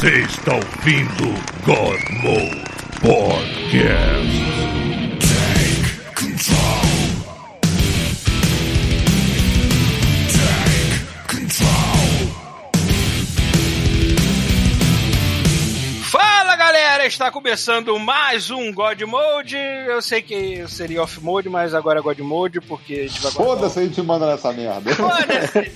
Você está ouvindo God Mode Podcast. Take control. Take control. Fala galera, está começando mais um God Mode. Eu sei que seria off mode, mas agora é God Mode porque a gente vai Foda-se, a gente manda nessa merda. Foda-se.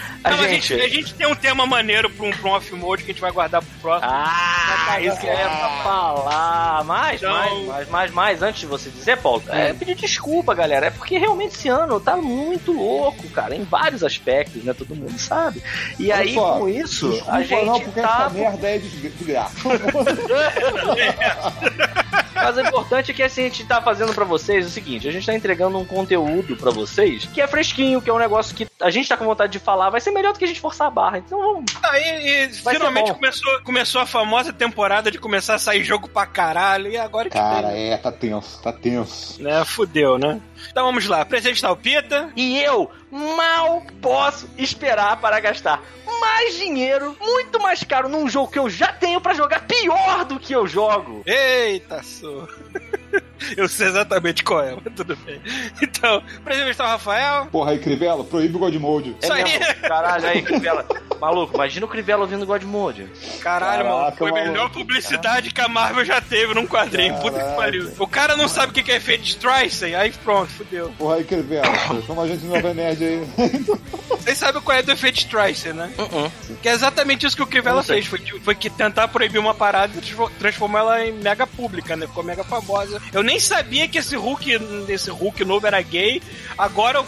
A gente- a gente tem um tema maneiro pra um, pra um off-mode que a gente vai guardar pro próximo. Ah, isso que eu ia falar. Mas, Então- mais, mais, mais, mais, antes de você dizer, Paulo, é pedir desculpa, galera. É porque realmente esse ano tá muito louco, cara, em vários aspectos, né? Todo mundo sabe. E aí, Olha só, com isso, Desculpa, a gente não, porque tá. essa merda é de, de graça. Mas o importante é que assim, a gente tá fazendo pra vocês o seguinte: a gente tá entregando um conteúdo pra vocês que é fresquinho, que é um negócio que a gente tá com vontade de falar, vai ser melhor do que a gente forçar a barra. Então vamos. Aí, Vai finalmente começou, começou a famosa temporada de começar a sair jogo pra caralho. E agora que Cara, tem, é, tá tenso, tá tenso. né? Fudeu, né? Então vamos lá. Presente da Pita. E eu mal posso esperar para gastar mais dinheiro, muito mais caro, num jogo que eu já tenho pra jogar pior do que eu jogo. Eita, sou. Eu sei exatamente qual é, mas tudo bem. Então, presente da Rafael. Porra, aí, Crivella, proíbe o God Mode. É Isso aí. mesmo? Caralho, aí, Crivella. Maluco, imagina o Crivella ouvindo God Mode. Caralho, Caraca, mano, foi a melhor publicidade que a Marvel já teve num quadrinho. Puta que Caraca. pariu. O cara não sabe o que é efeito Streisand, aí pronto, fudeu. Porra, aí, Crivella, chama a gente de Nova Nerd aí. Vocês sabem qual é do efeito Streisand, né? Uh-uh. Que é exatamente isso que o Crivella fez. Foi, que- foi que tentar proibir uma parada e transfo- transformou ela em mega pública, né? Ficou mega famosa. Eu nem sabia que esse Hulk, esse Hulk novo era gay. Agora, o,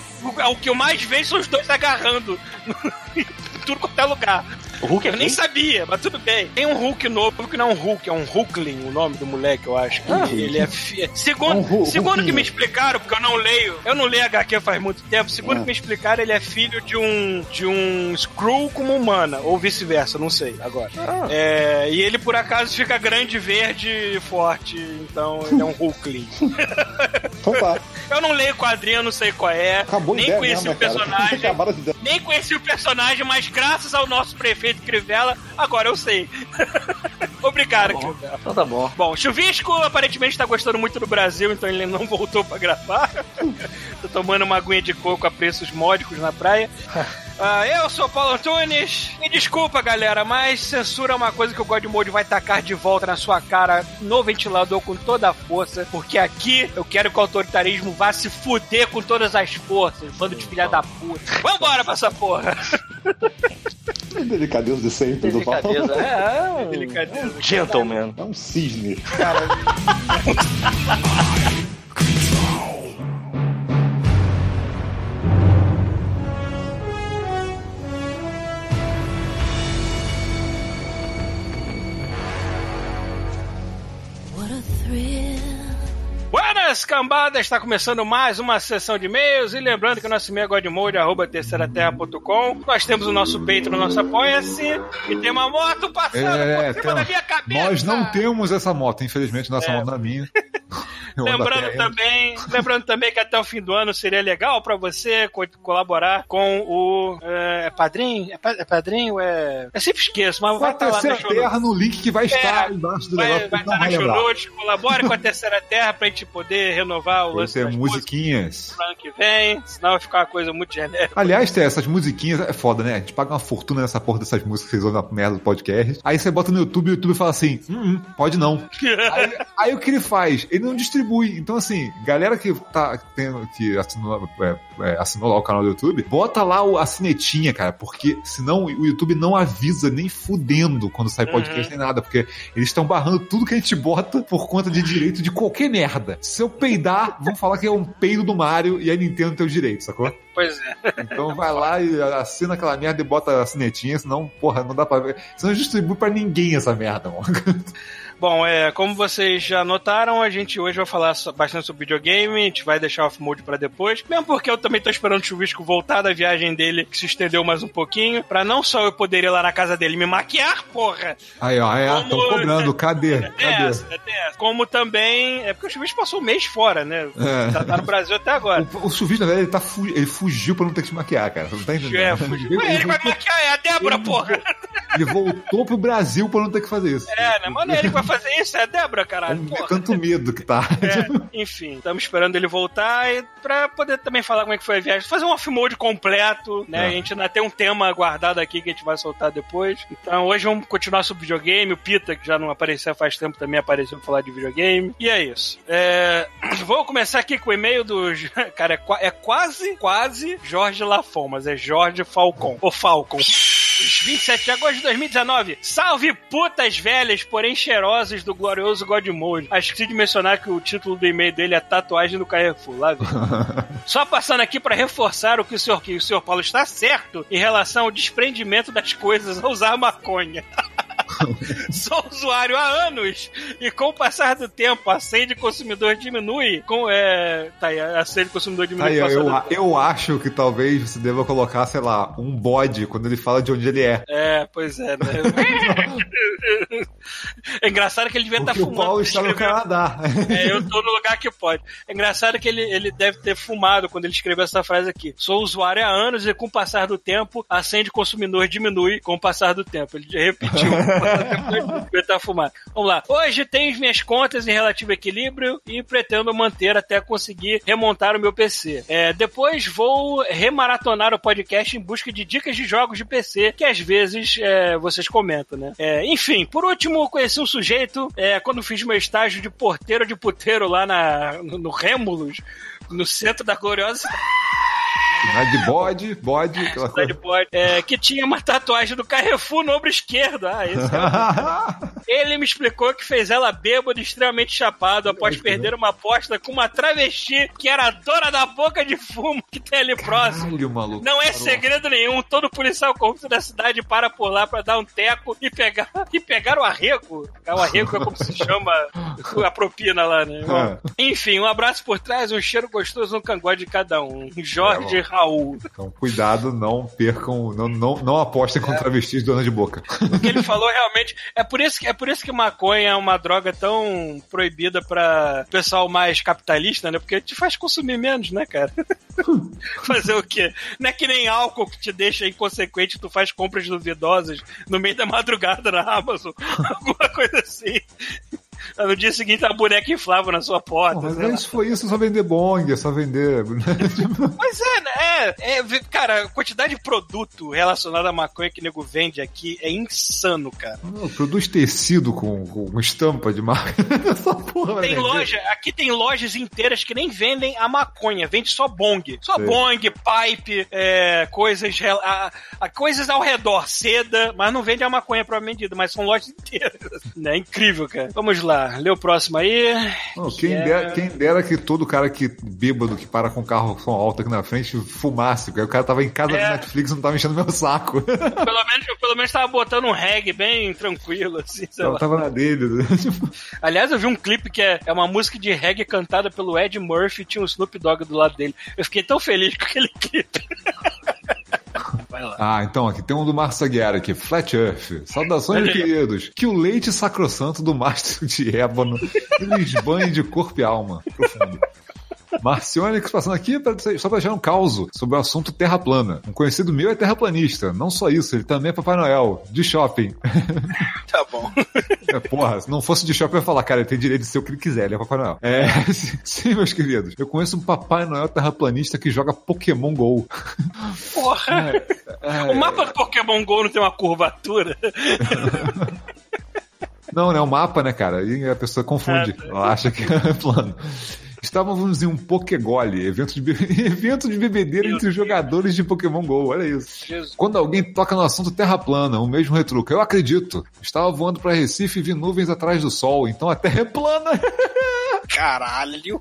o que eu mais vejo são os dois agarrando. tudo quanto é lugar. O Hulk é Eu nem sabia, mas tudo bem. Tem um Hulk novo, que não é um Hulk, é um Hulkling, o nome do moleque, eu acho. que Ah. ele é fi... Segundo, É um segundo que me explicaram, porque eu não leio, eu não leio HQ faz muito tempo, segundo Ah. que me explicaram, ele é filho de um de um Skrull como humana, ou vice-versa, não sei agora. Ah. É, e ele por acaso fica grande, verde e forte, então ele é um Hulkling. Então tá, eu não leio quadrinho, não sei qual é, acabou nem conheci mesmo, o cara? personagem. Nem conheci o personagem, mas graças ao nosso prefeito Crivella, agora eu sei. Obrigado, Crivella. Então tá bom. Bom, Chuvisco aparentemente tá gostando muito do Brasil, então ele não voltou pra gravar. Tô tomando uma aguinha de coco a preços módicos na praia. Ah, eu sou o Paulo Antunes. Me desculpa, galera, mas censura é uma coisa que o Godmode vai tacar de volta na sua cara no ventilador com toda a força, porque aqui eu quero que o autoritarismo vá se fuder com todas as forças, bando de filha da puta. Vambora pra essa porra! É delicadeza de sempre do Paulo. Delicadeza. É, é um, Delicadeza. um gentleman. É um cisne. What Buenas, cambada! Está começando mais uma sessão de e-mails. E lembrando que o nosso e-mail é godmode, arroba terceiraterra.com. Nós temos o nosso peito no nosso Apoia-se. E tem uma moto passando É, por cima da minha cabeça. Nós não temos essa moto, infelizmente, nossa É. moto não é minha. Lembrando também, lembrando também que até o fim do ano seria legal pra você co- colaborar com o é, é padrinho, é, pa- é padrinho, é, eu sempre esqueço, mas Com vai estar lá show notes. terra no link que vai estar É, embaixo do Vai, negócio. vai não estar na show notes, colabore com a terceira terra pra gente poder renovar o lance musiquinhas. pro ano que vem, senão vai ficar uma coisa muito genérica. Aliás, Té, essas musiquinhas é foda, né? A gente paga uma fortuna nessa porra dessas músicas que vocês na merda do podcast. Aí você bota no YouTube e o YouTube fala assim: hum, hum, pode não. Aí, aí o que ele faz? Ele não distribui. Então, assim, galera que tá tendo, que assinou, é, é, assinou lá o canal do YouTube, bota lá o, a sinetinha, cara, porque senão o YouTube não avisa nem fudendo quando sai podcast nem nada, porque eles estão barrando tudo que a gente bota por conta de direito de qualquer merda. Se eu peidar, vão falar que é um peido do Mario e a Nintendo tem o direito, sacou? Pois é. Então vai lá e assina aquela merda e bota a sinetinha, senão, porra, não dá pra ver. Senão distribui pra ninguém essa merda, mano. Bom, é, como vocês já notaram, a gente hoje vai falar bastante sobre videogame, a gente vai deixar o off-mode pra depois, mesmo porque eu também tô esperando o Chuvisco voltar da viagem dele, que se estendeu mais um pouquinho, pra não só eu poder ir lá na casa dele me maquiar, porra, Aí, ó, é, Como- estão cobrando, cadê? Cadê? essa, tem essa. Como também, é porque o Chuvisco passou um mês fora, né, É. tá, tá no Brasil até agora. O, o Chuvisco, na verdade, ele, tá fu- ele fugiu pra não ter que se maquiar, cara. Você não tá entendendo? É, fugiu. Ué, ele vai maquiar, é a Débora, porra! Ele voltou pro Brasil pra não ter que fazer isso. É, né? Mas não é ele vai fazer isso, é a Débora, caralho. Porra. tanto medo que tá. É, enfim, estamos esperando ele voltar e pra poder também falar como é que foi a viagem. Fazer um off-mode completo, né? É. A gente ainda tem um tema guardado aqui que a gente vai soltar depois. Então hoje vamos continuar sobre videogame. O Pita, que já não apareceu faz tempo, também apareceu pra falar de videogame. E é isso. É, Vou começar aqui com o e-mail do... Cara, é, é quase, quase Jorge Lafon, mas é Jorge Falcon. Ou Falcon. 27 de agosto de 2019. Salve putas velhas, porém cheirosas do glorioso Godmode. Esqueci de mencionar que o título do e-mail dele é Tatuagem do Carrefour. Lá vem. Só passando aqui para reforçar o que o senhor, que o senhor Paulo está certo em relação ao desprendimento das coisas ao usar maconha. Sou usuário há anos e com o passar do tempo a sede consumidor diminui. Com, é, tá aí, a sede consumidor diminui Aí, o passar eu, eu acho que talvez você deva colocar, sei lá, um bode quando ele fala de onde ele é. É, pois é, né? é engraçado que ele devia estar Porque o fumando. Paulo quando está no. Canadá. É, eu tô no lugar que pode. É engraçado que ele, ele deve ter fumado quando ele escreveu essa frase aqui. Sou usuário há anos e com o passar do tempo, a senha de consumidor diminui com o passar do tempo. Ele repetiu. Tá fumado. Vamos lá. Hoje tenho minhas contas em relativo equilíbrio e pretendo manter até conseguir remontar o meu PC. É, depois vou remaratonar o podcast em busca de dicas de jogos de PC que às vezes é, vocês comentam, né? É, enfim, por último, conheci um sujeito é, quando fiz meu estágio de porteiro de puteiro lá na, no, no Rêmulos, no centro da gloriosa Né, De bode, bode, aquela cidade pode, é, que tinha uma tatuagem do Carrefour no ombro esquerdo. Ah, esse é Ele me explicou que fez ela bêbado e extremamente chapado após perder uma aposta com uma travesti que era a dona da boca de fumo que tem ali próximo. Caralho, maluco. Não é segredo nenhum, todo policial corrupto da cidade para por lá pra dar um teco e pegar, e pegar o arrego. O arrego é como se chama a propina lá, né? Bom, enfim, um abraço por trás, um cheiro gostoso no cangote de cada um. Jorge É, Raul. Então, cuidado, não percam, não, não, não apostem com travestis dona de boca. O que ele falou realmente é por isso que é por isso que maconha é uma droga tão proibida para pessoal mais capitalista, né? Porque te faz consumir menos, né, cara? Fazer o quê? Não é que nem álcool que te deixa inconsequente, tu faz compras duvidosas no meio da madrugada na Amazon, alguma coisa assim. No dia seguinte a boneca inflável na sua porta. Mas sei lá. antes foi isso, só vender bong, é só vender. Pois é, né? É, é, cara, a quantidade de produto relacionado à maconha que o nego vende aqui é insano, cara. Não, Produz tecido com, com estampa de marca. Essa porra Tem loja, aqui tem lojas inteiras que nem vendem a maconha, vende só bong. Só Sim. bong, pipe, é, coisas, a, a- coisas ao redor, seda, mas não vende a maconha pra medida, mas são lojas inteiras. É incrível, cara. Vamos lá, lê o próximo aí. Não, quem, é- dera, quem dera que todo cara que bêbado que para com o carro som alto aqui na frente fumasse, porque o cara tava em casa É. do Netflix e não tava enchendo meu saco. Pelo menos, pelo menos tava botando um reggae bem tranquilo, assim, sei Ela lá. tava na dele. Tipo, Aliás, eu vi um clipe que é, é uma música de reggae cantada pelo Ed Murphy e tinha um Snoop Dogg do lado dele. Eu fiquei tão feliz com aquele clipe. Vai lá. Ah, então aqui tem um do Marcos Aguiar aqui, Flat Earth. Saudações, aí. queridos. Que o leite sacrossanto do mastro de ébano lhes banhe de corpo e alma. Profundo. Marcionix passando aqui pra, só pra deixar um caos sobre o assunto terra plana. Um conhecido meu é terraplanista. Não só isso, ele também é Papai Noel, de shopping. Tá bom. É, porra, se não fosse de shopping, eu ia falar, cara, ele tem direito de ser o que ele quiser, ele é Papai Noel. É, sim, meus queridos. Eu conheço um Papai Noel terraplanista que joga Pokémon GO. Porra. É, O mapa do Pokémon GO não tem uma curvatura? Não, né? O mapa, né, cara? E a pessoa confunde. Ela acha que é plano. Estávamos em um Pokégole, evento de, be- evento de bebedeira Meu entre os jogadores de Pokémon GO, olha isso. Jesus. Quando alguém toca no assunto terra plana, o mesmo retruca. Eu acredito. Estava voando para Recife e vi nuvens atrás do sol, então a terra é plana. Caralho.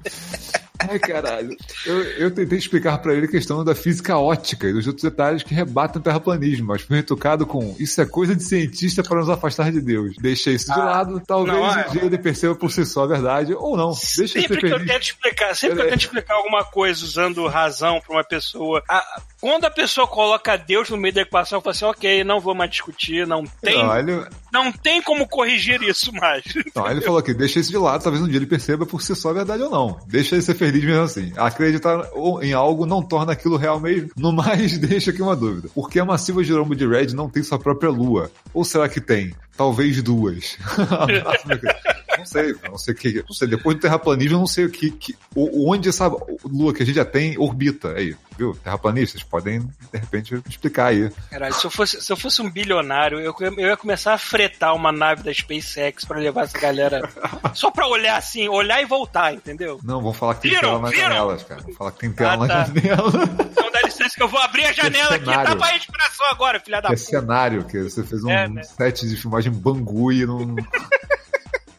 Ai, caralho. Eu, eu tentei explicar pra ele a questão da física ótica e dos outros detalhes que rebatem o terraplanismo, mas fui retocado com isso é coisa de cientista para nos afastar de Deus. Deixei isso de lado, talvez não, é. um dia ele perceba por si só a verdade, ou não. Deixa Sempre que eu tento explicar, sempre que eu tento explicar alguma coisa usando razão pra uma pessoa, a- quando a pessoa coloca Deus no meio da equação, eu falo assim, ok, não vou mais discutir, não tem Olha, Não tem como corrigir isso mais. Não, ele falou aqui, deixa isso de lado, talvez um dia ele perceba por si só a verdade ou não. Deixa ele ser feliz mesmo assim. Acreditar em algo não torna aquilo real mesmo. No mais, deixa aqui uma dúvida. Por que a massiva Jerombo de Red não tem sua própria lua? Ou será que tem? Talvez duas. não sei, não sei o que. Não sei, depois do terraplanismo, eu não sei o que. que o- onde essa lua que a gente já tem orbita aí, viu? Terraplanistas podem, de repente, explicar aí. Caralho, se eu fosse, se eu fosse um bilionário, eu, eu ia começar a fretar uma nave da SpaceX pra levar essa galera. só pra olhar assim, olhar e voltar, entendeu? Não, vão falar que tem Viram? tela nas Viram? janelas, cara. Vão falar que tem tela Ah, nas tá. janelas. Então dá licença que eu vou abrir a janela aqui. cenário. Tapa a respiração agora, filha da Que é puta. cenário, que você fez um É, né? set de filmagem Bangu e não.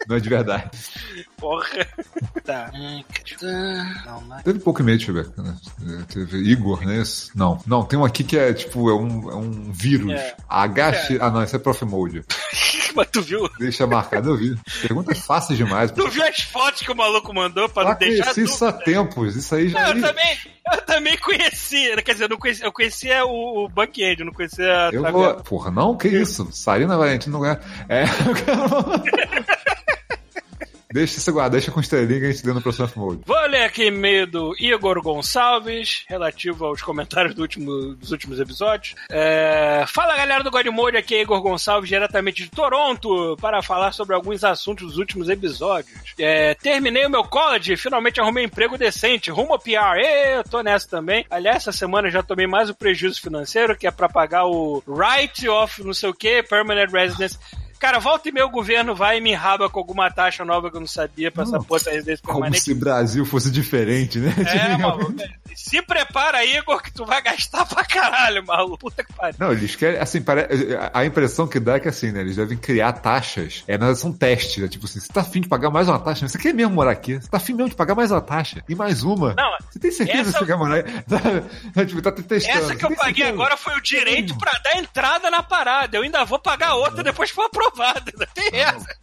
Não é de verdade. Porra. Tá. Não. Teve pouco e-mail, deixa eu ver. né? Teve Igor, né? Não, não, tem um aqui que é tipo, é um, é um vírus. É. Agache. Ah, não, esse é Prof Mode. mas tu viu? Deixa marcado, eu vi. Perguntas fáceis demais. Tu viu as fotos que o maluco mandou pra não deixar conheci isso há tempos. Isso aí já. Eu também, eu também conhecia. Quer dizer, eu, não conhecia, eu conhecia o, o Bunkhead, eu não conhecia a Eu vou. Porra, não? Que isso? Sarina Valentina não é. É. Deixa isso guardar, deixa com estrelinha que a gente deu no próximo Mode. Vou ler aqui e-mail do Igor Gonçalves, relativo aos comentários do último- dos últimos episódios. É, Fala galera do Godmode, aqui é Igor Gonçalves, diretamente de Toronto, para falar sobre alguns assuntos dos últimos episódios. É, terminei o meu college, finalmente arrumei um emprego decente, rumo ao PR. Ê, eu tô nessa também. Aliás, essa semana já tomei mais o prejuízo financeiro, que é para pagar o Right of não sei o que, Permanent Residence. Cara, volta e o governo vai e me enraba com alguma taxa nova que eu não sabia pra essa porra residência Como permanente. se Brasil fosse diferente, né? É, maluco. Se prepara, Igor, que tu vai gastar pra caralho, maluco. Puta que pariu. Não, eles querem, assim, a impressão que dá é que assim, né? Eles devem criar taxas. É, são testes, né? Tipo assim, você tá afim de pagar mais uma taxa? Você quer mesmo morar aqui? Você tá afim mesmo de pagar mais uma taxa? E mais uma? Não, você tem certeza essa- que você quer morar aí? Tá, tipo, tá testando. Essa que eu paguei certeza? agora foi o direito pra dar entrada na parada. Eu ainda vou pagar outra depois que for aprovada. Ainda Tem essa.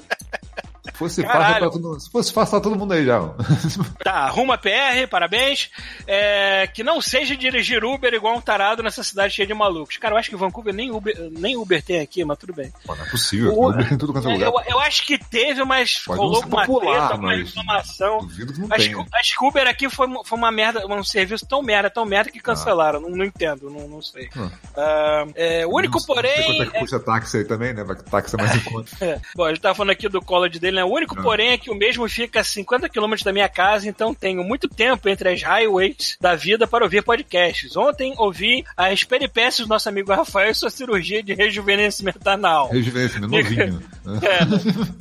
Se fosse Caralho. fácil pra todo mundo. Se fosse fácil, tá todo mundo aí já. Tá, arruma PR, parabéns. É, que não seja dirigir Uber igual um tarado nessa cidade cheia de malucos. Cara, eu acho que Vancouver nem Uber, nem Uber tem aqui, mas tudo bem. Pô, não é possível. O- Uber tem tudo quanto é É, lugar. eu, eu acho que teve, mas Pode rolou não uma popular, treta, uma reclamação. Duvido que não Acho que, acho que Uber aqui foi, foi uma merda, um serviço tão merda, tão merda que cancelaram. Não, não entendo, não, não sei. Ah. Ah, é, o único, Não sei porém. Quanto é que custa táxi aí também, né? Táxi é mais em conta. É, bom, ele tá falando aqui do college dele, né? O único, Ah. porém, é que o mesmo fica a 50 km da minha casa, então tenho muito tempo entre as highways da vida para ouvir podcasts. Ontem ouvi as peripécias do nosso amigo Rafael e sua cirurgia de rejuvenescimento anal. Rejuvenescimento novinho. É,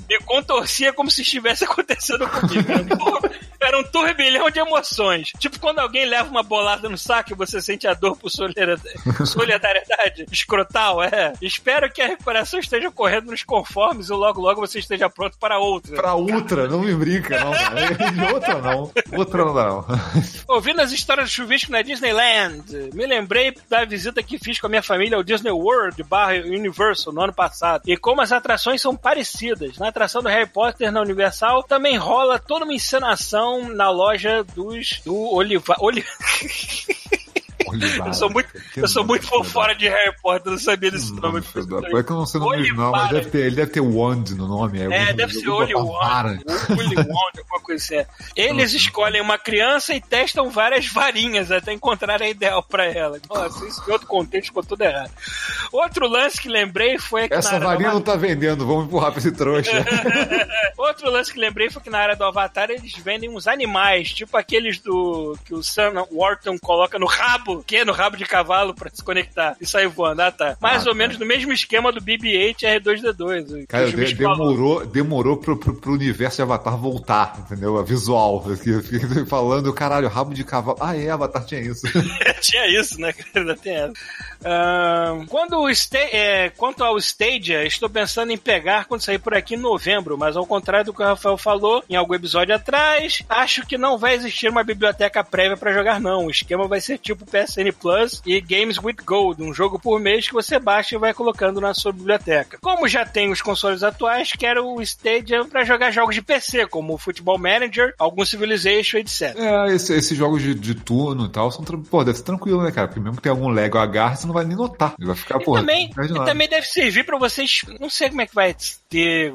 me contorcia como se estivesse acontecendo comigo. Era um turbilhão de emoções. Tipo quando alguém leva uma bolada no saco e você sente a dor por solidariedade, escrotal, é. Espero que a recuperação esteja ocorrendo nos conformes e logo logo você esteja pronto para outra. Pra outra, não me brinca, não. outra não. Outra não dá, não. Ouvindo as histórias do chuvisco na Disneyland, me lembrei da visita que fiz com a minha família ao Disney World barra Universal no ano passado. E como as atrações são parecidas. Na atração do Harry Potter na Universal também rola toda uma encenação na loja dos do Oliva, Oli... Eu sou muito, eu sou muito por fora de Harry Potter, eu não sabia desse nome. É que eu não sei o nome original, mas deve ter, ele deve ter Wand no nome. É, deve ser Oli Wand, Willy Wand, alguma coisa assim. é. Eles escolhem uma criança e testam várias varinhas até encontrar a ideal pra ela. Nossa, isso em outro contexto ficou tudo errado. Outro lance que lembrei foi que Essa varinha não tá vendendo, vamos empurrar pra esse trouxa. Outro lance que lembrei foi que na área do Avatar eles vendem uns animais, tipo aqueles do que o Sam Wharton coloca no rabo, que é no rabo de cavalo pra se conectar e sair voando. Ah, tá. Mais Ah, ou tá. menos no mesmo esquema do BB-8 e R2D2. que Cara, o de- demorou, demorou pro, pro, pro universo de Avatar voltar, entendeu? A visual. Fiquei falando, caralho, rabo de cavalo. Ah, é, Avatar tinha isso. Tinha isso, né? Ainda tem essa. Quando o sta é, quanto ao Stadia, estou pensando em pegar quando sair por aqui em novembro, mas ao contrário do que o Rafael falou em algum episódio atrás, acho que não vai existir uma biblioteca prévia para jogar, não. O esquema vai ser tipo PSN Plus e Games with Gold, um jogo por mês que você baixa e vai colocando na sua biblioteca. Como já tem os consoles atuais, quero o Stadia para jogar jogos de PC, como o Football Manager, algum Civilization, etc. É, esse- esses jogos de, de turno e tal, são, pô, deve ser tranquilo, né, cara? Porque mesmo que tenha algum Lego agarra, você não vai nem notar. Ele vai ficar, E pô, também, e também deve servir pra vocês. Não sei como é que vai ter.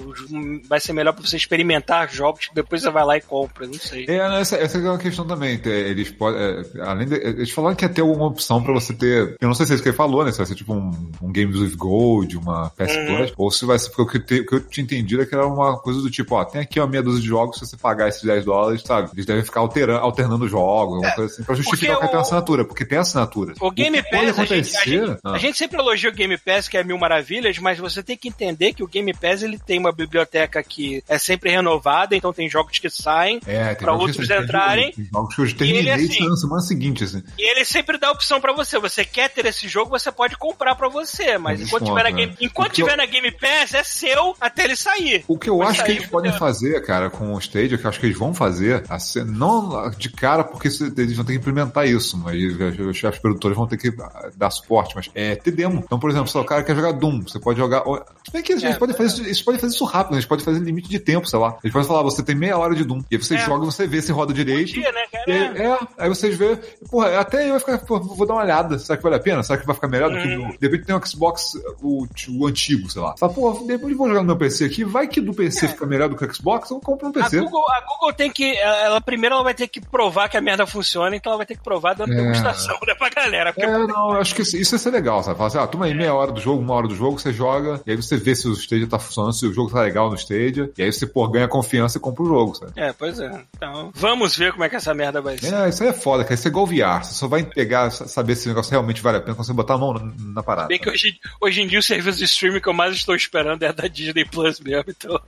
Vai ser melhor pra você experimentar jogos que depois você vai lá e compra. Não sei. É, essa, essa é uma questão também. Eles podem. é, além de, eles falaram que ia ter alguma opção pra você ter. Eu não sei se é isso que ele falou, né? Se vai ser tipo um, um Games with Gold, uma PS Uhum. Plus, ou se vai ser. Porque o que, te- o que eu tinha entendido é que era uma coisa do tipo, ó, tem aqui uma meia dúzia de jogos, se você pagar esses 10 dólares, sabe? Eles devem ficar alterando, alternando jogos, alguma coisa assim, pra justificar É, que tem o- uma assinatura, porque tem assinatura. O Game pode Pass, a gente, a, gente, Ah. a gente sempre elogia o Game Pass, que é mil maravilhas, mas você tem que entender que o Game Pass ele tem uma biblioteca que é sempre renovada, então tem jogos que saem. É, tem pra jogos outros tem entrarem. Tem jogos que eu terminei assim, na semana seguinte, assim. E ele sempre dá a opção pra você. Você quer ter esse jogo, você pode comprar pra você. Mas enquanto, tiver na, né? Game, enquanto Porque eu- tiver na Game Pass, é seu até ele sair. O que eu Vai acho que eles podem fazer, cara, com o Stadia, que eu acho que eles vão fazer, assim, não de cara, porque eles vão ter que implementar isso, mas os chefes produtores vão ter que ah, dar suporte, mas é ter demo. Então, por exemplo, se o cara quer jogar Doom, você pode jogar. Se bem que eles, É, podem fazer isso, eles podem fazer isso rápido, né? eles podem fazer limite de tempo, sei lá. Eles podem falar, você tem meia hora de Doom. E aí você É. joga e você vê se roda direito. Dia, né? E é, aí vocês vê, porra, até eu vai ficar, pô, vou dar uma olhada, será que vale a pena? Será que vai ficar melhor do que o. De repente tem um Xbox, o, o antigo, sei lá. Fala, pô, depois vou jogar no meu PC aqui, vai que do PC fica melhor do que o Xbox, eu compro no É. A PC. Google, a Google tem que. Ela primeiro ela vai ter que provar que a merda funciona, então ela vai ter que provar dando É. degustação, né, pra galera. É, não, eu acho que isso isso ia ser legal, sabe? Fala assim, ah, toma aí meia hora do jogo, uma hora do jogo, você joga, e aí você vê se o Stadia tá funcionando, se o jogo tá legal no Stadia, e aí você, pô, ganha confiança e compra o jogo, sabe? É, pois é. Então, vamos ver como é que essa merda vai ser. É, isso aí é foda, cara. Isso é igual VR. Você só vai pegar, sa- saber se o negócio realmente vale a pena você botar a mão na, na parada. Bem que hoje, hoje em dia o serviço de streaming que eu mais estou esperando é da Disney Plus mesmo, então.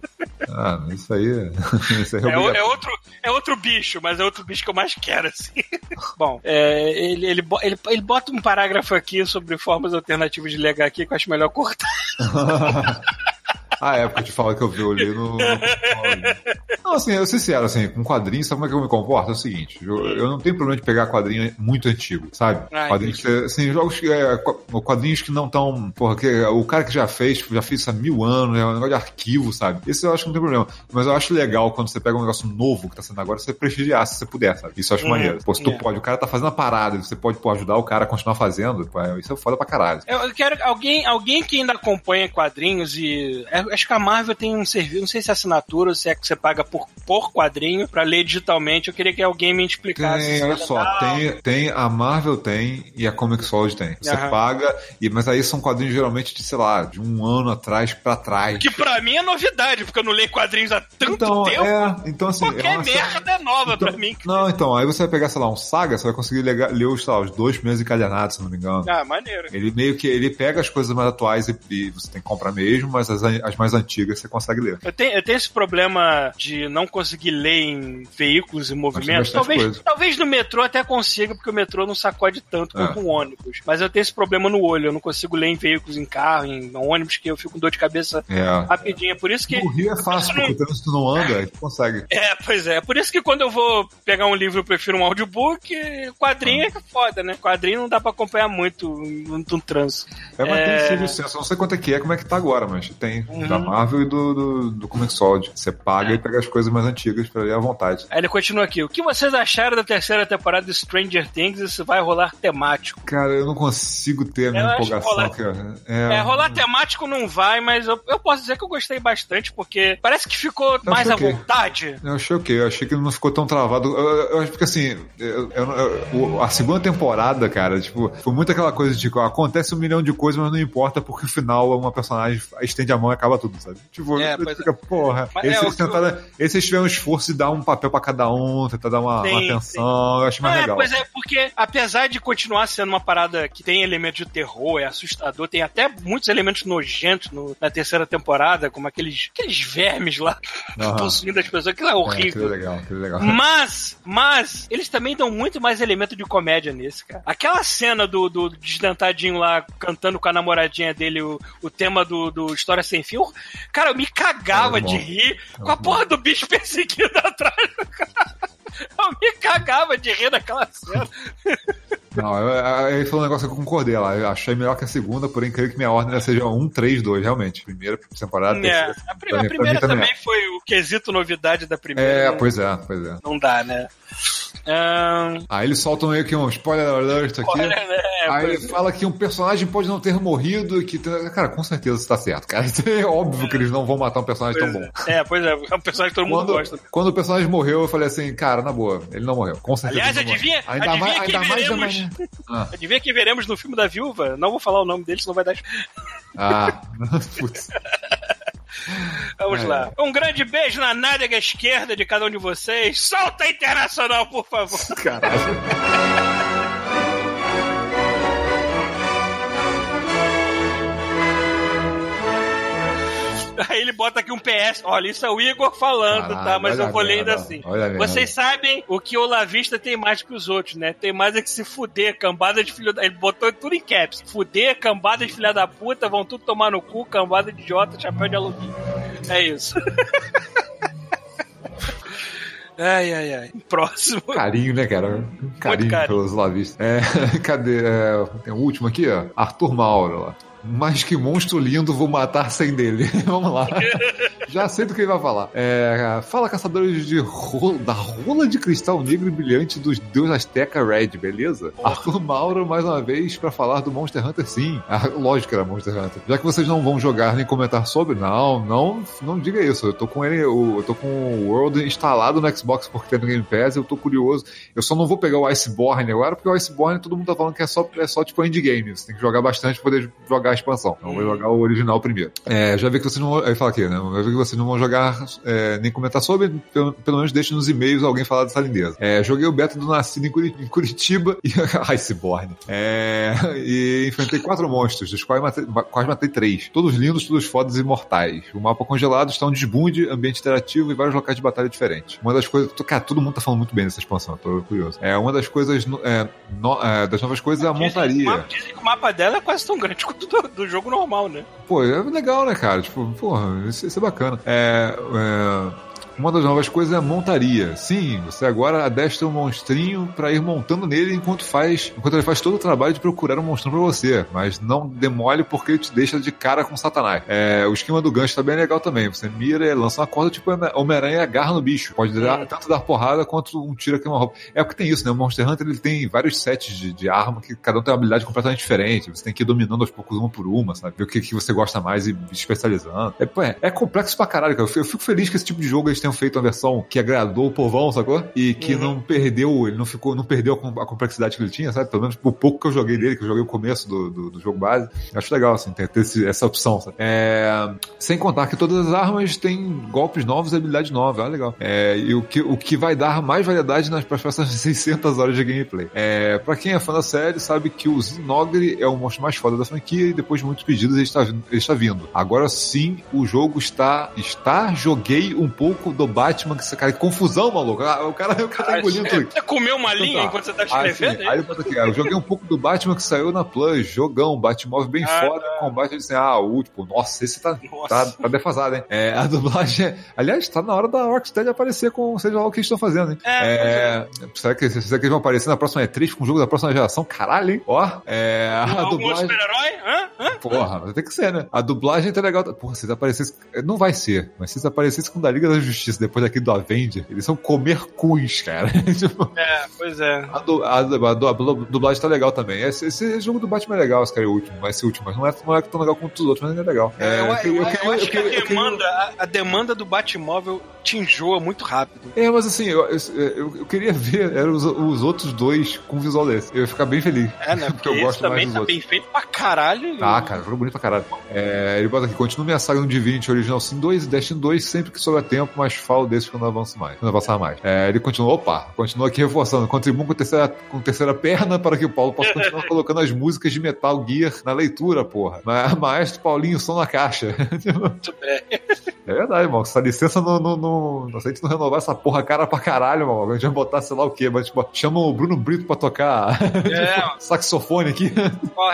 Ah, isso aí é. Isso aí É, obrigatório. é outro, é outro bicho, mas é outro bicho que eu mais quero, assim. Bom, é, ele, ele, ele, ele bota um parágrafo aqui sobre formas alternativas de ligar aqui que eu acho melhor cortar. Ah, é, porque eu te falo que eu vi, eu li no. Não, assim, eu sincero, assim, com quadrinhos, sabe como é que eu me comporto? É o seguinte, eu, eu não tenho problema de pegar quadrinho muito antigo, sabe? Ah, quadrinhos que, assim, jogos que. É, qu- quadrinhos que não estão. Porra, que o cara que já fez, já fez isso há mil anos, é um negócio de arquivo, sabe? Esse eu acho que não tem problema. Mas eu acho legal quando você pega um negócio novo que tá sendo agora, você prestigiar, se você puder, sabe? Isso eu acho Uhum, maneiro. Pô, se tu é. pode, o cara tá fazendo a parada, você pode pô, ajudar o cara a continuar fazendo, pô, isso é foda pra caralho. Eu eu quero alguém, alguém que ainda acompanha quadrinhos e. é, Acho que a Marvel tem um serviço, não sei se é assinatura ou se é que você paga por, por quadrinho pra ler digitalmente. Eu queria que alguém me explicasse. Tem, olha é só, legal. tem, tem a Marvel tem e a Comixology tem. Você Aham. paga, e, mas aí são quadrinhos geralmente de, sei lá, de um ano atrás pra trás. Que pra mim é novidade, porque eu não leio quadrinhos há tanto Então, tempo. é, então assim. Qualquer é uma- merda é nova então, pra mim. Não, então, aí você vai pegar, sei lá, um saga, você vai conseguir ler, ler os, sei lá, os dois primeiros encalhanados, se não me engano. Ah, maneiro. Ele meio que ele pega as coisas mais atuais e, e você tem que comprar mesmo, mas as, as mais antigas você consegue ler. Eu tenho, eu tenho esse problema de não conseguir ler em veículos em movimento. bastante Talvez, coisa. talvez no metrô até consiga, porque o metrô não sacode tanto É. quanto um ônibus. Mas eu tenho esse problema no olho. Eu não consigo ler em veículos, em carro, em ônibus, que eu fico com dor de cabeça É. rapidinho. Por isso que. No Rio é fácil, não- porque o trânsito não anda, tu consegue. É, pois é. Por isso que quando eu vou pegar um livro, eu prefiro um audiobook. Quadrinho é que é foda, né? Quadrinho não dá pra acompanhar muito um, um trânsito. É, mas É. tem licença, eu não sei quanto é que é, como é que tá agora, mas tem Uhum. da Marvel e do, do, do Comixology. Você paga e pega as coisas mais antigas pra ler à vontade. Aí ele continua aqui. O que vocês acharam da terceira temporada de Stranger Things? Isso vai rolar temático. Cara, eu não consigo ter a minha Eu empolgação. rolar- Cara. É, rolar temático não vai, mas eu, eu posso dizer que eu gostei bastante, porque parece que ficou mais à ok. vontade. Eu achei ok, eu achei que não ficou tão travado. Eu, eu, eu acho que assim, eu- eu- eu- a segunda temporada, cara, tipo, foi muito aquela coisa de tipo, acontece um milhão de coisas, mas não importa, porque no final uma personagem estende a mão e acaba tudo, sabe? Tipo, É, fica, porra. Mas Esse é, eles eu-. Esse eles tiveram um esforço de dar um papel pra cada um, tentar dar uma, Sim, uma atenção, eu acho mais é, legal. pois é, porque apesar de continuar sendo uma parada que tem elementos de terror, é assustador, tem até muitos elementos nojentos no- na terceira temporada, como aqueles, aqueles vermes lá Aham. possuindo as pessoas, aquilo é É, horrível. aquilo é legal, aquilo é legal. Mas, mas, eles também dão muito mais elemento de comédia nesse, cara. Aquela cena do, do desdentadinho lá cantando com a namoradinha dele o, o tema do, do História Sem Fio, cara, eu me cagava É de rir com a porra do bicho perseguindo atrás do cara. Eu me cagava de rir naquela cena. Não, ele falou um negócio que eu concordei lá. Eu achei melhor que a segunda, porém creio que minha ordem seja 1, 3, 2, realmente. Primeira temporada, É, terceira. a, pri- a primeira também também foi o quesito novidade da primeira. É, não, pois é, pois é. não dá, né? Ahn, Aí eles soltam meio que um spoiler alert aqui. olha, né? Aí pois- ele fala que um personagem pode não ter morrido que. Cara, com certeza isso tá certo, cara. É óbvio que eles não vão matar um personagem tão bom. É, pois é, é um personagem que todo mundo Quando, gosta. quando o personagem morreu, eu falei assim, cara, na boa, ele não morreu. Com certeza. Aliás, adivinha-. Ainda adivinha mais, ainda mais veremos? Ah, Adivinha que veremos no filme da viúva? Não vou falar o nome dele, senão vai dar. ah putz. Vamos É. lá. Um grande beijo na nádega esquerda de cada um de vocês. Solta a internacional, por favor. Caralho. Aí ele bota aqui um PS. Olha, isso é o Igor falando, Caralho, tá? Mas eu vou merda, assim. Vocês sabem o que o Lavista tem mais que os outros, né? Tem mais é que se fuder, cambada de filho da... Ele botou tudo em caps. Fuder, cambada de filha da puta, vão tudo tomar no cu, cambada de idiota, chapéu de alumínio. É isso. ai, ai, ai. Próximo. Carinho, né, cara? Carinho, carinho. pelos lavistas. É, cadê? É, tem o último aqui, ó. Arthur Mauro lá. Mas que monstro lindo, vou matar sem dele. Vamos lá. Já sei do que ele vai falar. É, fala, caçadores de rola, da rola de cristal negro e brilhante dos deus Azteca Red, beleza? Arthur Mauro, mais uma vez, pra falar do Monster Hunter, sim. Ah, lógico que era Monster Hunter. Já que vocês não vão jogar nem comentar sobre, não, não, não diga isso. Eu tô com ele, eu, tô com o World instalado no Xbox porque tem no Game Pass, eu tô curioso. Eu só não vou pegar o Iceborne agora, porque o Iceborne todo mundo tá falando que é só, é só tipo endgame. Você tem que jogar bastante pra poder jogar expansão. Então eu vou jogar o original primeiro. É, já vi que vocês não vão. Aí fala aqui, né? Já vi que vocês não vão jogar é, nem comentar sobre, pelo, pelo menos deixe nos e-mails alguém falar dessa lindeza. É, joguei o beta do Nascido em, em Curitiba e. Iceborne. É, e enfrentei quatro monstros, dos quais matei, quais matei três. Todos lindos, todos fodas e mortais. O mapa congelado está um desbunde, ambiente interativo e vários locais de batalha diferentes. Uma das coisas. Cara, todo mundo tá falando muito bem dessa expansão, tô curioso. É, uma das coisas. no- é, é, das novas coisas é a montaria. Dizem que o mapa dela é quase tão grande quanto do, do jogo normal, né? Pô, é legal, né, cara? Tipo, porra, isso, isso é bacana. É, é, uma das novas coisas é a montaria. Sim, você agora adestra um monstrinho pra ir montando nele enquanto faz, enquanto ele faz todo o trabalho de procurar um monstro pra você. Mas não demole porque ele te deixa de cara com Satanás. É, o esquema do gancho tá bem legal também. Você mira e lança uma corda, tipo Homem-Aranha e agarra no bicho. Pode dar, tanto dar porrada quanto um tiro aqui uma roupa. É porque tem isso, né? O Monster Hunter ele tem vários sets de, de arma que cada um tem uma habilidade completamente diferente. Você tem que ir dominando aos poucos uma por uma, sabe? Ver o que, que você gosta mais e especializando. É, é, é complexo pra caralho, cara. Eu fico- eu fico feliz que esse tipo de jogo eles tenham feito uma versão que agradou o povão, sacou? E que não perdeu, ele não ficou, não perdeu a com- a complexidade que ele tinha, sabe? Pelo menos o pouco que eu joguei dele, que eu joguei o começo do, do, do jogo base. Acho legal, assim, ter, ter esse- essa opção, sabe? É, sem contar que todas as armas têm golpes novos e habilidades novas, ah, legal. É, e o que, o que vai dar mais variedade nas próximas 600 horas de gameplay. É, pra quem é fã da série, sabe que o Zinogre é o monstro mais foda da franquia e depois de muitos pedidos ele está, ele está vindo. Agora sim, o jogo está, está, joguei um pouco do Batman, que cara, que confusão, maluco. Ah, o cara, o cara tá engolindo tudo. Você comeu uma Então linha tá. enquanto você tá Ah, escrevendo? Aí ele bota aqui, ah, eu joguei um pouco do Batman que saiu na Plus, jogão, Batmóvel bem Ah, foda, combate, eu disse, ah, o tipo, nossa, esse tá, tá, tá defasado, hein? É, a dublagem, é- aliás, tá na hora da Rocksteady aparecer com, seja lá o que eles estão fazendo, hein? É, será, que, será que eles vão aparecer na próxima E3 com o jogo da próxima geração? Caralho, hein? Ó, é, a Algum dublagem... super-herói? Hã? Hã? Porra, tem que ser, né? A dublagem tá legal. Porra, se eles aparecessem. Não vai ser, mas se eles aparecessem com o da Liga da Justiça depois daqui do Avenger, eles são comer cus, cara. Tipo, É, pois é. a, du- a, a du- a du- dublagem tá legal também. Esse, esse jogo do Batman é legal, esse cara é o último, vai ser o último, mas não é, não é tão legal quanto os outros, mas ainda é legal. É, eu, eu- acho que a demanda, a, demanda do Batmóvel te enjoa muito rápido. É, mas assim, eu, eu, queria ver eram os, os outros dois com visual desse. Eu ia ficar bem feliz. É, né? Porque Porque eu esse gosto mais também dos tá outros. bem feito pra caralho. Ah, cara, jogo bonito pra caralho. É, ele bota aqui, continua minha saga no Divinity Original Sin 2 e Destiny 2 sempre que sobra tempo, mas falo desse quando avanço mais, quando avançar mais. É, ele continua, opa, continua aqui reforçando, contribuam com terceira, com terceira perna para que o Paulo possa continuar colocando as músicas de Metal Gear na leitura, porra. Ma- Maestro Paulinho, som na caixa. Muito bem. É verdade, mano. Essa licença não, não, não, não, se a gente não renovar essa porra cara pra caralho, mano. A gente vai botar sei lá o quê, mas tipo, chama o Bruno Brito pra tocar É, saxofone aqui. Ó,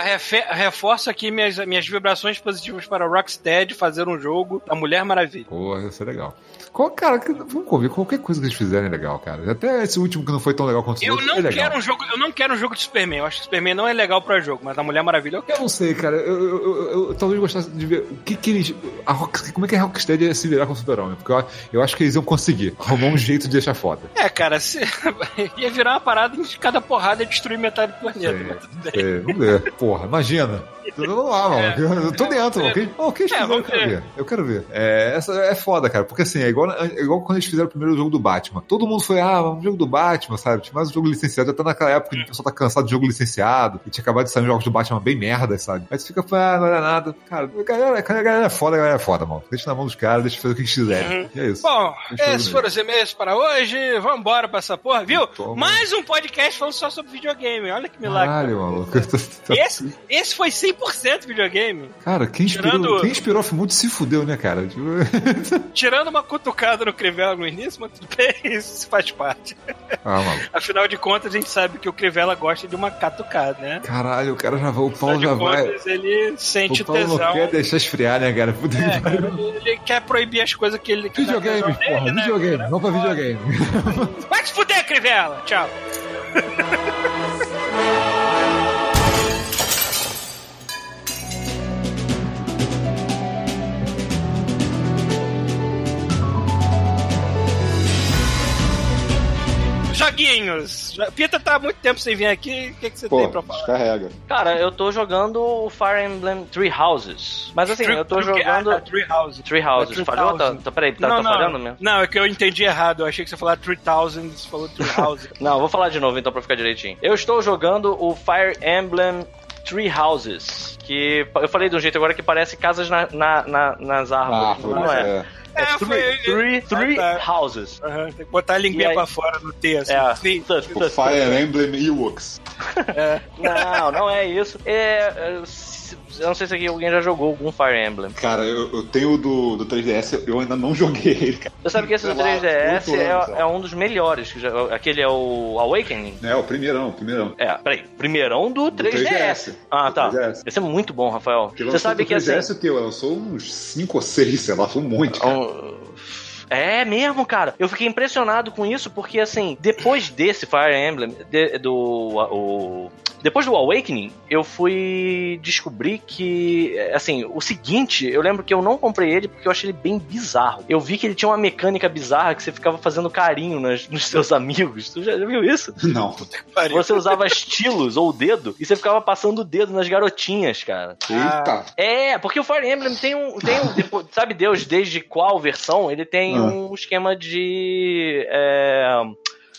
reforço aqui minhas, minhas vibrações positivas para Rocksteady fazer um jogo da Mulher Maravilha. Porra, isso é legal. Qual, cara, vamos convir, qualquer coisa que eles fizerem é legal, cara. Até esse último que não foi tão legal quanto Eu não é legal. quero um jogo, eu não quero um jogo de Superman. Eu acho que Superman não é legal pra jogo, mas a Mulher Maravilha eu quero. Eu não sei, cara. Eu, eu- eu- eu talvez gostasse de ver o que que eles. A Rock, como é que a Rocksteady ia se virar com o Super-Homem? Porque eu, eu acho que eles iam conseguir arrumar um jeito de deixar foda. É, cara, se... ia virar uma parada em que cada porrada ia destruir metade do planeta. Sei, mas tudo bem. sei, vamos ver. Porra, imagina. Vamos lá, mano. Eu tô dentro, mano. Quem, oh, quem É, fizer, eu vamos quero ver. Eu quero ver. É, essa é foda, cara. Porque assim, é igual, é igual quando eles fizeram o primeiro jogo do Batman. Todo mundo foi, ah, um jogo do Batman, sabe? Tinha mais um jogo licenciado. Já tá naquela época que o pessoal tá cansado de jogo licenciado. E tinha acabado de sair jogos do Batman bem merda, sabe? Aí você fica, ah, não era nada. Cara, a galera, a galera é foda, a galera é foda, mano. Deixa na mão dos caras, deixa fazer o que eles quiserem. E é isso. Bom, esses foram os e-mails para hoje. Vambora pra essa porra, viu? Toma. Mais um podcast falando só sobre videogame. Olha que milagre. Caralho, maluco. Esse, esse foi 100% videogame. Cara, quem inspirou, Tirando- quem inspirou se fudeu, né, cara? Tipo, Tirando uma cutucada no Crivella no início, mas tudo bem, isso faz parte. ah, maluco. Afinal de contas, a gente sabe que o Crivella gosta de uma catucada, né? Caralho, o cara já vai, o Paulo já vai. contas, ele sente O Paulo não tesão. quer deixar esfriar, né, cara? Puta É, pariu. ele quer proibir as coisas que ele que Videogame, porra, né, videogame. cara? Vamos pra videogame. Vai se fuder, Crivella! Tchau. Joguinhos. Pita tá há muito tempo sem vir aqui. O que, que você Pô, tem pra falar? descarrega. Cara, eu tô jogando o Fire Emblem Three Houses. Mas assim, eu tô jogando. Ah, Tree House. Three Houses. Tree Falhou? Tá, tá, peraí, tá, não, tá não. falhando mesmo? Não, é que eu entendi errado. Eu achei que você falar 3000, você falou Tree House. Não, vou falar de novo então pra ficar direitinho. Eu estou jogando o Fire Emblem Three Houses. Que eu falei de um jeito agora que parece casas na, na- na- nas Ah, árvores. foi, não é. é. É, É, three, foi- three, three Ah, tá. houses. Aham, tem que botar a linguinha aí- pra fora no T, assim. É. O Fire Emblem Ewoks. Não, não é isso. É, é, se- eu não sei se aqui alguém já jogou algum Fire Emblem. Cara, eu, eu tenho o do, do 3DS, eu ainda não joguei ele, cara. Você sabe que esse do Sei lá, 3DS oito anos, é, é um dos melhores. já- Aquele é o Awakening. É, o primeirão, o primeirão. É, peraí. Primeirão do Do 3DS. Ah, tá. 3DS. Esse é muito bom, Rafael. Você sabe que assim. 3DS o teu, lançou uns 5 ou 6, sei lá, foi monte, cara. Um- É mesmo, cara. Eu fiquei impressionado com isso porque, assim, depois desse Fire Emblem, de- do. O, depois do Awakening, eu fui descobrir que, assim, o seguinte, eu lembro que eu não comprei ele porque eu achei ele bem bizarro. Eu vi que ele tinha uma mecânica bizarra que você ficava fazendo carinho nas- nos seus amigos. Tu já viu isso? Não. Você usava estilos ou o dedo e você ficava passando o dedo nas garotinhas, cara. Eita. É, porque o Fire Emblem tem um. Tem um sabe Deus desde qual versão? Ele tem Ah. um esquema de. É,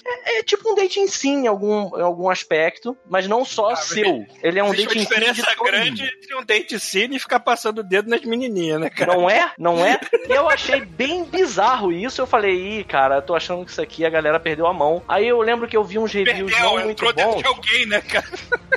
é, é tipo um dating sim em algum, em algum aspecto, mas não só Ah, seu. Ele é um uma dating sim. diferença de todo grande entre um date cine e ficar passando o dedo nas menininhas, né, cara? Não é? Não é? Eu achei bem bizarro isso. Eu falei, ih, cara, eu tô achando que isso aqui a galera perdeu a mão. Aí eu lembro que eu vi uns reviews Perdeu, não muito entrou dentro bons. de alguém, né, cara?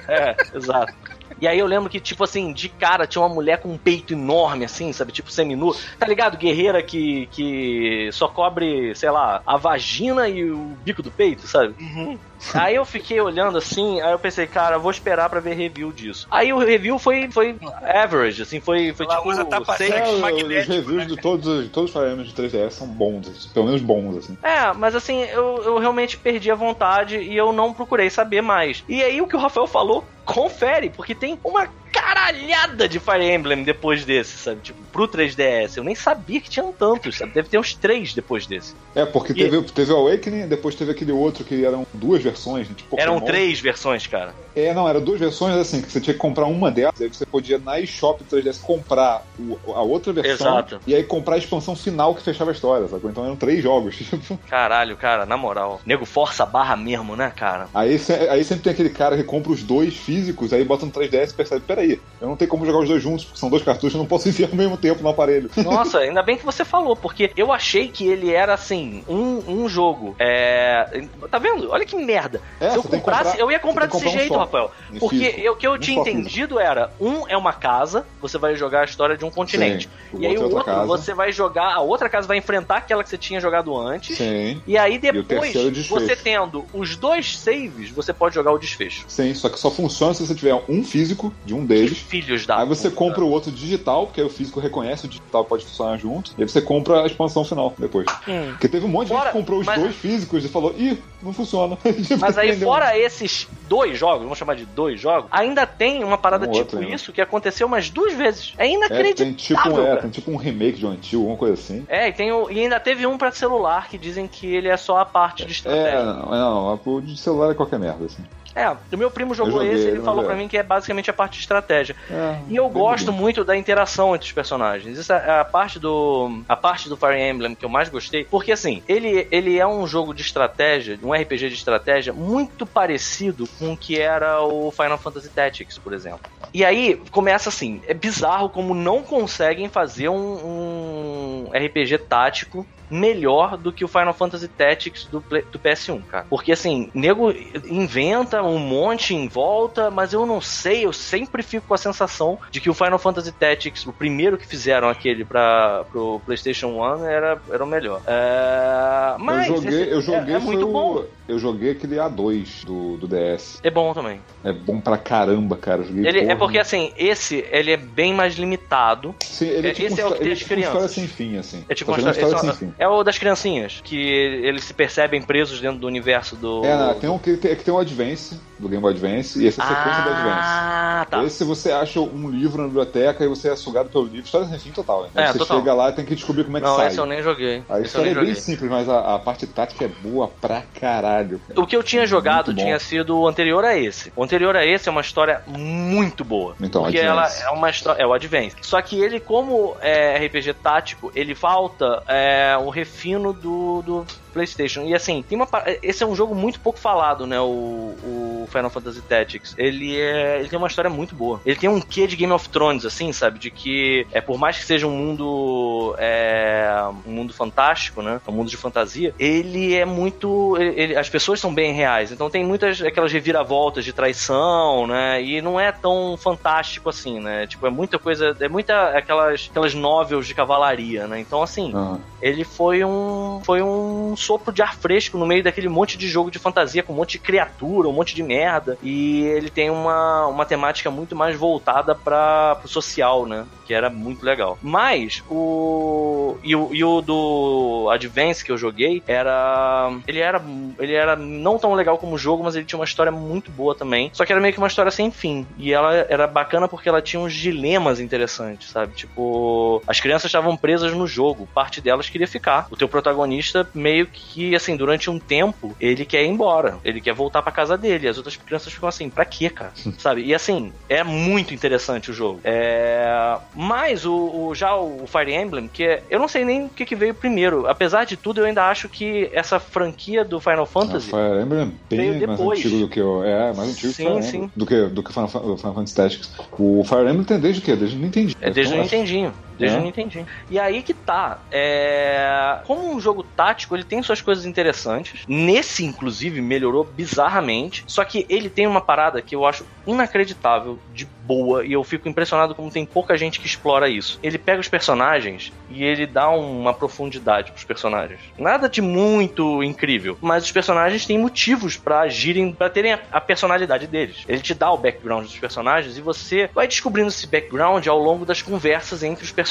É, exato. E aí eu lembro que, tipo assim, de cara tinha uma mulher com um peito enorme, assim, sabe? Tipo seminu. Tá ligado? Guerreira que, que só cobre, sei lá, a vagina e o bico do peito, sabe? Uhum. Aí eu fiquei olhando assim, aí eu pensei, cara, eu vou esperar pra ver review disso. Aí o review foi, foi average, assim, foi, foi Ela tipo... usa tapa seis- É, os reviews né, de todos, de todos os Fire Emblem de 3DS são bons, assim, pelo menos bons, assim. É, mas assim, eu, eu realmente perdi a vontade e eu não procurei saber mais. E aí o que o Rafael falou, confere, porque tem uma caralhada de Fire Emblem depois desse, sabe? Tipo, pro 3DS. Eu nem sabia que tinham tantos, sabe? Deve ter uns três depois desse. É, porque E- teve, teve o Awakening, depois teve aquele outro que eram duas versões, né, tipo Eram três versões, cara. É, não, eram duas versões assim, que você tinha que comprar uma delas, aí você podia na eShop do 3DS comprar o- a outra versão Exato. e aí comprar a expansão final que fechava a história, sacou? Então eram três jogos. tipo. Caralho, cara, na moral. Nego força a barra mesmo, né, cara? Aí, aí sempre tem aquele cara que compra os dois físicos, aí bota no 3DS e percebe, peraí, Eu não tenho como jogar os dois juntos, porque são dois cartuchos, eu não posso enfiar ao mesmo tempo no aparelho. Nossa, ainda bem que você falou, porque eu achei que ele era assim, um, um jogo. É. Tá vendo? Olha que merda. É, Se eu comprasse, comprar- eu ia comprar desse comprar jeito, Rafael. Porque o que eu tinha entendido era: um é uma casa, você vai jogar a história de um continente. Sim, o e aí o outro é outro, outra casa. você vai jogar, a outra casa vai enfrentar aquela que você tinha jogado antes. Sim. E aí o depois, desfecho. você tendo os dois saves, você pode jogar o desfecho. Sim, só que só funciona se você tiver um físico de um deles. filhos da Aí você puta. compra o outro digital, porque aí o físico reconhece o digital pode funcionar junto. E aí você compra a expansão final depois. Hum. Porque teve um monte de Fora- gente que comprou os mas- dois físicos e falou, ih, não funciona. Mas aí, fora esses dois jogos, vamos chamar de dois jogos, ainda tem uma parada Um tipo outro, né? isso que aconteceu umas duas vezes. É É, inacreditável. tem tipo, um- é, tem tipo um remake de um antigo, alguma coisa assim. É, e, tem o- e ainda teve um pra celular que dizem que ele é só a parte de É, estratégia. não, não, o de celular é qualquer merda, assim. É, o meu primo jogou joguei, esse e ele falou pra mim que é basicamente a parte de estratégia. É, E eu bem gosto bonito. muito da interação entre os personagens. Isso é a parte do a parte do Fire Emblem que eu mais gostei, porque assim, ele, ele é um jogo de estratégia, um RPG de estratégia muito parecido com o que era o Final Fantasy Tactics, por exemplo. E aí começa assim, é bizarro como não conseguem fazer um, um RPG tático melhor do que o Final Fantasy Tactics do, Play- do PS1, cara. Porque assim, nego inventa um monte em volta, mas eu não sei, eu sempre fico com a sensação de que o Final Fantasy Tactics, o primeiro que fizeram aquele para pro PlayStation 1 era, era o melhor. É, mas eu joguei, esse eu é- joguei é, muito foi o- bom. Eu joguei aquele A2 do, do DS. É bom também. É bom pra caramba, cara. Ele, é porque assim, esse ele é bem mais limitado. Sim, ele é, é- tipo, esse um é o que tem é as tipo uma história crianças. sem fim, assim. É tipo Tá uma história, história é, sem fim. é o das criancinhas, que eles se percebem presos dentro do universo do. É, não, tem um que tem, que tem o Advance, do Game Boy Advance, e esse é a sequência do Advance. Ah, tá. Esse você acha um livro na biblioteca e você é sugado pelo livro, história sem fim total. Né? É, você total. chega lá e tem que descobrir como é que Não, sai. esse eu nem joguei. A Esse história é bem simples, mas a, a parte tática é boa pra caralho. O que eu tinha jogado tinha sido o anterior a esse. O anterior a esse é uma história muito boa. Então, porque Advance. ela é uma história. É o Advance. Só que ele, como é RPG tático, ele falta é, o refino do, do PlayStation. E assim, tem uma, esse é um jogo muito pouco falado, né? O, o Final Fantasy Tactics. Ele, é, ele tem uma história muito boa. Ele tem um quê de Game of Thrones, assim, sabe? De que, é por mais que seja um mundo. É, um mundo fantástico, né? Um mundo de fantasia, ele é muito. ele- ele- as pessoas são bem reais. Então tem muitas aquelas reviravoltas de traição, né? E não é tão fantástico assim, né? Tipo, é muita coisa. É muita aquelas, aquelas novels de cavalaria, né? Então, assim, Ah, ele foi um foi um sopro de ar fresco no meio daquele monte de jogo de fantasia com um monte de criatura, um monte de merda. E ele tem uma, uma temática muito mais voltada para pro social, né? Que era muito legal. Mas o e, o e o do Advance que eu joguei era ele era ele era não tão legal como jogo, mas ele tinha uma história muito boa também. Só que era meio que uma história sem fim. E ela era bacana porque ela tinha uns dilemas interessantes, sabe? Tipo, as crianças estavam presas no jogo, parte delas queria ficar. O teu protagonista meio que assim, durante um tempo, ele quer ir embora, ele quer voltar pra casa dele. As outras crianças ficam assim, pra quê, cara? sabe? E assim, é muito interessante o jogo. É... Mas o, o- já o Fire Emblem, que é, eu não sei nem o que, que veio primeiro. Apesar de tudo, eu ainda acho que essa franquia do Final Fantasy Fire Emblem é Veio bem mais depois. antigo do que o. É, mais antigo Sim, o Fire sim. Emblem. Do que, do que o Final, o Final Fantasy Tactics. O Fire Emblem tem desde o quê? Desde o Nintendo. É desde o Então, Nintendinho. Desde É? o Nintendinho. E aí que tá. É... Como um jogo tático, ele tem suas coisas interessantes. Nesse, inclusive, melhorou bizarramente. Só que ele tem uma parada que eu acho inacreditável, de boa, e eu fico impressionado como tem pouca gente que explora isso. Ele pega os personagens e ele dá uma profundidade pros personagens. Nada de muito incrível, mas os personagens têm motivos pra agirem, pra terem a, a personalidade deles. Ele te dá o background dos personagens e você vai descobrindo esse background ao longo das conversas entre os personagens,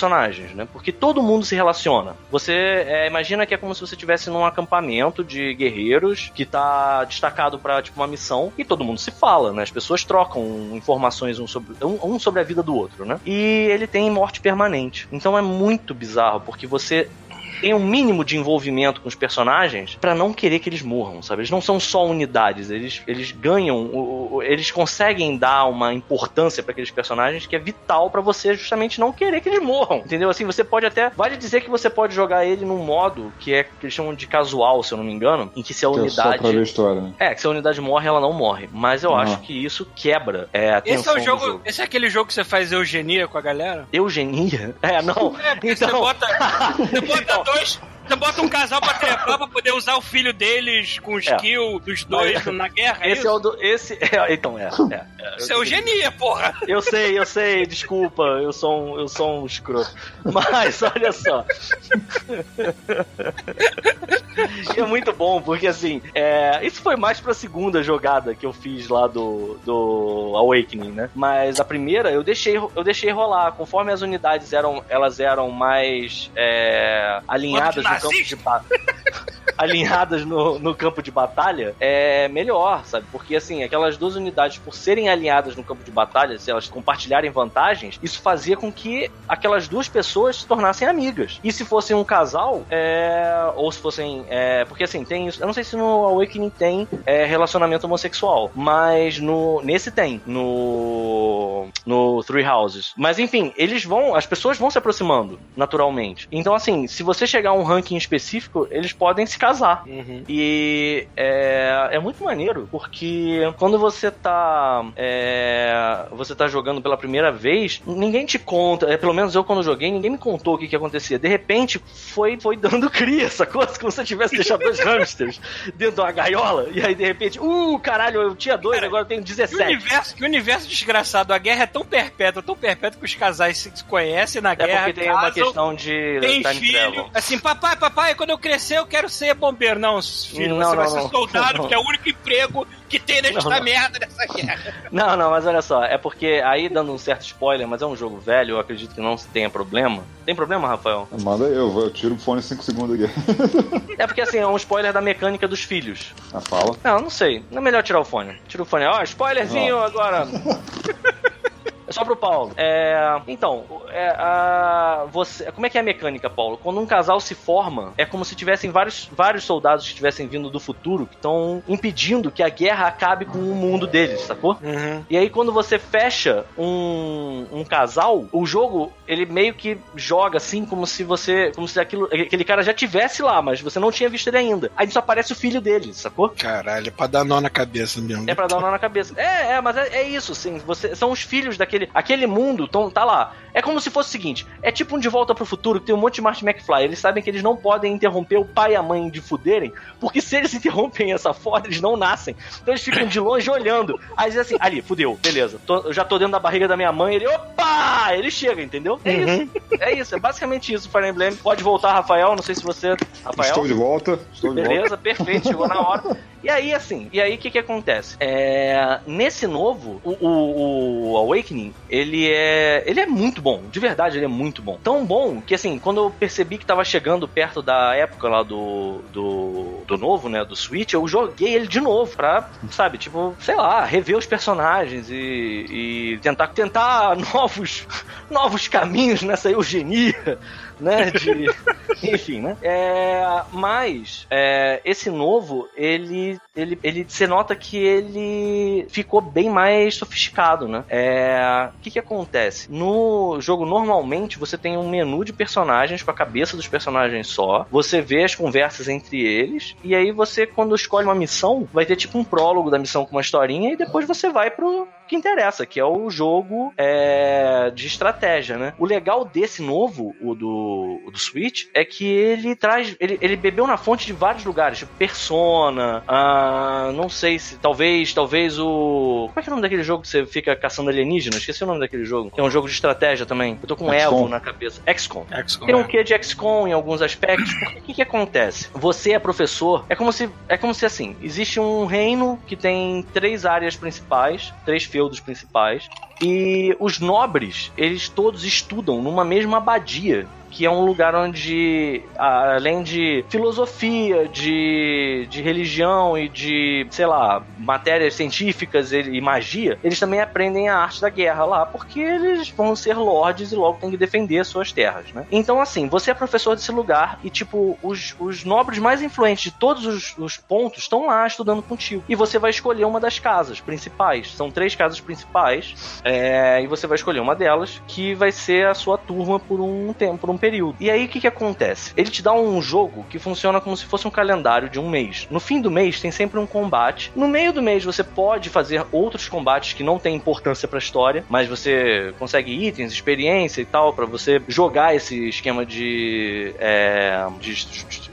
né? Porque todo mundo se relaciona. Você é, imagina que é como se você estivesse num acampamento de guerreiros que tá destacado pra tipo uma missão e todo mundo se fala, né? As pessoas trocam informações um sobre, um, um sobre a vida do outro, né? E ele tem morte permanente. Então é muito bizarro porque você tenha um mínimo de envolvimento com os personagens pra não querer que eles morram, sabe? Eles não são só unidades, eles, eles ganham, o- o- eles conseguem dar uma importância pra aqueles personagens que é vital pra você justamente não querer que eles morram, entendeu? Assim, você pode até, vale dizer que você pode jogar ele num modo que é que eles chamam de casual, se eu não me engano, em que se a Que é só unidade pra ver a história, né? é, que se a unidade morre, ela não morre. Mas eu Ah. acho que isso quebra é, a Esse é o do jogo, jogo. Esse é aquele jogo que você faz eugenia com a galera? Eugenia? É, não. É, porque então... você bota. Você bota Então. Dois. Você bota um casal pra trepar pra poder usar o filho deles com o skill dos dois na guerra. é Esse isso? é o do. Esse. é, então, é. é, é. Isso é eugenia, porra! Eu sei, eu sei, desculpa, eu sou um, eu sou um escroto. Mas, olha só. É muito bom, porque assim, é, isso foi mais pra segunda jogada que eu fiz lá do, do Awakening, né? Mas a primeira eu deixei, eu deixei rolar. Conforme as unidades eram, elas eram mais é, alinhadas no campo de alinhadas no, no campo de batalha, é melhor, sabe? Porque assim, aquelas duas unidades, por serem alinhadas no campo de batalha, se elas compartilharem vantagens, isso fazia com que aquelas duas pessoas se tornassem amigas. E se fossem um casal, é, ou se fossem. é, porque assim, tem isso. Eu não sei se no Awakening tem é, relacionamento homossexual, mas no nesse tem. No. No Three Houses. Mas enfim, eles vão. As pessoas vão se aproximando, naturalmente. Então, assim, se você chegar a um ranking específico, eles podem se casar. E é, é muito maneiro, porque quando você tá. é, você tá jogando pela primeira vez, ninguém te conta. É, pelo menos eu quando joguei, ninguém me contou o que, que acontecia. De repente, foi, foi dando cria, essa coisa, como se eu tivesse deixado dois hamsters dentro de uma gaiola. E aí, de repente, uh, caralho, eu tinha dois, Cara, agora eu tenho Que 17. universo, que universo desgraçado. A guerra é tão perpétua, tão perpétua que os casais se conhecem na É guerra. porque tem uma casam, questão de Tem filho, travel. assim, papai, papai, quando eu crescer eu quero ser bombeiro. Não, filho, Não, você vai não, ser não. soldado, Não. que é o único emprego que tem nesta Não, não. merda dessa guerra. Não, não, mas olha só, é porque aí dando um certo spoiler, mas é um jogo velho, eu acredito que não tenha problema. Tem problema, Rafael? Manda eu, eu tiro o fone em 5 segundos aqui. É porque assim, é um spoiler da mecânica dos filhos. Ah, fala. Não, não sei. Não é melhor tirar o fone. Tira o fone. Ó, spoilerzinho agora. Só pro Paulo. É, então, é, a, você, como é que é a mecânica, Paulo? Quando um casal se forma, é como se tivessem vários, vários soldados que estivessem vindo do futuro que estão impedindo que a guerra acabe com o mundo deles, sacou? E aí, quando você fecha um, um casal, o jogo ele meio que joga assim, como se você. Como se aquilo, aquele cara já tivesse lá, mas você não tinha visto ele ainda. Aí só aparece o filho dele, sacou? Caralho, é pra dar nó na cabeça mesmo. É pra dar nó na cabeça. É, é, mas é, é isso, sim. Você, são os filhos daquele. Aquele mundo tão, tá lá. É como se fosse o seguinte: é tipo um De Volta pro Futuro que tem um monte de Marty McFly. Eles sabem que eles não podem interromper o pai e a mãe de fuderem, porque se eles interrompem essa foda, eles não nascem. Então eles ficam de longe olhando. Aí assim: ali, fudeu, beleza. Tô- eu já tô dentro da barriga da minha mãe. Ele, opa! Ele chega, entendeu? É isso. É isso, é basicamente isso, Fire Emblem. Pode voltar, Rafael. Não sei se você. Rafael. Estou de volta. Estou de volta. Beleza, perfeito, chegou na hora. E aí, assim, e aí o que que acontece? É, nesse novo, o, o- o Awakening, ele é, ele é muito bom, de verdade, ele é muito bom. Tão bom que, assim, quando eu percebi que tava chegando perto da época lá do, do, do novo, né, do Switch, eu joguei ele de novo pra, sabe, tipo, sei lá, rever os personagens e, e tentar, tentar novos, novos caminhos nessa eugenia, né, de... Enfim, né? É, mas é, esse novo, ele, ele, ele, você nota que ele ficou bem mais sofisticado, né? É, o que que acontece? No jogo, normalmente, você tem um menu de personagens com a cabeça dos personagens só. Você vê as conversas entre eles. E aí você, quando escolhe uma missão, vai ter tipo um prólogo da missão com uma historinha. E depois você vai pro que interessa, que é o jogo é, de estratégia, né? O legal desse novo, o do, o do Switch, é que ele traz. Ele, ele bebeu na fonte de vários lugares, tipo Persona, ah, não sei se. Talvez, talvez o. Como é que é o nome daquele jogo que você fica caçando alienígenas? Esqueci o nome daquele jogo. Que é um jogo de estratégia também. Eu tô com. Evo na cabeça. XCOM. XCOM, Tem um é. quê de XCOM em alguns aspectos. Porque o que, que acontece? Você é professor, é como se é como se assim, existe um reino que tem três áreas principais, três feudos principais. E os nobres, eles todos estudam numa mesma abadia que é um lugar onde, além de filosofia, de, de religião e de, sei lá, matérias científicas e, magia, eles também aprendem a arte da guerra lá, porque eles vão ser lords e logo têm que defender suas terras, né? Então, assim, você é professor desse lugar e, tipo, os, os nobres mais influentes de todos os, os pontos estão lá estudando contigo. E você vai escolher uma das casas principais. São três casas principais. É, e você vai escolher uma delas, que vai ser a sua turma por um tempo, por um período. E aí o que, que acontece? Ele te dá um jogo que funciona como se fosse um calendário de um mês. No fim do mês tem sempre um combate. No meio do mês você pode fazer outros combates que não têm importância pra história, mas você consegue itens, experiência e tal, pra você jogar esse esquema de, é, de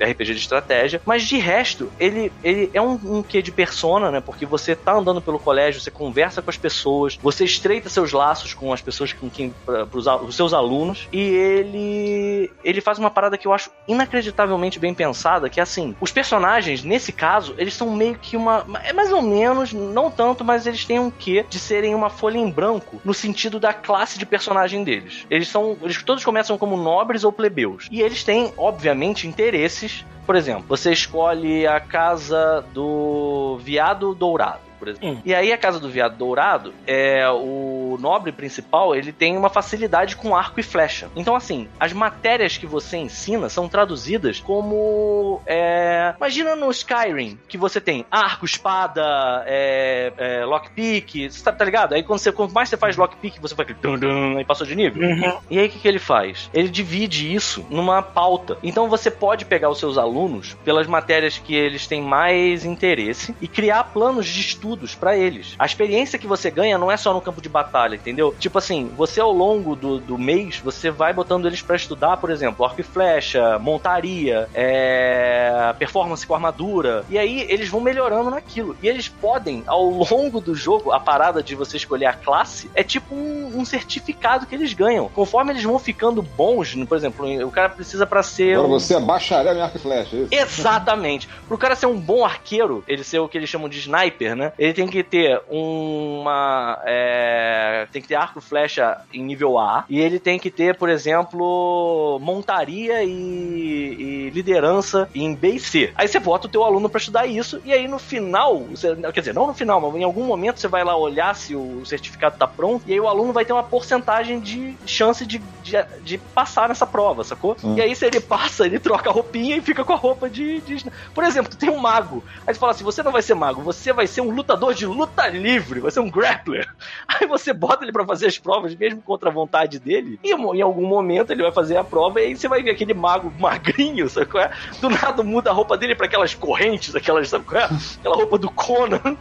RPG de estratégia. Mas de resto, ele, ele é um, um quê de persona, né? Porque você tá andando pelo colégio, você conversa com as pessoas, você estreita seus laços com as pessoas com quem. os seus alunos, e ele. ele faz uma parada que eu acho inacreditavelmente bem pensada, que é assim, os personagens, nesse caso, eles são meio que uma. É mais ou menos, não tanto, mas eles têm um quê de serem uma folha em branco no sentido da classe de personagem deles. Eles são. Eles todos começam como nobres ou plebeus. E eles têm, obviamente, interesses. Por exemplo, você escolhe a casa do Viado Dourado. Por exemplo. E aí a casa do Viado Dourado é o nobre principal, ele tem uma facilidade com arco e flecha. Então assim, as matérias que você ensina são traduzidas como é, imagina no Skyrim que você tem arco, espada, é, é, lockpick, você tá, tá ligado? Aí quando você quanto mais você faz lockpick, você aquele dum, dum, aí passou de nível. E aí o que, que ele faz? Ele divide isso numa pauta. Então você pode pegar os seus alunos pelas matérias que eles têm mais interesse e criar planos de estudos pra eles. A experiência que você ganha não é só no campo de batalha, entendeu? Tipo assim, você ao longo do, do mês, você vai botando eles pra estudar, por exemplo, arco e flecha, montaria, é, performance com armadura. E aí eles vão melhorando naquilo. E eles podem, ao longo do jogo, a parada de você escolher a classe é tipo um, um certificado que eles ganham. Conforme eles vão ficando bons, por exemplo, o cara precisa pra ser. Agora um- você é bacharel em arco e flecha, é isso? Exatamente. Pro cara ser um bom arqueiro, ele ser o que eles chamam de sniper, né? Ele tem que ter uma. é, tem que ter arco e flecha em nível A. E ele tem que ter, por exemplo, montaria e, e liderança em B e C. Aí você bota o teu aluno pra estudar isso. E aí no final, você- quer dizer, não no final, mas em algum momento você vai lá olhar se o certificado tá pronto. E aí o aluno vai ter uma porcentagem de chance de, de, de passar nessa prova, sacou? Hum. E aí se ele passa, ele troca a roupinha e fica com a roupa de, de- Por exemplo, tu tem um mago. Aí você fala assim: você não vai ser mago, você vai ser um lutador de luta livre, vai ser um grappler. Aí você bota ele pra fazer as provas, mesmo contra a vontade dele, e em algum momento ele vai fazer a prova, e aí você vai ver aquele mago magrinho, sabe qual é? Do nada muda a roupa dele pra aquelas correntes, aquelas, sabe qual é? Aquela roupa do Conan.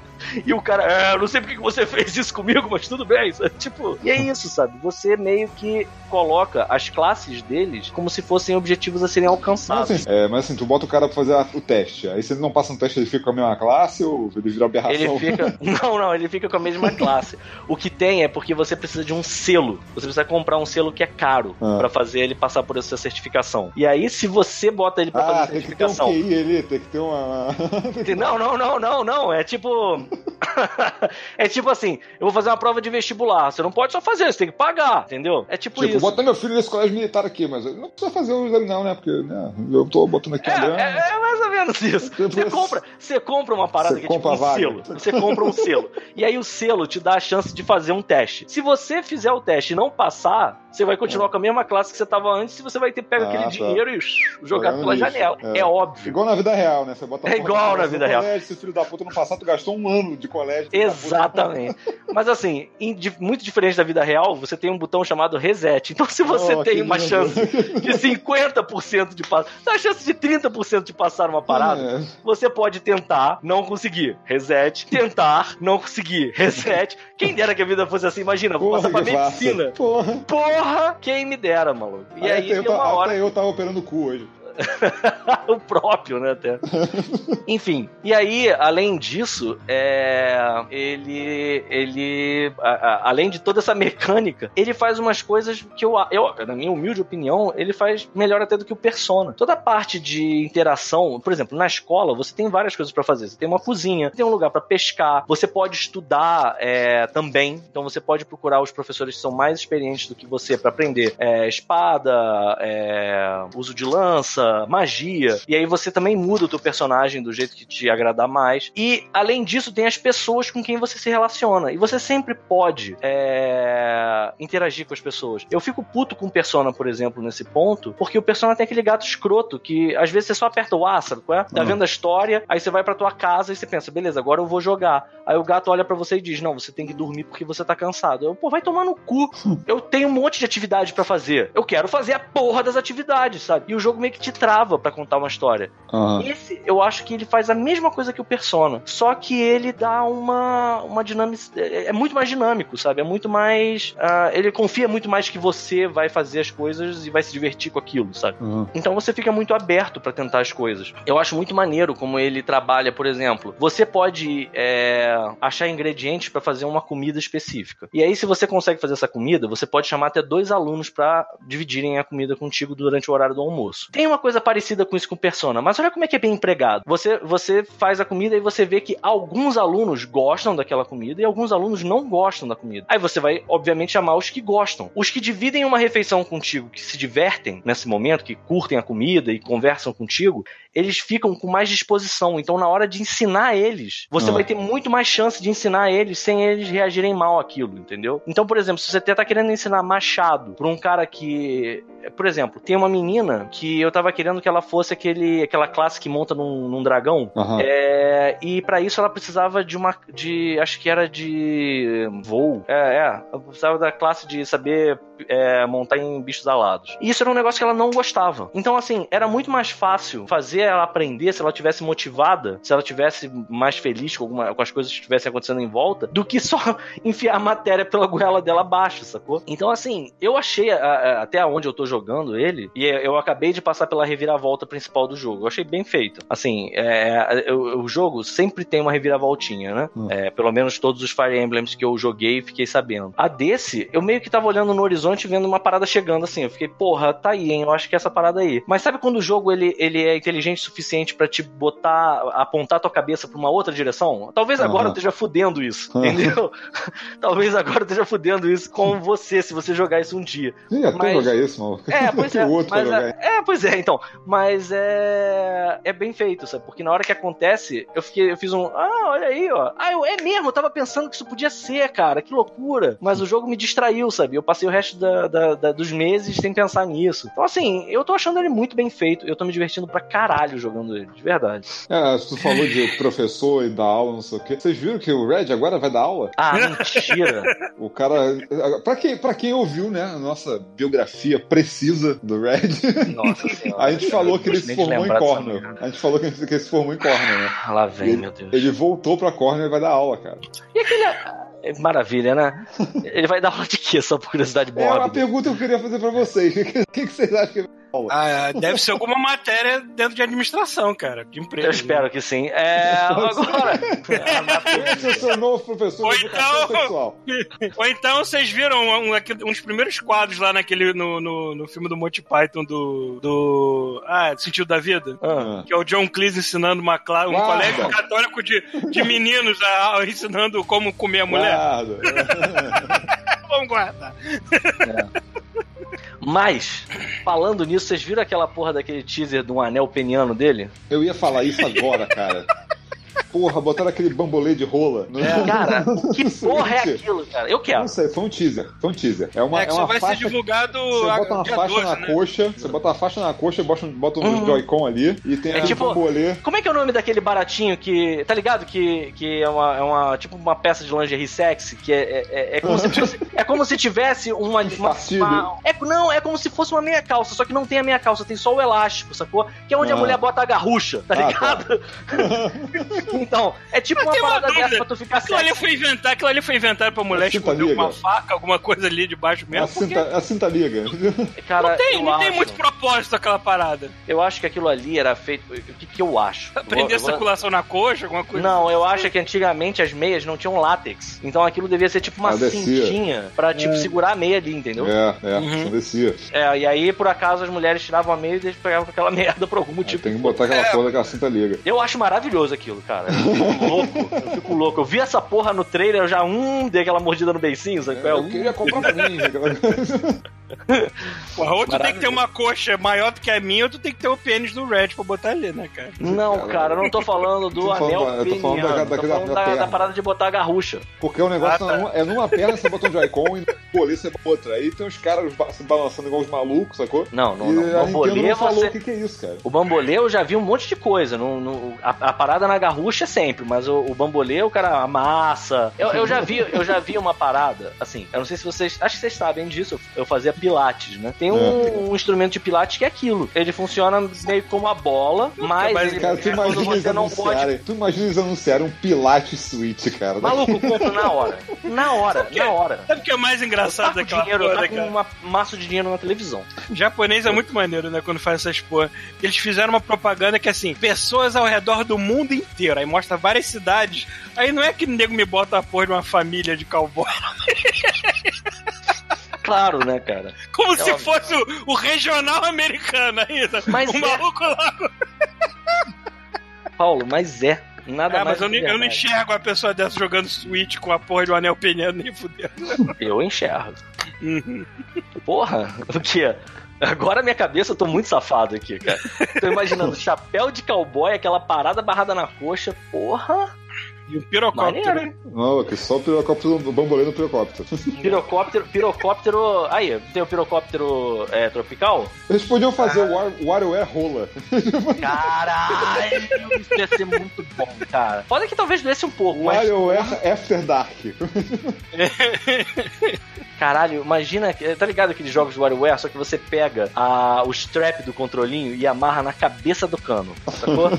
E o cara, é, não sei porque que você fez isso comigo, mas tudo bem. sabe? Tipo, e é isso, sabe? Você meio que coloca as classes deles como se fossem objetivos a serem Mas alcançados. assim, é, mas assim, tu bota o cara pra fazer a- o teste. Aí se ele não passa no teste, ele fica com a mesma classe ou ele vira aberração? Ele fica. Não, não, ele fica com a mesma classe. O que tem é porque você precisa de um selo. Você precisa comprar um selo que é caro Ah. pra fazer ele passar por essa certificação. E aí, se você bota ele pra Ah, fazer tem que ter um certificação. QI ali, tem que ter uma. Não, não, não, não, não. É tipo. é tipo assim: eu vou fazer uma prova de vestibular. Você não pode só fazer, você tem que pagar, entendeu? É tipo, Tipo, isso. bota meu filho nesse colégio militar aqui, mas ele não precisa fazer o exame, não, né? Porque né, eu tô botando aqui É, a grana. é, é mais ou menos isso. Você compra, você compra uma parada Você que é tipo um a vaga. selo. Você compra um selo. E aí o selo te dá a chance de fazer um teste. Se você fizer o teste e não passar, você vai continuar com a mesma classe que você tava antes e você vai ter pego Ah, aquele tá. dinheiro e jogado pela lixo. janela. É, É. óbvio. Igual na vida real, né? Você bota É igual na vida no real. Colégio, se o filho da puta não passar, tu gastou um ano de colégio. Exatamente. Mas assim, em- muito diferente da vida real, você tem um botão chamado reset. Então, se você Oh, tem uma lindo. chance de 50% de passar, a chance de 30% de passar uma parada, É. você pode tentar, não conseguir, reset, tentar, não conseguir, reset. Quem dera que a vida fosse assim, imagina, vou Porra, passar pra medicina. Porra. Porra, quem me dera, maluco. E aí, até, eu, uma hora. até eu tava operando o cu hoje. o próprio, né, até. Enfim, e aí, além disso, é, ele, ele a- a- além de toda essa mecânica, ele faz umas coisas que eu, eu, na minha humilde opinião, ele faz melhor até do que o Persona. Toda a parte de interação, por exemplo, na escola, você tem várias coisas pra fazer. Você tem uma cozinha, tem um lugar pra pescar, você pode estudar é, também, então você pode procurar os professores que são mais experientes do que você pra aprender é, espada, é, uso de lança, magia. E aí você também muda o teu personagem do jeito que te agradar mais. E além disso, tem as pessoas com quem você se relaciona. E você sempre pode é, interagir com as pessoas. Eu fico puto com o Persona, por exemplo, nesse ponto, porque o Persona tem aquele gato escroto que às vezes você só aperta o A, sabe qual é? Tá Uhum. vendo a história, aí você vai pra tua casa e você pensa, beleza, agora eu vou jogar. Aí o gato olha pra você e diz, não, você tem que dormir porque você tá cansado. Eu, pô, vai tomar no cu. Eu tenho um monte de atividade pra fazer. Eu quero fazer a porra das atividades, sabe? E o jogo meio que te trava pra contar uma história. Aham. Esse, eu acho que ele faz a mesma coisa que o Persona, só que ele dá uma, uma dinâmica. É é muito mais dinâmico, sabe? É muito mais. ah, ele confia muito mais que você vai fazer as coisas e vai se divertir com aquilo, sabe? aham. Então você fica muito aberto pra tentar as coisas. Eu acho muito maneiro como ele trabalha, por exemplo. Você pode é, achar ingredientes pra fazer uma comida específica. E aí, se você consegue fazer essa comida, você pode chamar até dois alunos pra dividirem a comida contigo durante o horário do almoço. Tem uma coisa parecida com isso com Persona, mas olha como é que é bem empregado. Você, você faz a comida e você vê que alguns alunos gostam daquela comida e alguns alunos não gostam da comida. Aí você vai, obviamente, chamar os que gostam. Os que dividem uma refeição contigo, que se divertem nesse momento, que curtem a comida e conversam contigo, eles ficam com mais disposição. Então, na hora de ensinar eles, você Ah. vai ter muito mais chance de ensinar eles sem eles reagirem mal àquilo, entendeu? Então, por exemplo, se você tá querendo ensinar machado pra um cara que. Por exemplo, tem uma menina que eu tava querendo que ela fosse aquele, aquela classe que monta num, num dragão. Aham. É, e pra isso ela precisava de uma. de. acho que era de voo. É, é. Ela precisava da classe de saber é, montar em bichos alados. E isso era um negócio que ela não gostava. Então, assim, era muito mais fácil fazer ela aprender se ela tivesse motivada, se ela tivesse mais feliz com, alguma, com as coisas que estivessem acontecendo em volta, do que só enfiar a matéria pela goela dela abaixo, sacou? Então, assim, eu achei a- a- até onde eu tô jogando ele, e eu acabei de passar pela reviravolta principal do jogo. Eu achei bem feito. Assim, é, o, o jogo sempre tem uma reviravoltinha, né? Hum. É, pelo menos todos os Fire Emblems que eu joguei e fiquei sabendo. A desse, eu meio que tava olhando no horizonte vendo uma parada chegando assim. Eu fiquei, porra, tá aí, hein? Eu acho que é essa parada aí. Mas sabe quando o jogo ele, ele é inteligente o suficiente pra te botar, apontar tua cabeça pra uma outra direção? Talvez agora Aham. eu esteja fudendo isso, Aham. entendeu? Talvez agora eu esteja fudendo isso com você, se você jogar isso um dia. Ih, até Mas- jogar isso, mano. É, pois é. outro Mas é, é, pois é, então. Mas é. É bem feito, sabe? Porque na hora que acontece, eu fiquei, eu fiz um. Ah, olha aí, ó. Ah, eu, é mesmo, eu tava pensando que isso podia ser, cara. Que loucura. Mas o jogo me distraiu, sabe? Eu passei o resto da- da- da- dos meses sem pensar nisso. Então, assim, eu tô achando ele muito bem feito. Eu tô me divertindo pra caralho jogando ele, de verdade. É, tu falou de professor e dar aula, não sei o quê. Vocês viram que o Red agora vai dar aula? Ah, mentira. O cara. Pra quem, pra quem ouviu, né, a nossa biografia precisa do Red, Nossa senhora. a gente falou que ele se formou em merda. A gente falou que ele, ele se formou em Cornell, né? Ah, Lá vem, meu Deus. Ele voltou pra Cornell e vai dar aula, cara. E aquele. é Maravilha, né? Ele vai dar aula de quê? Só por curiosidade É uma pergunta que eu queria fazer pra vocês. O que, que, que vocês acham que Ah, deve ser alguma matéria dentro de administração, cara, de empresa. Eu espero que sim. É, agora. Esse é o seu novo professor Ou então- sexual. Ou então vocês viram um, um, uns primeiros quadros lá naquele no, no, no filme do Monty Python do. do. Ah, Sentido da Vida? Ah, Que é o John Cleese ensinando uma cla- um Guarda. colégio católico de, de meninos a, a- ensinando como comer a mulher. Guarda. Vamos guardar. Mas, falando nisso, vocês viram aquela porra daquele teaser de um anel peniano dele? Eu ia falar isso agora, cara. Porra, botaram aquele bambolê de rola. No... Cara, que porra é aquilo, cara? Eu Não quero. sei, foi um teaser. Foi um teaser. É uma, é que é só uma vai faixa ser divulgado Você a- bota uma faixa 12, na né? coxa, você bota uma faixa na coxa, bota, um- bota uns Uhum. Joy-Con ali e tem É um tipo- bambolê. Como é que é o nome daquele baratinho que. Tá ligado? Que, que é, uma, é uma. Tipo uma peça de lingerie sexy, que é, é, é- é como se fosse. É como se tivesse uma. uma, uma- é, não, é como se fosse uma meia calça, só que não tem a meia calça, tem só o elástico, sacou? Que é onde a Ah. mulher bota a garrucha, tá Ah, ligado? Então, é tipo uma tenho uma parada dessa pra tu ficar Aquilo ali foi inventado, aquilo ali foi inventado pra mulher esconder liga. uma faca, alguma coisa ali debaixo mesmo. A cinta, a cinta liga. Cara, Não tem, não tem muito propósito aquela parada. Eu acho que aquilo ali era feito. O que, que eu acho? Eu vou- Prender eu vou- circulação na coxa, alguma coisa. Não, eu acho que antigamente as meias não tinham látex. Então aquilo devia ser tipo uma Ah, cintinha pra, tipo, segurar a meia ali, entendeu? É, é, Uhum. só descia. É, e aí, por acaso, as mulheres tiravam a meia e eles pegavam aquela merda por algum motivo. tem que botar aquela É. porra daquela cinta liga. Eu acho maravilhoso aquilo, cara. Fico louco. Eu fico louco. Eu vi essa porra no trailer, eu já, hum, dei aquela mordida no beicinho, sabe? qual é? Eu queria comprar pra mim. Porra, ou tu tem que ter uma coxa maior do que a minha, ou tu tem que ter o pênis do Red pra botar ali, né, cara? Não, cara, eu não tô falando do Tô falando- anel eu tô falando da- da- Tô falando da da, parada de botar a garrucha. Porque o negócio Ah, tá. é numa perna você bota um Joy-Con e no bolê você bota outra. Aí tem os caras se balançando igual os malucos, sacou? Não, não, e não. a Nintendo Bambolê, não falou você... o que, que é isso, cara. O bambolê eu já vi um monte de coisa. No, no- a, a parada na garrucha é sempre, mas o, o bambolê o cara amassa. Eu, eu, já vi, eu já vi uma parada, assim, eu não sei se vocês. Acho que vocês sabem disso. Eu fazia pilates, né? Tem um, um instrumento de pilates que é aquilo. Ele funciona meio como a bola, mas, mas, ele, Cara, tu é quando imagina eles você não pode. anunciarem. Tu imagina eles anunciarem um Pilates Switch, cara. Maluco, compra na hora. Na hora, na hora. Sabe o que é mais Eu engraçado taco daquela dinheiro, porra, taco cara? uma maço de dinheiro na televisão. Japonês é muito maneiro, né, quando faz essas porra. Eles fizeram uma propaganda que, assim, pessoas ao redor do mundo inteiro. Aí mostra várias cidades. Aí não é que o nego me bota a porra de uma família de cowboy. Claro, né, cara? Como É se óbvio. fosse o, o regional americano aí. sabe? Mas o é. maluco lá. Paulo, mas é. Nada Ah, mais mas eu, que eu não enxergo uma pessoa dessa jogando Switch com a porra de um anel peniano nem fudendo. Eu enxergo. Uhum. Porra, o quê? Agora minha cabeça eu tô muito safado aqui, cara. Tô imaginando chapéu de cowboy, aquela parada barrada na coxa. Porra! E um pirocóptero. Maneiro? Não, aqui só o pirocóptero, o bambolê no pirocóptero. Pirocóptero, pirocóptero. Aí, tem o pirocóptero é, tropical? Eles podiam fazer o War- WarioWare rola. Caralho, isso ia ser muito bom, cara. Foda que talvez doesse um pouco, mas. WarioWare After Dark. Caralho, imagina, tá ligado aqueles jogos de WarioWare, só que você pega a, o strap do controlinho e amarra na cabeça do cano, sacou?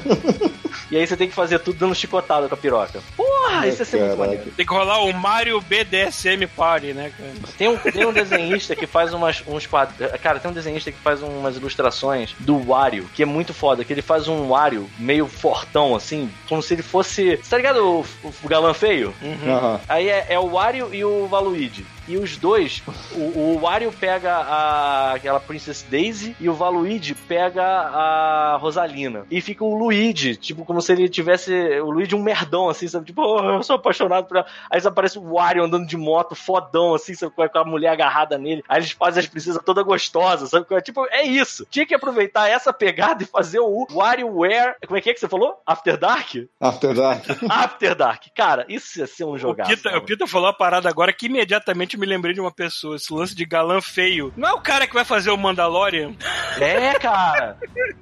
e aí você tem que fazer tudo dando chicotada com a piroca. Porra, isso ia ser muito maneiro. Tem que rolar o Mario BDSM Party, né, cara? Tem um, tem um desenhista que faz umas, uns quadros. Cara, tem um desenhista que faz umas ilustrações do Wario, que é muito foda, que ele faz um Wario meio fortão, assim, como se ele fosse. Tá ligado o, o galã feio? Aham. Aí é, é o Wario e o Valuigi. E os dois, o, o Wario pega a, aquela Princess Daisy e o Valuigi pega a Rosalina. E fica o Luigi, tipo, como se ele tivesse. O Luigi um merdão, assim, sabe? Tipo, oh, eu sou apaixonado por ela. Aí aparece o Wario andando de moto, fodão, assim, sabe? Com a- mulher agarrada nele. Aí eles fazem as princesas toda gostosas, sabe? Tipo, é isso. Tinha que aproveitar essa pegada e fazer o WarioWare. Como é que é que você falou? After Dark? After Dark. After Dark. Cara, isso ia ser um O jogaço. Pita, o Pita falou a parada agora que imediatamente me lembrei de uma pessoa. Esse lance de galã feio. Não é o cara que vai fazer o Mandalorian? É, cara.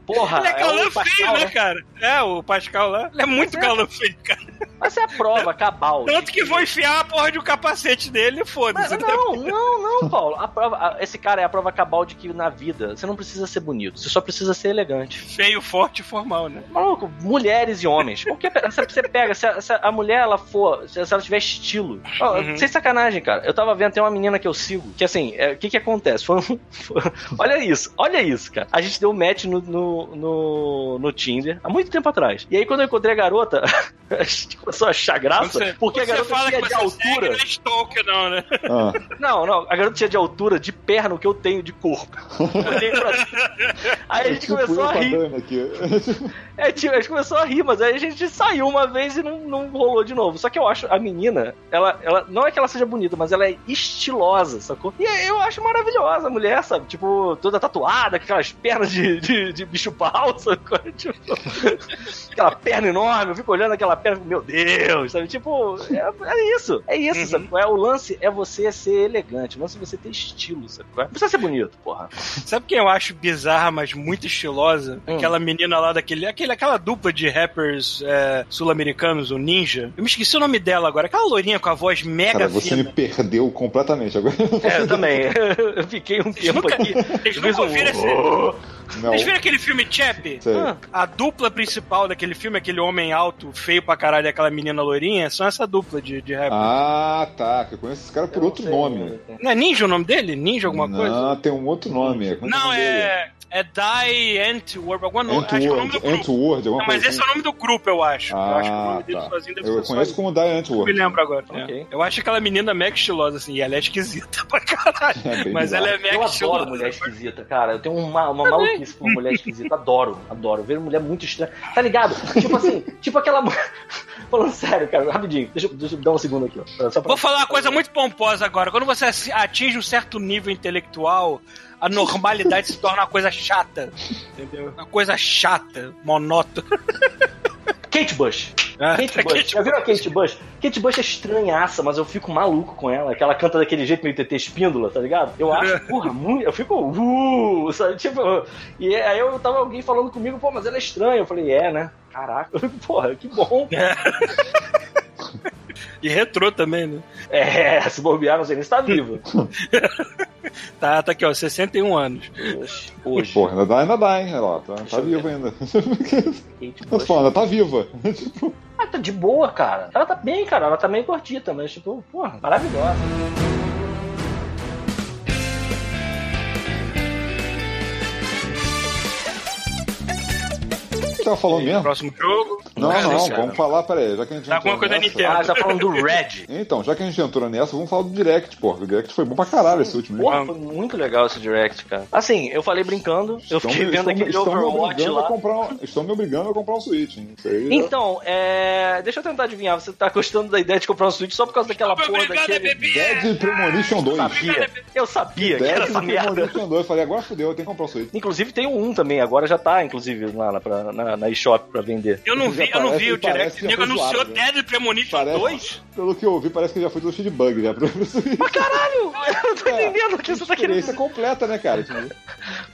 Porra, Ele é galã o Pascal, feio, né, né? cara? É, o Pascal lá. Ele é muito é. galã feio, cara. Mas é a prova, cabal. Tanto que vou enfiar a porra de um capacete dele e foda-se. né? não, não, não, Paulo. A prova, a- esse cara é a prova cabal de que na vida você não precisa ser bonito, você só precisa ser elegante. Feio, forte e formal, né? Maluco, mulheres e homens. Qualquer, você pega, se a, se a mulher ela for, se, se ela tiver estilo. Ó, Uhum. Sem sacanagem, cara. Eu tava vendo, tem uma menina que eu sigo, que assim, é, o que que acontece? Foi um- foi- olha isso, olha isso, cara. A gente deu match no, no, no, no Tinder há muito tempo atrás. E aí quando eu encontrei a garota, a gente começou a achar graça, você, porque a você garota fala tinha que de altura. não é stalker, não, né? Ah, Não, não, a garota tinha de altura, de perna, o que eu tenho de corpo. Eu olhei pra- Aí a gente tipo começou a a rir. Aqui. É, tipo, a gente começou a rir, mas aí a gente saiu uma vez e não, não rolou de novo. Só que eu acho a menina, ela, ela não é que ela seja bonita, mas ela é estilosa, sacou? E eu acho maravilhosa a mulher, sabe? Tipo, toda tatuada, com aquelas pernas de, de, de bicho pau, sacou? Tipo, aquela perna enorme, eu fico olhando aquela perna, meu Deus, sabe? Tipo, é, é isso, é isso, Uhum. sabe? É, o lance é você ser elegante, o lance é você ter estilo, sabe? Não precisa ser bonito, porra. Sabe quem eu acho bizarra, mas muito estilosa? Hum. Aquela menina lá daquele. Aquele, aquela dupla de rappers é, sul-americanos, o Ninja. Eu me esqueci o nome dela agora. Aquela loirinha com a voz mega Cara, você me fina. perdeu completamente agora. É, eu também. eu fiquei um Vocês tempo nunca, aqui. vocês Eu nunca ouviram esse. Não. Vocês viram aquele filme Chap? Ah, A dupla principal daquele filme, aquele homem alto, feio pra caralho, e aquela menina loirinha, são essa dupla de, de rap. Ah, tá. Que eu conheço esse cara por eu outro não sei, nome. Não é Ninja o nome dele? Ninja alguma não, coisa? tem um outro nome. Como Não, dele? é. É Die Antwoord. Alguma no... Acho que é o nome do grupo. Antwoord, alguma Não, mas esse assim. é o nome do grupo, eu acho. eu acho que o Ah, nome dele tá. sozinho deve Eu conheço como Die Não me Antwoord. lembro agora. É. Eu acho aquela menina mega estilosa, assim, e ela é esquisita pra caralho. É mas bizarro. ela é mega Eu estilosa. adoro mulher esquisita, cara. Eu tenho uma, uma maluquice por mulher esquisita. Adoro, adoro. Ver mulher muito estranha. Tá ligado? Tipo assim, tipo aquela. Falando sério, cara, rapidinho. Deixa, eu- deixa eu dar um segundo aqui, ó. Só pra- Vou falar uma coisa muito pomposa agora. Quando você atinge um certo nível intelectual, a normalidade se torna uma coisa chata. Entendeu? Uma coisa chata, monótona. Kate Bush. Ah, Kate Bush. Já viram a Kate Bush? Kate Bush é estranhaça, mas eu fico maluco com ela. Que ela canta daquele jeito meio TT espíndola, tá ligado? Eu acho, porra, muito. Eu fico. Uh, sabe? Tipo. E aí eu tava alguém falando comigo, pô, mas ela é estranha. Eu falei, é, né? Caraca, porra, que bom. E retrô também, né? É, se bobear, não sei nem se tá viva. Tá, tá aqui, ó, 61 anos. Hoje. hoje. Porra, ainda dá, ainda dá, hein? Lá, tá, tá viva ainda. Kate Tô Bush. falando, ela tá viva. Ah, tá de boa, cara. Ela tá bem, cara. Ela tá meio gordita, mas, tipo, porra, maravilhosa. Tava falando mesmo? Próximo jogo. Não, é não, isso, cara. vamos falar, peraí, já que a gente Tá entrou alguma coisa da nessa- Nintendo. Ah, tá falando do Red. Então, já que a gente entrou nessa, vamos falar do Direct, porra. O Direct foi bom pra caralho esse último. Porra, foi muito legal esse Direct, cara. Assim, eu falei brincando, eu Estão fiquei me- vendo estão aquele estão me Overwatch obrigando a lá. comprar um- Estão me obrigando a comprar um Switch, hein? Já- Então, é. Deixa eu tentar adivinhar. Você tá gostando da ideia de comprar um Switch só por causa daquela porra obrigado, daquele. Dead Premonition 2. Sabia. Eu sabia que era essa merda. Premonition 2. Eu falei, agora fudeu, eu tenho que comprar um Switch. Inclusive tem um também, agora já tá, inclusive, lá na, na, na eShop pra vender. Eu não vi, eu não vi o direct. nego anunciou né? Dead Premonition Parece- 2? Pelo que eu ouvi, parece que já foi todo cheio de bug já pro Switch. Caralho! Eu não tô entendendo o que você tá querendo Experiência completa, né, cara? Tipo,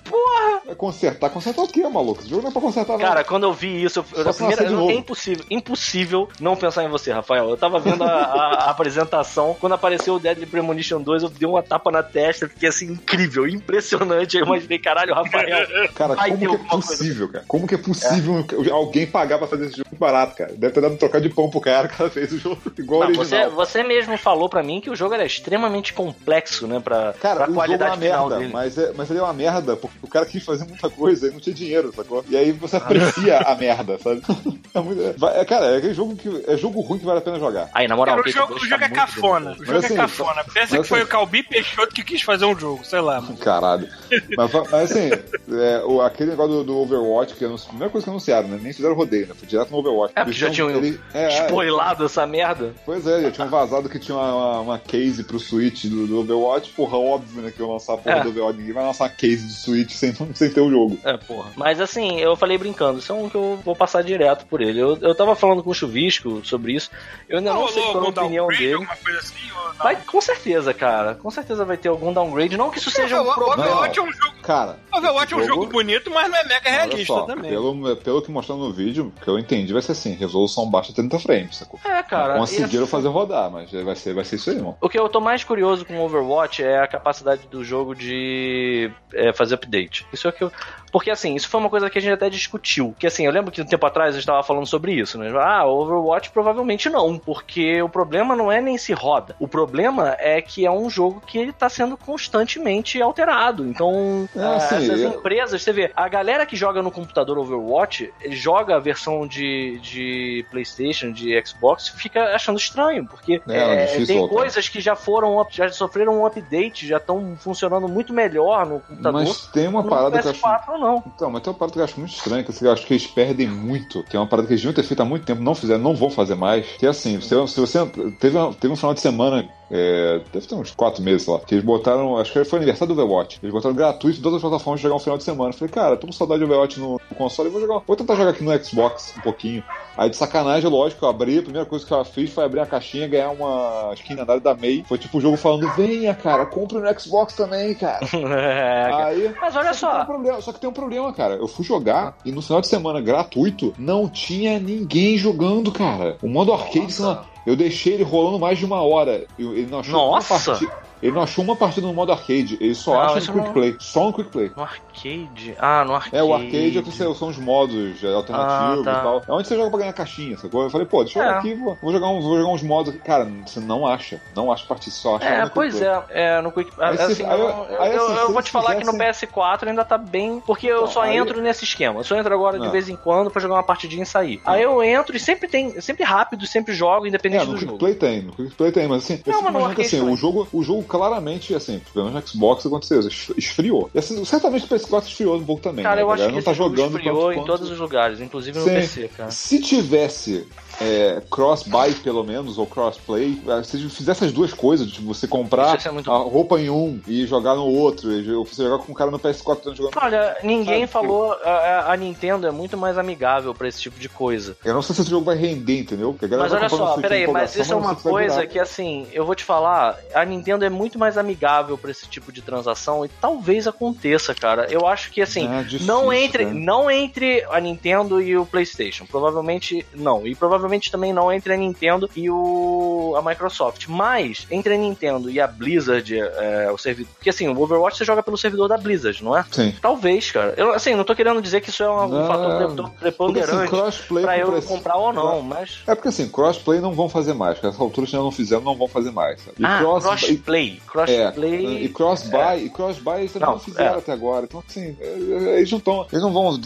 Porra! Vai consertar. Consertar o quê, maluco? Esse jogo não é pra consertar, não. Cara, quando eu vi isso, eu, primeira, é impossível, impossível não pensar em você, Rafael. Eu tava vendo a, a- a apresentação, quando apareceu o Deadly Premonition 2, eu dei uma tapa na testa, fiquei assim, incrível, impressionante. Eu imaginei, caralho, Rafael. Cara, como que é coisa. possível, cara? Como que é possível alguém pagar pra fazer esse jogo barato, cara? Deve ter dado um trocar de pão pro cara que fez o jogo igual Não, ao você, original. você mesmo falou pra mim que o jogo era extremamente complexo, né, pra, Cara, pra o jogo é qualidade uma final merda, dele. mas, é, mas ele é uma merda porque o cara quis fazer muita coisa e não tinha dinheiro, sacou? E aí você aprecia a merda, sabe? É muito, é, é, cara, é aquele jogo que é jogo ruim que vale a pena jogar. Aí, na moral, Cara, o jogo, o tá jogo é cafona. O jogo Mas é assim, cafona. Pensa mas que foi assim- o Calbi Peixoto que quis fazer um jogo, sei lá. Mano. Caralho. Mas, mas assim, é, o, aquele negócio do, do Overwatch, que é a primeira coisa que anunciaram, né? Nem fizeram rodeio, né? Foi direto no Overwatch. É, porque já tinham ele- é, é, Spoilado essa merda. Pois é, já tinham vazado que tinha uma, uma, case pro Switch do, do Overwatch. Porra, óbvio, né? Que eu lançar a porra É. do Overwatch. Ninguém vai lançar uma case do Switch sem, sem ter o jogo. É, porra. Mas assim, eu falei brincando, isso é um que eu vou passar direto por ele. Eu, eu tava falando com o Chuvisco sobre isso. Eu ainda não, sei qual é a opinião dele. alguma coisa assim? Não? Vai, com certeza, cara. Com certeza vai ter algum downgrade. Não que isso seja um o problema. Overwatch é um jogo. Cara, Overwatch é um Jogo- bonito, mas não é mega realista só, também. pelo, pelo que mostrando no vídeo, que eu entendi, vai ser assim: resolução baixa 30 frames, sacou? É, cara. Conseguiram e- fazer rodar, mas vai ser, vai ser isso aí, irmão. O que eu tô mais curioso com o Overwatch é a capacidade do jogo de é, fazer update. Isso é o que eu. Porque assim, isso foi uma coisa que a gente até discutiu. Que assim, eu lembro que um tempo atrás a gente tava falando sobre isso, né? Ah, Overwatch provavelmente não. Porque o problema não é nem se roda. O problema é que é um jogo que ele tá sendo constantemente alterado. Então, É, ah, assim, essas eu- empresas, você vê, a galera que joga no computador Overwatch, joga a versão de, de PlayStation, de Xbox, fica achando estranho, porque É, é é, tem voltar. coisas que já foram, já sofreram um update, já estão funcionando muito melhor no computador. Mas tem uma parada que eu acho. PS4 não. Então, mas tem uma parada que eu acho muito estranha, que eu acho que eles perdem muito, que é uma parada que eles deviam ter feito há muito tempo, não fizeram, não vão fazer mais. Que é assim, se, se você. Teve, teve um final de semana. É, deve ter uns 4 meses sei lá. Que eles botaram. Acho que foi aniversário do Overwatch. Eles botaram gratuito em todas as plataformas jogar um final de semana. Eu falei, cara, tô com saudade de Overwatch no, no console. Vou, jogar, vou tentar jogar aqui no Xbox um pouquinho. Aí de sacanagem, lógico, eu abri. A primeira coisa que eu fiz foi abrir a caixinha e ganhar uma skin lendária da May. Foi tipo o jogo falando: venha, cara, compre no Xbox também, cara. É, cara. Aí, Mas olha só que tem um só, problema- só que tem um problema, cara. Eu fui jogar e no final de semana gratuito não tinha ninguém jogando, cara. O modo arcade, sei lá, eu deixei ele rolando mais de uma hora. Eu- ele não achou Nossa! uma partida. Ele não achou uma partida no modo arcade, ele só Não, acha no Quick não- Play. Só no Quick Play. No arcade? Ah, no arcade. É, o arcade é que você- são os modos é, alternativos Ah, tá. e tal. É onde você joga pra ganhar caixinha, sacou? Eu falei, pô, deixa eu É. jogar aqui, vou, vou jogar uns, vou jogar uns modos aqui. Cara, você não acha. Não acha partida, só acha É, no Quick pois Play. é, é, no Quick Aí assim, aí eu, eu- eu- aí, eu- assim, eu se vou te falar que no fizessem- PS4 ainda tá bem. Porque eu Então, só aí- entro nesse esquema. Eu só entro agora de Ah. vez em quando pra jogar uma partidinha e sair. Aí eu entro e sempre tem. Sempre rápido, sempre jogo, É, independente no do Quick jogo. Play tem, no Quick Play tem, mas assim, Não, mas no arcade assim, o jogo, o jogo claramente, assim, pelo menos no Xbox aconteceu, es- esfriou. E assim, certamente o PS4 esfriou um pouco também. Cara, né? eu A acho que não tá jogando esfriou em quanto- todos os lugares, inclusive no Sim. PC, cara. Se tivesse é, cross-buy, pelo menos, ou cross-play, é, se fizesse as duas coisas, tipo, você comprar muito a bom. roupa em um e jogar no outro, e você jogar com um cara no PS4 jogando. Olha, ninguém Sabe, falou. A, a Nintendo é muito mais amigável pra esse tipo de coisa. Eu não sei se esse jogo vai render, entendeu? Porque a galera Mas vai olha só, peraí, mas isso é uma coisa que, assim, eu vou te falar, a Nintendo é muito mais amigável pra esse tipo de transação e talvez aconteça, cara. Eu acho que, assim, É difícil, não entre né? não entre a Nintendo e o PlayStation. Provavelmente não. E provavelmente também não entre a Nintendo e o a Microsoft. Mas entre a Nintendo e a Blizzard, é, o servidor. Porque, assim, o Overwatch você joga pelo servidor da Blizzard, não é? Sim. Talvez, cara. Eu, assim, não tô querendo dizer que isso é um, Não, fator Porque assim, preponderante crossplay pra eu preço- comprar ou não, mas. É porque assim, crossplay não vão fazer mais, porque essa altura se não fizeram, não vão fazer mais. sabe? E ah, cross- e- crossplay. É, Crossplay. e cross-buy, e cross-buy eles também Não, não, fizeram é. até agora. Então, assim, é, é, eles não, tão, eles não vão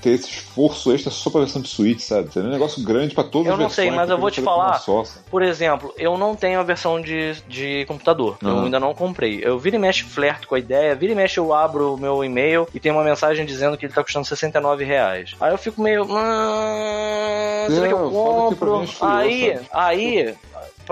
ter esse esforço extra só pra versão de Switch, sabe? Seria um negócio grande pra todas Eu as não versões. sei, mas eu vou te falar. Por exemplo, eu não tenho a versão de, de computador. Eu Aham. ainda não comprei. Eu vira e mexe flerto com a ideia, vira e mexe eu abro o meu e-mail e tem uma mensagem dizendo que ele tá custando 69 reais. Aí eu fico meio. "Hum, será que É, eu pra compro? mim Aí, sabe? aí.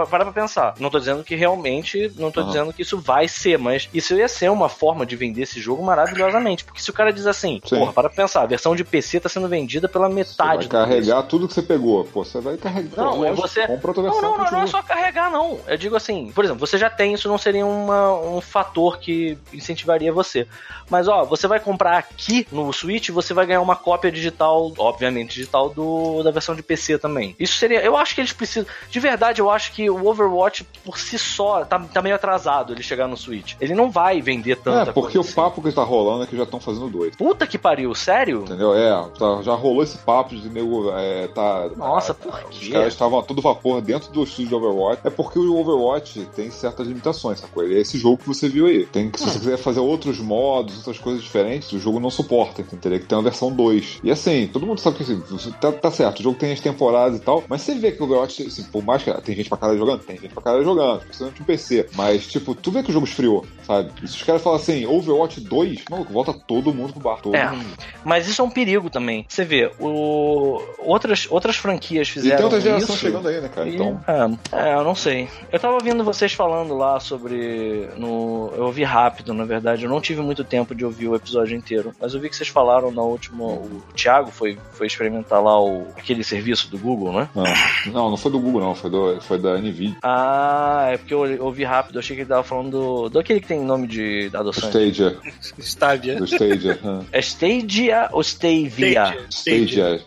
Pa- Para pra pensar. Não tô dizendo que realmente. Não tô Aham. dizendo que isso vai ser, mas isso ia ser uma forma de vender esse jogo maravilhosamente. Porque se o cara diz assim, Sim. porra, para pra pensar, a versão de PC tá sendo vendida pela Você vai metade do preço. carregar tudo que você pegou. Pô, você vai carregar. Não, é você- Compra outra Não, versão. não, não, não é só carregar, não. Eu digo assim, por exemplo, você já tem, isso não seria uma, um fator que incentivaria você. Mas, ó, você vai comprar aqui no Switch, você vai ganhar uma cópia digital, obviamente digital, do, da versão de PC também. Isso seria. Eu acho que eles precisam. De verdade, eu acho que o Overwatch, por si só, tá, tá meio atrasado ele chegar no Switch. Ele não vai vender tanta É, porque o assim. papo que tá rolando é que já estão fazendo dois. Puta que pariu, sério? Entendeu? É, tá- já rolou esse papo de nego. É, tá, Nossa, ah, por Os quê? caras estavam a todo vapor dentro do estúdio de Overwatch. É porque o Overwatch tem certas limitações, sacou? Ele é esse jogo que você viu aí. Tem que, se você quiser fazer outros modos, outras coisas diferentes, o jogo não suporta. Então teria que ter uma versão 2. E assim, todo mundo sabe que assim, tá, tá certo, o jogo tem as temporadas e tal, mas você vê que o Overwatch, assim, por mais que tem gente pra caralho jogando, tem gente pra caralho jogando, principalmente no PC. Mas, tipo, tu vê que o jogo esfriou, sabe? E se os caras falam assim, Overwatch 2, maluco, volta todo mundo pro bar. Todo É. mundo. Mas isso é um perigo também. Você vê, o... outras, outras franquias E fizeram tem outra geração isso. chegando aí, né, cara? E- Então. É, é, eu não sei. Eu tava ouvindo vocês falando lá sobre. No, eu ouvi rápido, na verdade. Eu não tive muito tempo de ouvir o episódio inteiro. Mas eu vi que vocês falaram na última. O Thiago foi, foi experimentar lá o, aquele serviço do Google, né? Não, não, não foi do Google, não, foi, do, foi da Nvidia. Ah, é porque eu ouvi rápido. Eu achei que ele tava falando do. do aquele que tem nome de Do adoçante. Stadia. Stadia. Do Stadia. É Stadia ou Stavia? Stadia.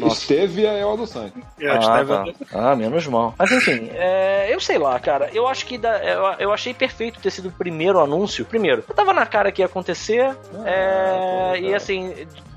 Nossa. Stevia é o adoçante. É, Ah, Stadia. tá. ah, menos mal. Mas enfim, é, eu sei lá, cara. Eu acho que da- eu, eu achei perfeito ter sido o primeiro anúncio. Primeiro, eu tava na cara que ia acontecer. é, e assim.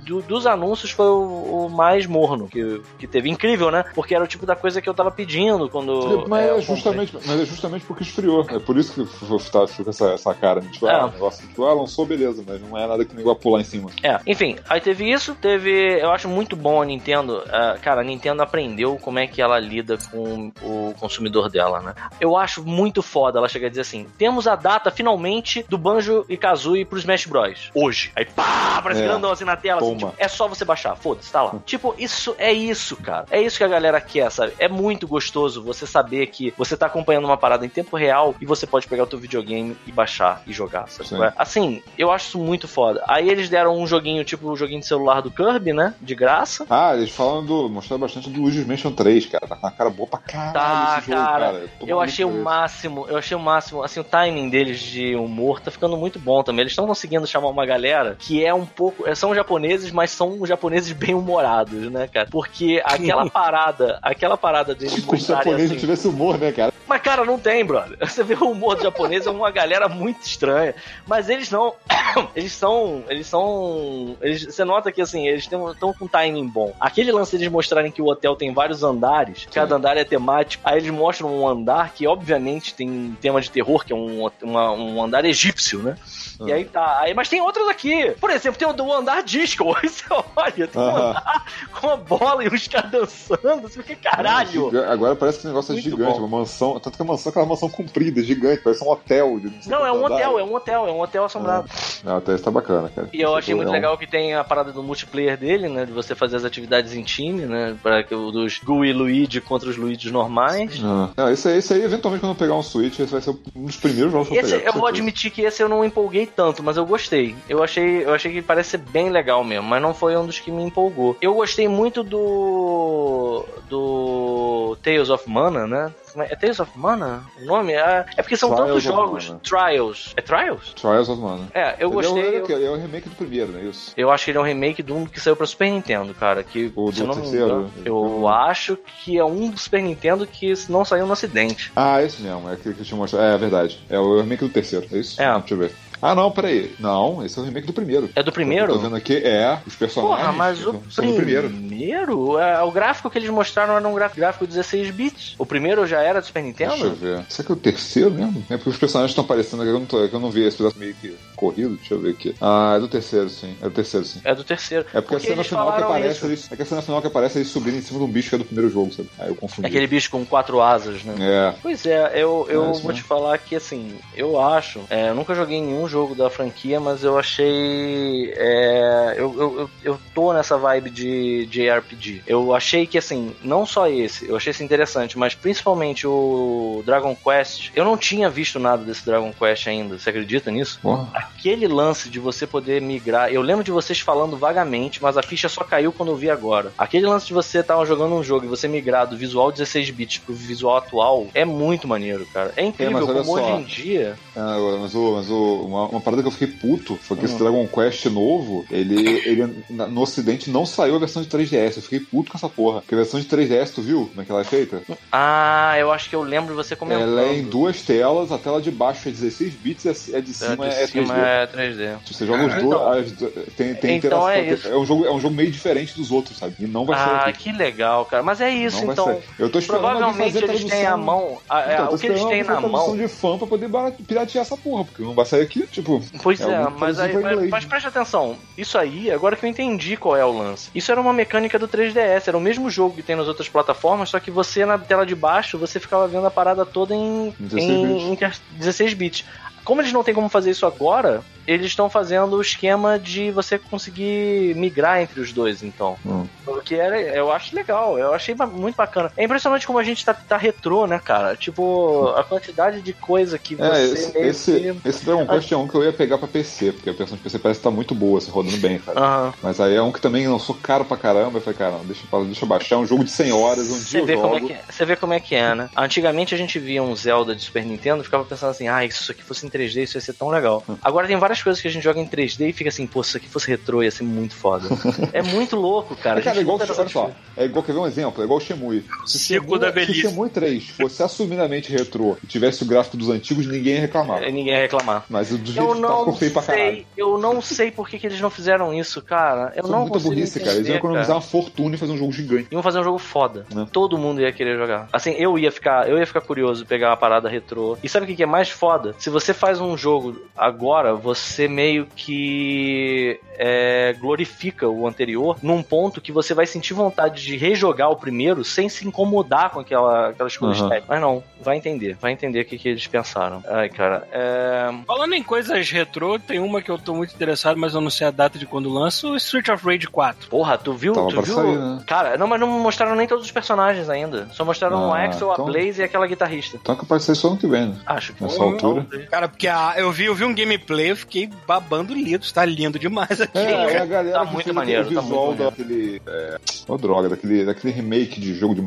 Do- dos anúncios foi o, o mais morno que, que teve. Incrível, né? Porque era o tipo da coisa que eu tava pedindo quando. mas, é, é eu justamente, mas é justamente porque esfriou. É por isso que f- tá- fica essa, essa cara. né? Tipo, É. ah, negócio, tipo, ah, lançou, beleza, mas não é nada que nem vai pular em cima. É, enfim, aí teve isso, teve. Eu acho muito bom a Nintendo. ah, cara, a Nintendo aprendeu como é que ela lida com o consumidor dela, né? Eu acho muito foda ela chegar a dizer assim: temos a data finalmente do Banjo e Kazooie pro Smash Bros. Hoje. Aí pá, aparece É. grandão assim na tela. Assim. Tipo, é só você baixar, foda-se, tá lá. tipo, isso é isso, cara. É isso que a galera quer, sabe? É muito gostoso você saber que você tá acompanhando uma parada em tempo real e você pode pegar o teu videogame e baixar e jogar, sabe? Sim. Assim, eu acho isso muito foda. Aí eles deram um joguinho, tipo o joguinho de celular do Kirby, né? De graça. Ah, eles falam do. mostraram bastante do Luigi's Mansion 3, cara. Tá com uma cara boa pra caralho Tá, jogo, cara. cara. Eu maluco achei o isso. máximo, eu achei o máximo, assim, o timing deles de humor tá ficando muito bom também. Eles estão conseguindo chamar uma galera que é um pouco. São japoneses, mas são japoneses bem humorados, né, cara? Porque aquela parada, aquela parada deles Tipo, os mostrarem japoneses assim. tivesse humor, né, cara? Mas, cara, não tem, brother. Você vê o humor do japonês, é uma galera muito estranha. Mas eles não. eles são. Eles são. Eles, você nota que, assim, eles estão com um timing bom. Aquele lance de eles mostrarem que o hotel tem vários andares, cada andar é temático. Aí eles mostram um andar que, obviamente, tem tema de terror, que é um, uma- um andar egípcio, né? E aí tá. Aí, mas tem outros aqui. Por exemplo, tem o do andar disco. Aí você olha, tem um andar uma bola e uns caras dançando. Você fica, caralho. Giga- Agora parece que o negócio é Muito gigante, bom. uma mansão. Tanto que a mansão é aquela mansão comprida, gigante, parece um hotel. Sei Não, é um hotel, é um hotel, é um hotel assombrado. Ah, até isso tá bacana, cara. E eu achei Tipo, muito é um- legal que tem a parada do multiplayer dele, né? De você fazer as atividades em time, né? Que o dos Gu e Luigi contra os Luigi normais. Ah, não, esse, aí, esse aí, eventualmente, quando eu pegar um Switch, esse vai ser um dos primeiros jogos que eu pegar. eu vou admitir que esse eu não empolguei tanto, mas eu gostei. Eu achei, eu achei que parece ser bem legal mesmo, mas não foi um dos que me empolgou. Eu gostei muito do do Tales of Mana, né? É É Tales of Mana? O nome? É, é porque são Trials tantos jogos. Mana. Trials. É Trials? Trials of Mana. É, eu Ele gostei. É o, eu- é o remake do primeiro, não é isso? Eu acho que ele é um remake de um que saiu pra Super Nintendo, cara. Que, O do não terceiro? eu acho que é um do Super Nintendo que não saiu no acidente. Ah, esse mesmo, é aquele que eu tinha mostrado. É, é verdade. É o remake do terceiro, é isso? É. Deixa eu ver. Ah, não, peraí. Não, esse é o remake do primeiro. É do primeiro? Eu tô vendo aqui, é, os personagens Porra, mas o do primeiro. primeiro? É, o gráfico que eles mostraram era um gráfico, gráfico 16 bits. O primeiro já era do Super Deixa eu Nintendo? ver. Será que é o terceiro mesmo? É porque os personagens estão aparecendo aqui, eu não, tô, é que eu não vi esse pedaço meio que corrido. Deixa eu ver aqui. Ah, é do terceiro, sim. É do terceiro, sim. É do terceiro. É porque, a cena final que aparece, isso. eles, é que a cena final que aparece eles subindo em cima de um bicho que é do primeiro jogo, sabe? Aí eu confundi. Aquele bicho com quatro asas, né? É. Pois é, eu, eu É, vou mesmo. te falar que assim, eu acho. é, eu nunca joguei nenhum jogo da franquia, mas eu achei. é, eu, eu, eu, tô nessa vibe de, de RPG. Eu achei que assim, não só esse, eu achei isso interessante, mas principalmente o Dragon Quest. Eu não tinha visto nada desse Dragon Quest ainda, você acredita nisso? Porra. Aquele lance de você poder migrar. Eu lembro de vocês falando vagamente, mas a ficha só caiu quando eu vi agora. Aquele lance de você estar jogando um jogo e você migrar do visual 16 bits pro visual atual é muito maneiro, cara. É incrível olha como só. hoje em dia. Ah, mas, o, mas o, uma, uma parada que eu fiquei puto foi que esse Dragon Quest novo, ele, ele na- no ocidente não saiu a versão de 3DS. Eu fiquei puto com essa porra. Porque a versão de 3DS, tu viu como é que ela é feita? Ah, eu acho que eu lembro de você comentando. Ela é em duas telas, a tela de baixo é 16 bits e a de É, cima de é, cima 3D. é 3D. Você joga os Ah, dois, então. tem, tem Então interação. é isso. um jogo, é um jogo meio diferente dos outros, sabe? E não vai Ah, sair aqui. que legal, cara. Mas é isso, Não então. Eu tô esperando Provavelmente fazer eles têm a mão. a- é, Então, tô o que eles esperando têm na mão. de fã pra poder piratear essa porra, porque não vai sair aqui, tipo. Pois é, alguém mas, aí, mas, mas preste atenção. Isso aí, agora que eu entendi qual é o lance. Isso era uma mecânica do 3DS. Era o mesmo jogo que tem nas outras plataformas, só que você na tela de baixo você ficava vendo a parada toda em, 16 em, bits. em inter- 16 bits. Como eles não têm como fazer isso agora, eles estão fazendo o esquema de você conseguir migrar entre os dois, então. Hum. Porque era, eu acho legal, eu achei muito bacana. É impressionante como a gente tá, tá retrô, né, cara? Tipo, a quantidade de coisa que É, você esse, meio esse, que- esse Dragon Quest é um que eu ia pegar pra PC, porque a versão de PC parece que tá muito boa, assim, rodando bem, cara. Aham. Mas aí é um que também lançou caro pra caramba. Eu falei, cara, deixa, eu- deixa eu baixar. É um jogo de 100 horas, um dia Você eu vê, como é jogo. que, é- você vê como é que é, né? Antigamente a gente via um Zelda de Super Nintendo e ficava pensando assim, ah, se isso aqui fosse em 3D, isso ia ser tão legal. Hum. Agora tem várias coisas que a gente joga em 3D e fica assim, pô, se isso aqui fosse retrô, ia ser muito foda. é muito louco, cara. É, cara, é igual, olha só, é igual, quer ver um exemplo? É igual o Shemui. Se Ciclo da Se velhice. Shemui 3 fosse assumidamente retrô e tivesse o gráfico dos antigos, ninguém ia reclamar. É, Ninguém ia reclamar. Mas do jeito Eu que tá, não ficou feio pra caralho. sei, eu não sei por que, que eles não fizeram isso, cara. Eu Isso é não muita burrice, cara. Eles entender, iam economizar cara. uma fortuna e fazer um jogo gigante. Iam fazer um jogo foda. Né? Todo mundo ia querer jogar. Assim, eu ia ficar, eu ia ficar curioso pegar uma parada retrô. E sabe o que que é mais foda? Se você faz um jogo agora, você meio que é, glorifica o anterior num ponto que você vai sentir vontade de rejogar o primeiro sem se incomodar com aquela, aquela escolha Aham. estética. Mas não, vai entender. Vai entender o que, que eles pensaram. Ai, cara. É... Falando em coisas retrô, tem uma que eu tô muito interessado, mas eu não sei a data de quando lança, o Street of Rage 4. Porra, tu viu? Tava tu viu? sair, né? Cara, não, mas não mostraram nem todos os personagens ainda. Só mostraram o Ah, Axel, a então- Blaze e aquela guitarrista. Então é capaz de ser só ano que vem, né? Acho que Nessa altura. Cara, porque a- eu, vi, eu vi um gameplay, eu fiquei fiquei babando lido. Tá lindo demais aqui. É, é a galera Tá muito maneiro, tá visual muito maneiro. daquele. É, oh, droga, daquele, daquele remake de jogo de,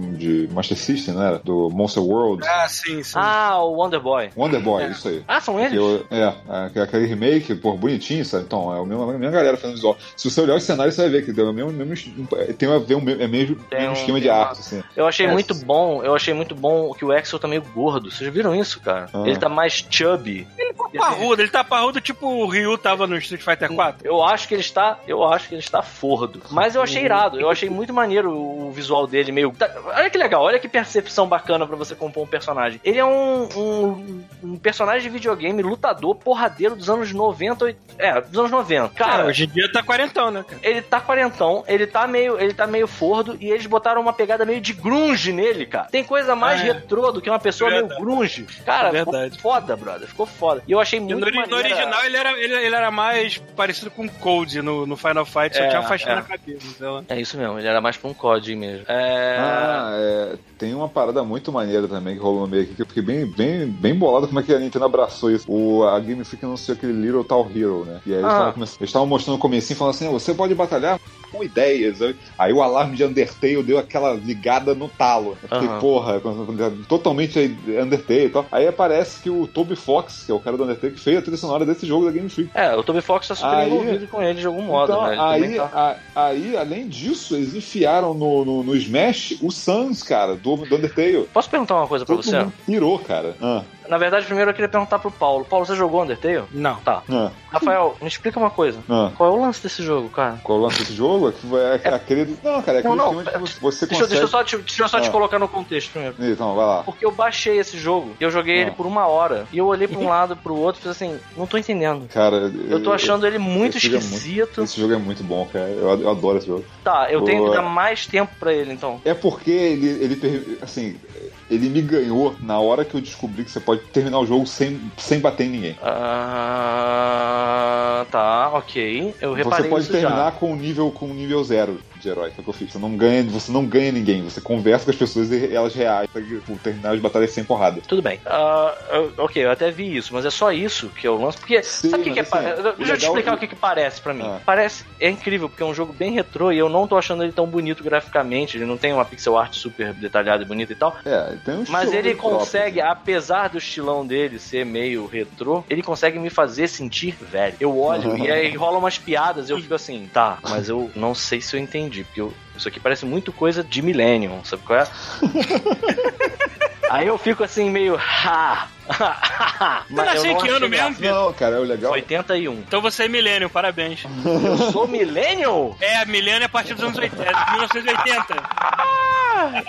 de Master System, era? Do Monster World. Ah, sim, sim. Ah, o Wonder Boy. Wonder Boy, É. isso aí. Ah, são eles? eu- é, é, aquele remake, pô, bonitinho, sabe? Então, é o mesmo, a mesma galera fazendo visual. Se você olhar os cenários, você vai ver que tem o mesmo, mesmo tem a ver o mesmo, é mesmo, Tem mesmo um- esquema de uma- arte, assim. Eu achei É, muito bom, eu achei muito bom que o Axel tá meio gordo. Vocês viram isso, cara? Ah. Ele tá mais chubby. Parrudo, ele tá parrudo tipo o Ryu tava no Street Fighter 4. Eu acho que ele está, eu acho que ele está fordo. Mas eu achei irado, eu achei muito maneiro o visual dele meio. tá- Olha que legal, olha que percepção bacana pra você compor um personagem. Ele é um, um, um personagem de videogame lutador porradeiro dos anos 90, oit- é, dos anos 90. Cara, hoje em dia tá quarentão, né, cara? ele tá quarentão, ele tá meio, ele tá meio fordo e eles botaram uma pegada meio de grunge nele, cara. Tem coisa mais Ah, é. retrô do que uma pessoa meio Verdade. grunge. Cara, Verdade. ficou foda, brother, ficou foda. E eu achei E muito No, no original ele era, ele, ele era mais parecido com o Code no, no Final Fight, só É, tinha uma faixinha é. na cabeça. Então... É isso mesmo, ele era mais pra um COD mesmo. É... Ah, é, tem uma parada muito maneira também que rolou no meio aqui, que eu fiquei bem, bem, bem bolado como é que a Nintendo abraçou isso. O, a Game Freak anunciou aquele Little Tal Hero, né? E aí eles Ah. eles estavam mostrando no comecinho, falando assim, "Ah, você pode batalhar com ideias. Aí- o alarme de Undertale deu aquela ligada no talo. Eu fiquei, Aham. porra, totalmente Undertale e tal. Aí aparece que o Toby Fox, que é o cara do Undertale, que fez a trilha sonora desse jogo da Game Freak. É, o Toby Fox tá super Aí- envolvido com ele de algum modo, então, né? Aí, tá- a- aí, além disso, eles enfiaram no, no, no Smash o Sans, cara, do, do Undertale. Posso perguntar uma coisa pra Todo você? mundo pirou, cara. Ah, Na verdade, primeiro eu queria perguntar pro Paulo. Paulo, você jogou Undertale? Não. Tá. ah, Rafael, me explica uma coisa. ah. Qual é o lance desse jogo, cara? Qual é o lance desse jogo? É que é, aquele. Não, cara, é aquele Não, não, que você Deixa, eu- consegue. deixa eu só, te, deixa eu só te Ah. colocar no contexto primeiro. Então, vai lá. Porque eu baixei esse jogo e eu joguei Ah. ele por uma hora. E eu olhei pra um lado pro outro e fiz assim, não tô entendendo. Cara, Eu tô achando ele muito esse jogo é muito- esquisito. Esse jogo é muito bom, cara. Eu, eu adoro esse jogo. Tá, eu tenho que dar mais tempo pra ele, então. É porque ele, ele, assim, ele me ganhou na hora que eu descobri que você pode terminar o jogo sem, sem bater em ninguém. Ah, tá, ok. Eu reparei Você pode terminar já. com um nível com nível zero de herói, que é o que eu fiz. Você não ganha, você não ganha ninguém, você conversa com as pessoas e elas reagem pra tipo, terminar as batalhas sem porrada. Tudo bem. Eu- ok, eu até vi isso, mas é só isso que eu lanço. Porque, Sim, sabe o que, que é. assim, Deixa eu te legal- explicar o que, que parece pra mim. Ah. Parece. É incrível, porque é um jogo bem retrô e eu não tô achando ele tão bonito graficamente. Ele não tem uma pixel art super detalhada e bonita e tal. É, tem um Mas ele próprio, consegue, assim. apesar do estilão dele ser meio retrô, ele consegue me fazer sentir velho. Eu olho e aí rolam umas piadas e eu fico assim, tá, mas eu não sei se eu entendi, porque eu- isso aqui parece muito coisa de Millennium, sabe qual é? aí eu fico assim meio. Ha! Mas eu em não que ano mesmo? graça. Não, cara, é o legal. 81. Então você é Millennium, parabéns. Eu sou Millennium? É, Millennium é a partir dos anos 80, é de 1980.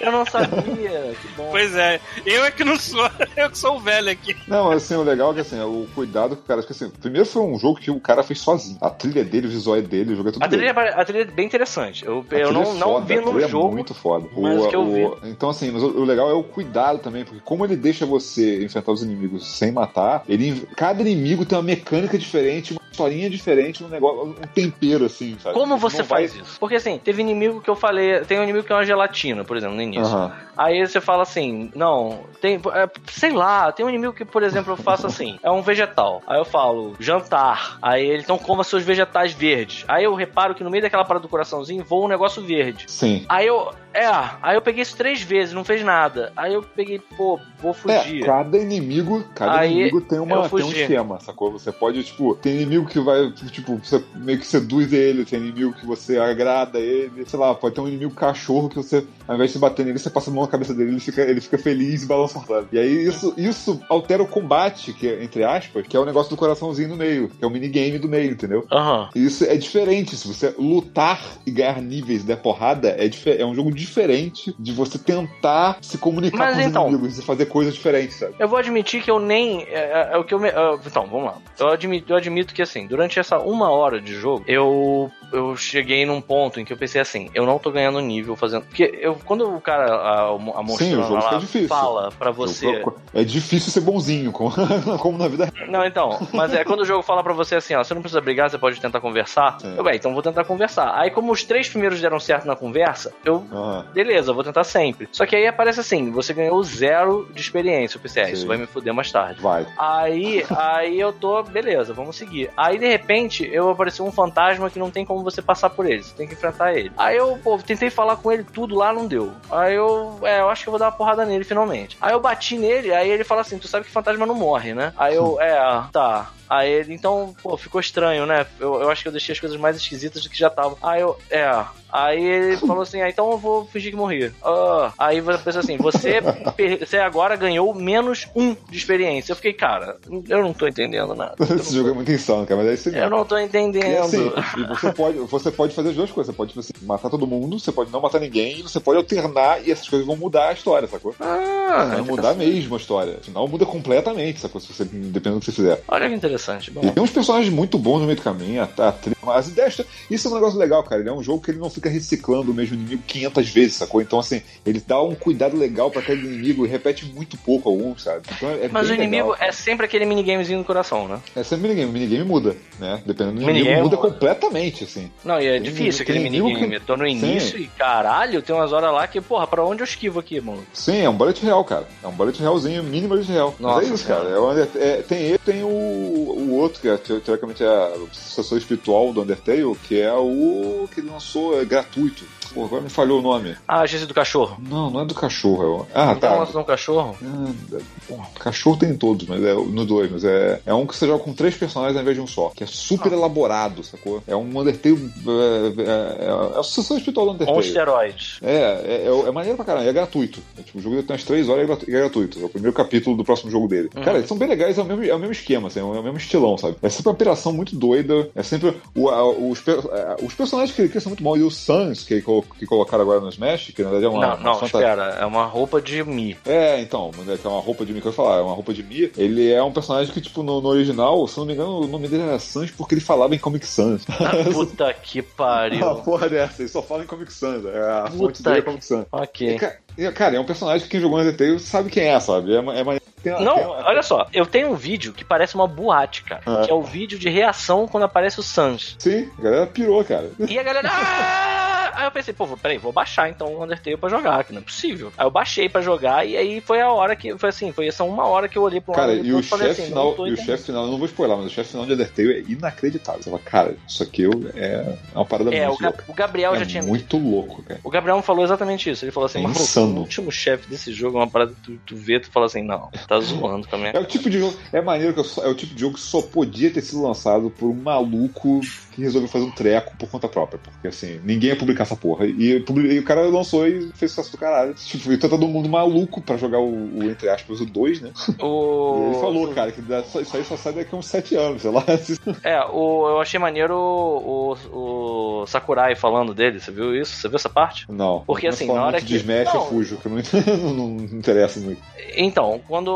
Eu não sabia. Que bom. Pois é, eu é que não sou, eu que sou o velho aqui. Não, assim, o legal é que assim, o cuidado que o cara. que, Assim, primeiro foi um jogo que o cara fez sozinho. A trilha dele, o visual é dele, o jogo é tudo A trilha, dele. a trilha é bem interessante. Eu, eu não, é não foda, vi a no trilha jogo. É muito foda. mas o que eu vi. Então, assim, mas o, o legal é o cuidado também, porque como ele deixa você enfrentar os inimigos sem matar, ele, cada inimigo tem uma mecânica diferente, uma historinha diferente, um negócio, um tempero, assim, sabe? Como você Não vai- faz isso? Porque assim, teve inimigo que eu falei. Tem um inimigo que é uma gelatina, por exemplo, no início. Aham. Aí você fala assim, não, tem. é, sei lá, tem um inimigo que, por exemplo, eu faço assim, é um vegetal. Aí eu falo, jantar. Aí ele então coma seus vegetais verdes. Aí eu reparo que no meio daquela parada do coraçãozinho voa um negócio verde. Sim. Aí eu. É, aí eu peguei isso três vezes, não fez nada. Aí eu peguei, pô, vou fugir. É, cada inimigo, cada Aí inimigo tem, uma, tem um esquema, sacou? Você pode, tipo, tem inimigo que vai, tipo, você meio que seduz ele, tem inimigo que você agrada ele, sei lá, pode ter um inimigo cachorro que você, ao invés de bater nele, você passa a mão na cabeça dele, ele fica, ele fica feliz e balança? E aí isso, isso altera o combate, que é, entre aspas, que é o negócio do coraçãozinho no meio, que é o minigame do meio, entendeu? Aham. Isso é diferente. Se você lutar e ganhar níveis da porrada, é, é um jogo diferente de você tentar se comunicar Mas com os então- inimigos e fazer coisas diferentes, sabe? Eu vou admitir que eu nem. É, é- é o que eu me- é, então, vamos lá. Eu admito, eu admito que, assim, durante essa uma hora de jogo, eu eu cheguei num ponto em que eu pensei assim, eu não tô ganhando nível fazendo. Porque eu, quando o cara, a, a monstrona lá difícil. fala pra você. É difícil ser bonzinho, como, como na vida real. Não, então, mas é quando o jogo fala pra você assim, ó, você não precisa brigar, você pode tentar conversar. É. Eu, bem, então vou tentar conversar. Aí, como os três primeiros deram certo na conversa, eu, beleza, vou tentar sempre. Só que aí aparece assim, você ganhou zero de experiência. Eu pensei, é, isso vai me fuder mais tarde. Vai. Aí, aí eu tô, beleza, vamos seguir. Aí de repente eu apareceu um fantasma que não tem como você passar por ele, você tem que enfrentar ele. Aí eu, pô, tentei falar com ele tudo lá, não deu. Aí eu, é, eu acho que eu vou dar uma porrada nele finalmente. Aí eu bati nele, aí ele fala assim: Tu sabe que fantasma não morre, né? Aí eu, é, tá. Aí ele, então, pô, ficou estranho, né? Eu, eu acho que eu deixei as coisas mais esquisitas do que já estavam. Aí eu, é. Aí ele falou assim: ah, então eu vou fingir que morri. Ah. Aí você pensa assim: você, você agora ganhou menos um de experiência. Eu fiquei, cara, eu não tô entendendo nada. Esse jogo é muito insano, cara, mas é isso Eu mesmo. não tô entendendo. assim, e você pode, você pode fazer as duas coisas. Você pode tipo assim, matar todo mundo, você pode não matar ninguém, você pode alternar e essas coisas vão mudar a história, sacou? Ah, vai mudar mesmo a história. Afinal, muda completamente, sacou? Se você, dependendo do que você fizer. Olha que interessante. Bom, E tem uns personagens muito bons no meio do caminho, a, a tri- as ideias. Isso é um negócio legal, cara. Ele é um jogo que ele não fica reciclando o mesmo inimigo 500 vezes, sacou? Então, assim, ele dá um cuidado legal pra cada inimigo e repete muito pouco alguns, sabe? Então, é mas o inimigo legal. é sempre aquele minigamezinho no coração, né? É sempre minigame. O minigame muda, né? Dependendo do Minigame inimigo, muda muda. completamente, assim. Não, e é Tem- difícil aquele minigame. que- Eu tô no início Sim. e caralho, tem umas horas lá que, porra, pra onde eu esquivo aqui, mano? Sim, é um bullet real, cara. É um bullet realzinho, minimalista real. Nossa Mas é isso, Senhora. cara. É, é, tem ele, tem o, o outro, que é, te- teoricamente é o sucessor espiritual do Undertale, que é o que lançou é, gratuito. Pô, agora me falhou o nome. Ah, esqueci do cachorro. Não, não é do cachorro. É o... Ah, Não tá. lança um cachorro? Ah, porra, cachorro tem em todos, mas é no dois, mas é, é um que você joga com três personagens ao invés de um só, que é Ah. super elaborado, sacou? É um Undertale. É, é, é, é o sucessor espiritual do Undertale. esteroides. É, é, é, é maneiro pra caramba, é gratuito. É, tipo, o jogo tem umas 3 horas e é gratu- é gratuito. É o primeiro capítulo do próximo jogo dele. Uhum. Cara, eles são bem legais, é o mesmo, é o mesmo esquema, assim, é o mesmo estilão, sabe? É sempre uma operação muito doida. É sempre. O, a- os, é, os personagens que ele cria são muito bons. E o Sans, que, colo- que colocaram agora no Smash, que na verdade é uma. não, uma não, fanta- espera. É uma roupa de Mi. É, então, né, que é uma roupa de Mi, que eu ia falar, é uma roupa de Mi. Ele é um personagem que, tipo, no, no original, se não me engano, o nome dele era Sans porque ele falava em Comic Sans. Ah, Puta que Ah, pariu. porra dessa, ele só fala em Comic Sans. É, a fonte Puta dele é que- Comic Sans. Ok. e, Cara, é um personagem que quem jogou no Undertale sabe quem é, sabe? É, é Não, tem- olha só, eu tenho um vídeo que parece uma boate, cara. Ah. Que é o vídeo de reação quando aparece o Sans. Sim, a galera pirou, cara. E a galera. "Ah!" Aí eu pensei, pô, peraí, vou baixar então o Undertale pra jogar, que não é possível. Aí eu baixei pra jogar e aí foi a hora que. Foi assim, foi essa uma hora que eu olhei pro Cara, lado e o chefe assim, final, e o entendendo. chefe final, eu não vou spoiler, mas o chefe final de Undertale é inacreditável. Você fala, cara, isso aqui eu- é uma parada É, o, muito Ga- louca. o Gabriel É já tinha. muito louco, cara. O Gabriel falou exatamente isso. Ele falou assim, É "Maluco, insano. o último chefe desse jogo é uma parada que tu, tu vê, tu fala assim, não, tá zoando também. É o tipo de jogo, é maneiro que eu é o tipo de jogo que só podia ter sido lançado por um maluco que resolveu fazer um treco por conta própria. Porque assim, ninguém ia publicar essa porra. E, e o cara lançou e fez sucesso do caralho. Tipo, e tá todo mundo maluco pra jogar o, o, entre aspas, o 2, né? E O... ele falou, cara, que isso aí só sai daqui a uns 7 anos, sei lá. É, o, eu achei maneiro o, o, o Sakurai falando dele, você viu isso? Você viu essa parte? Não. Porque, Quando assim, na hora que- de Smash, eu Não. fujo, que não, não, não interessa muito. Então, quando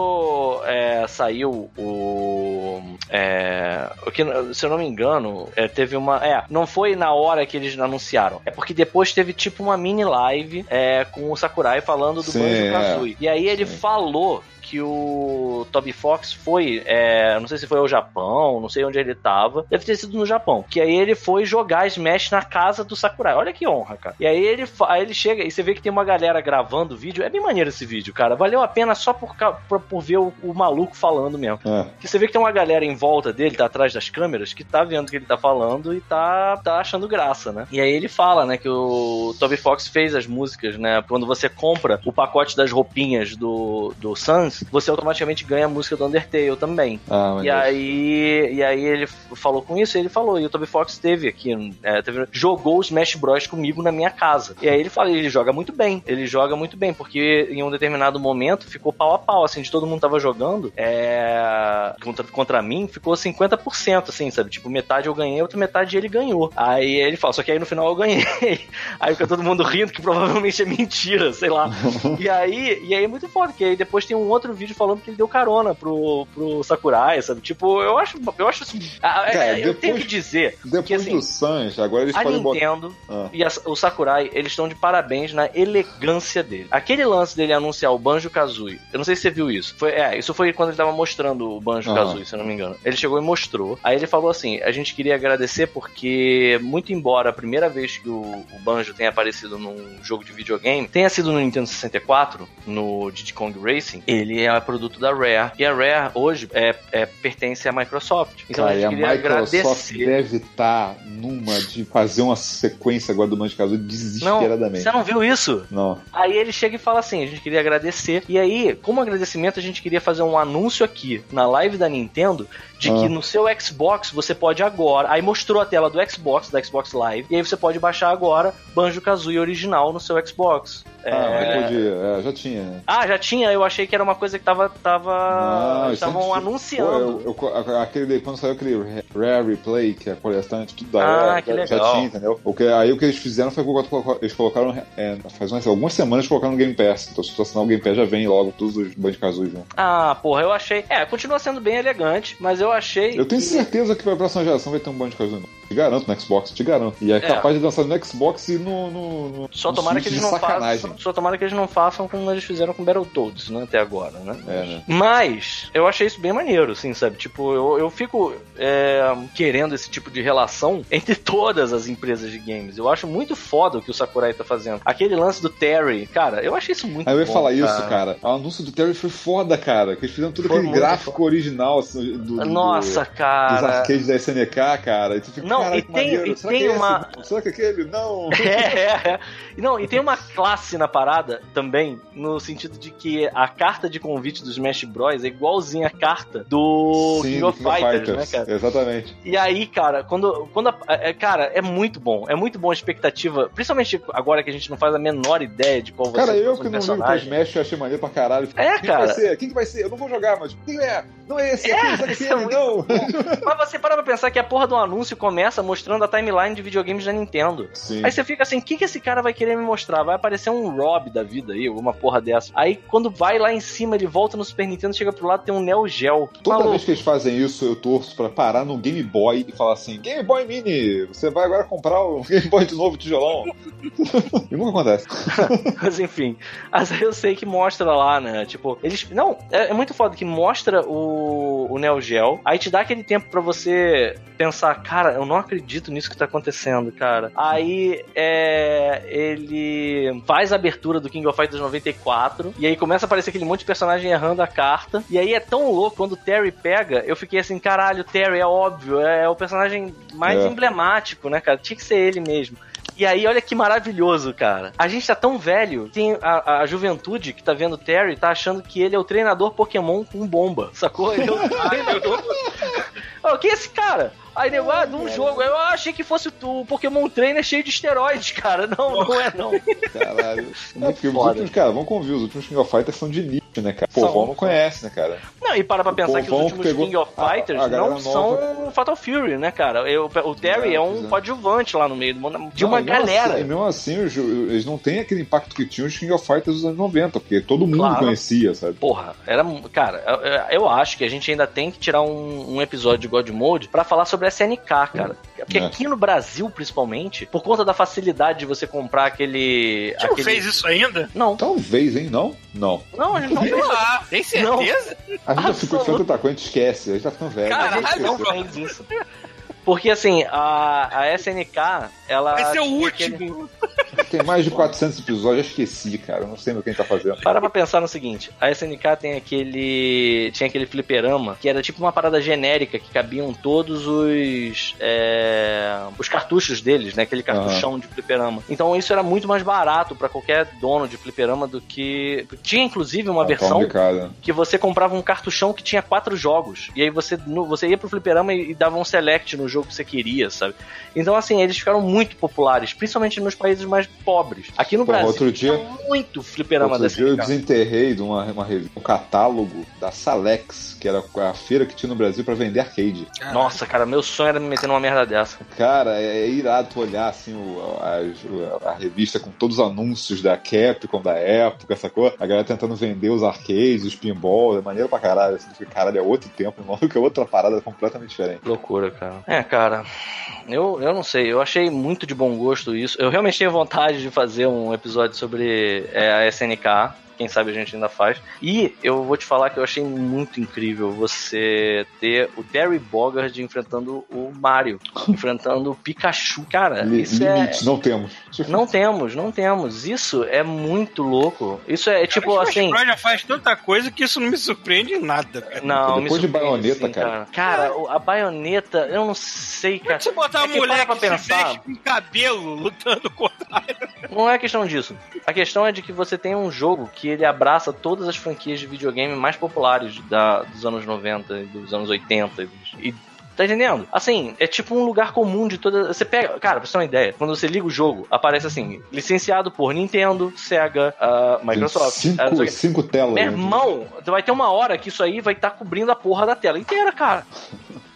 é, saiu o. É, o que, se eu não me engano, é, teve uma. É, não foi na hora que eles anunciaram. É porque depois teve tipo uma mini live é, com o Sakurai falando do Banjo é. Kazooie. E aí ele Sim. falou que o Toby Fox foi, é, não sei se foi ao Japão, não sei onde ele tava, deve ter sido no Japão. Que aí ele foi jogar Smash na casa do Sakurai. Olha que honra, cara. E aí ele, aí ele chega e você vê que tem uma galera gravando o vídeo. É bem maneiro esse vídeo, cara. Valeu a pena só por, por, por ver o, o maluco falando mesmo. É. Que você vê que tem uma galera em volta dele, tá atrás das câmeras, que tá vendo o que ele tá falando e tá, tá achando graça, né? E aí ele fala, né, que o Toby Fox fez as músicas, né? Quando você compra o pacote das roupinhas do, do Sans, você automaticamente ganha a música do Undertale também. Ah, E aí, e aí ele falou com isso, e ele falou, e o Toby Fox teve aqui, é, teve- jogou o Smash Bros comigo na minha casa. E aí ele fala, ele joga muito bem, ele joga muito bem, porque em um determinado momento ficou pau a pau, assim, de todo mundo tava jogando, é, contra, contra mim, ficou 50%, assim, sabe? Tipo, metade eu ganhei, outra metade ele ganhou. Aí ele fala, só que aí no final eu ganhei. Aí fica todo mundo rindo, que provavelmente é mentira, sei lá. E aí, e aí é muito foda, que aí depois tem um outro vídeo falando que ele deu carona pro, pro Sakurai, sabe? Tipo, eu acho, eu acho assim. ah, é, Cara, eu depois- tenho que dizer Depois que assim. do Sans, agora eles A podem botar. Nintendo Ah. e a- o Sakurai, eles estão de parabéns na elegância dele. Aquele lance dele anunciar o Banjo Kazooie, eu não sei se você viu isso. Foi, é, isso foi quando ele tava mostrando o Banjo. Kazooie, se eu não me engano. Ele chegou e mostrou. Aí ele falou assim: a gente queria agradecer porque, muito embora a primeira vez que o, o Banjo tenha aparecido num jogo de videogame tenha sido no Nintendo 64, no Diddy Kong Racing, ele é produto da Rare. E a Rare hoje é, é- pertence à Microsoft. Então Cara, a gente a Microsoft agradecer. deve estar numa de fazer uma sequência agora do Kazooie Não, desesperadamente. você não viu isso? Não. Aí ele chega e fala assim: a gente queria agradecer. E aí, como agradecimento, a gente queria fazer um anúncio aqui na live da Nintendo de Ah. que no seu Xbox você pode agora. Aí mostrou a tela do Xbox, da Xbox Live. E aí você pode baixar agora Banjo Kazooie original no seu Xbox. Ah, É, podia. É, já tinha, né? Ah, já tinha? Eu achei que era uma coisa que tava. tava... É estavam antigo. anunciando. Pô, eu- eu- aquele, quando saiu aquele Rare Replay, que é coletante, tudo da Ah, que já, já legal. tinha, entendeu? O que, aí o que eles fizeram foi colocar- eles colocaram, é, faz umas, algumas semanas, colocaram no Game Pass. Então, se tu assinar o Game Pass, já vem logo todos os Banjo Kazooie junto. Ah, porra, eu achei. É, continua sendo bem elegante, mas eu achei. Eu tenho que- certeza que pra próxima geração vai ter um Banjo Kazooie novo. Te garanto no Xbox, te garanto. E é, capaz de lançar no Xbox e no. no, no Só no tomara que eles de não façam. Só tomara que eles não façam como eles fizeram com Battletoads, né? Até agora, né? É, né? Mas eu achei isso bem maneiro, assim, sabe? Tipo, eu, eu fico é, querendo esse tipo de relação entre todas as empresas de games. Eu acho muito foda o que o Sakurai tá fazendo. Aquele lance do Terry, cara, eu achei isso muito Aí eu ia bom, falar isso, cara. O anúncio do Terry foi foda, cara. Que eles fizeram tudo Foi aquele gráfico original assim, do, do- Nossa, dos cara. arcades da SNK, cara. E tu fica, Não, "Caralho, e tem- e Será tem que é uma- esse? Será que é aquele? Não. É, é, é. Não, e tem uma classe na parada também, no sentido de que a carta de convite do Smash Bros. é igualzinha a carta do Sim, King do of Fighters, né, cara? Exatamente. E aí, cara, quando. quando a- é, cara, é muito bom. É muito bom a expectativa. Principalmente agora que a gente não faz a menor ideia de qual vai Cara, ser o eu que não ligo pra personagem. Smash, eu achei maneiro pra caralho. É, quem cara. vai ser? Quem que vai ser? Eu não vou jogar, mas quem é? Não é esse, É, aquele, será que isso é é. Mas você para pra pensar que a porra do anúncio começa mostrando a timeline de videogames da Nintendo. Sim. Aí você fica assim, o que, que esse cara vai querer me mostrar? Vai aparecer um Rob da vida aí, alguma porra dessa. Aí quando vai lá em cima, ele volta no Super Nintendo, chega pro lado, tem um Neo Geo. Toda Maluco. vez que eles fazem isso, eu torço pra parar no Game Boy e falar assim: Game Boy Mini, você vai agora comprar o Game Boy de novo, tijolão. e nunca acontece. Mas enfim. Aí eu sei que mostra lá, né? Tipo, eles. Não, é, é muito foda que mostra o, o Neo Geo. Aí te dá aquele tempo pra você pensar, cara, eu não acredito nisso que tá acontecendo, cara. Aí é. Ele faz a abertura do King of Fighters 94. E aí começa a aparecer aquele monte de personagem errando a carta. E aí é tão louco quando o Terry pega, eu fiquei assim, caralho, o Terry é óbvio, é, o personagem mais É. emblemático, né, cara? Tinha que ser ele mesmo. E aí, olha que maravilhoso, cara. A gente tá tão velho, tem a, a juventude que tá vendo o Terry, tá achando que ele é o treinador Pokémon com bomba, sacou? Ele é o treinador. Quem é esse cara? Aí, nego, ah, de um jogo. Eu achei que fosse o, Pokémon Trainer cheio de esteroides, cara. Não, não é não. Caralho. É porque os foda. últimos, cara, vamos convir, os últimos King of Fighters são de né, cara? O povão não conhece, né, cara? Não, e para pra pensar que os últimos pegou- King of a- Fighters a galera não são Fatal Fury, né, cara? Eu- o Terry É, é um é. coadjuvante lá no meio do mundo, de Não, uma e galera. Assim, e mesmo assim, eles não têm aquele impacto que tinham os King of Fighters dos anos 90, porque todo mundo Claro. conhecia, sabe? Porra, era. Cara, eu- eu acho que a gente ainda tem que tirar um, um episódio de God Mode pra falar sobre a SNK, cara. Porque É. aqui no Brasil, principalmente, por conta da facilidade de você comprar aquele. Você não aquele... fez isso ainda? Não, Talvez, hein? Não? Não. não, a gente não Sei lá, tem certeza? A gente já ficou de tanto taco, a gente esquece, a gente tá ficando velho. Caralho, a gente não esqueceu. fez isso. Porque assim, a, a SNK, ela. Vai ser o tinha aquele- último. Tem mais de 400 episódios, eu esqueci, cara. Eu não sei o que a gente tá fazendo. Para pra pensar no seguinte, a SNK tem aquele. tinha aquele fliperama que era tipo uma parada genérica que cabiam todos os. é, os cartuchos deles, né? Aquele cartuchão de fliperama. Então isso era muito mais barato pra qualquer dono de fliperama do que. Tinha inclusive uma Tá versão complicado. que você comprava um cartuchão que tinha quatro jogos. E aí você, no- você ia pro fliperama e, e dava um select no jogo que você queria, sabe? Então, assim, eles ficaram muito populares, principalmente nos países mais pobres. Aqui no Porra, Brasil outro dia- tem muito fliperama Outro dessa dia eu desenterrei de uma, uma revista, um catálogo da Salex, que era a feira que tinha no Brasil pra vender arcade. Nossa, cara, meu sonho era me meter numa merda dessa. Cara, é, é irado tu olhar assim o, a, a revista com todos os anúncios da Capcom da época, sacou? A galera tentando vender os arcades, os pinball, é maneiro pra caralho. Assim, porque, caralho, é outro tempo, irmão, que é outra parada completamente diferente. Loucura, cara. É, cara, eu, eu não sei, eu achei muito de bom gosto isso. Eu realmente tinha vontade de fazer um episódio sobre é, a SNK. Quem sabe a gente ainda faz. E eu vou te falar que eu achei muito incrível você ter o Terry Bogard enfrentando o Mario, enfrentando o Pikachu. Cara, Li- isso é. Limites, não temos. Não temos, não temos. Isso é muito louco. Isso é tipo Cara, assim. Bros. já faz tanta coisa que isso não me surpreende em nada, cara. Não, Depois me de surpreende, baioneta, sim, cara. Cara, o- a baioneta, eu não sei, cara. Se você botar É uma mulher que pra pensar. com cabelo lutando contra Não é questão disso. A questão é de que você tem um jogo que ele abraça todas as franquias de videogame mais populares da, dos anos 90, e dos anos 80 e Tá entendendo? Assim, é tipo um lugar comum de toda. Você pega. Cara, pra você ter uma ideia, quando você liga o jogo, aparece assim: licenciado por Nintendo, Sega, ah, Microsoft. Cinco, quê. cinco telas. Meu né? irmão, vai ter uma hora que isso aí vai estar cobrindo a porra da tela inteira, cara.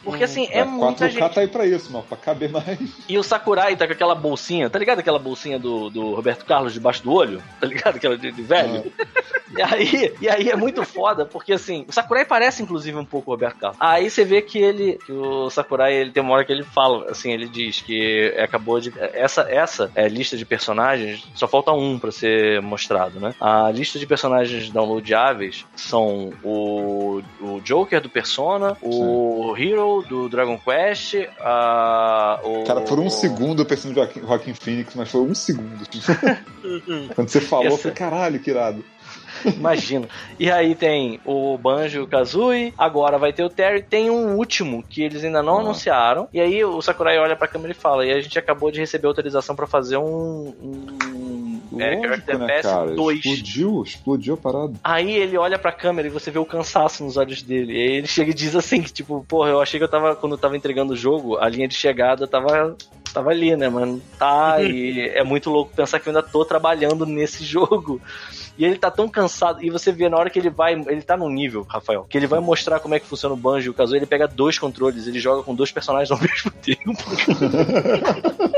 Porque assim, é A muita 4K gente. tá aí pra isso, mano, pra caber mais. E o Sakurai tá com aquela bolsinha, tá ligado aquela bolsinha do, do Roberto Carlos debaixo do olho? Tá ligado? Aquela de, de velho? E aí, e aí é muito foda, porque assim, o Sakurai parece inclusive um pouco o Roberto Carlos. Aí você vê que ele, que o Sakurai, ele tem uma hora que ele fala, assim, ele diz que acabou de. Essa, essa é, lista de personagens, só falta um pra ser mostrado, né? A lista de personagens downloadáveis são o, o Joker do Persona, o Hero do Dragon Quest, a, o. Cara, por um segundo eu pensei no Joaquim, Joaquim Phoenix, mas foi um segundo. Quando você falou, eu Esse- falei, caralho, que irado. Imagina. E aí tem o Banjo o Kazooie, agora vai ter o Terry, tem um último que eles ainda não Ah. anunciaram. E aí o Sakurai olha pra câmera e fala: E a gente acabou de receber autorização pra fazer um. um é, Lógico, né, cara? 2. Explodiu, explodiu a parada. Aí ele olha pra câmera e você vê o cansaço nos olhos dele. E aí ele chega e diz assim: que, tipo, porra, eu achei que eu tava, quando eu tava entregando o jogo, a linha de chegada tava. Tava ali, né, mano? Tá, e é muito louco pensar que eu ainda tô trabalhando nesse jogo. E ele tá tão cansado. E você vê na hora que ele vai. Ele tá num nível, Rafael, que ele vai mostrar como é que funciona o Banjo o Kazooie. Ele pega dois controles, ele joga com dois personagens ao mesmo tempo.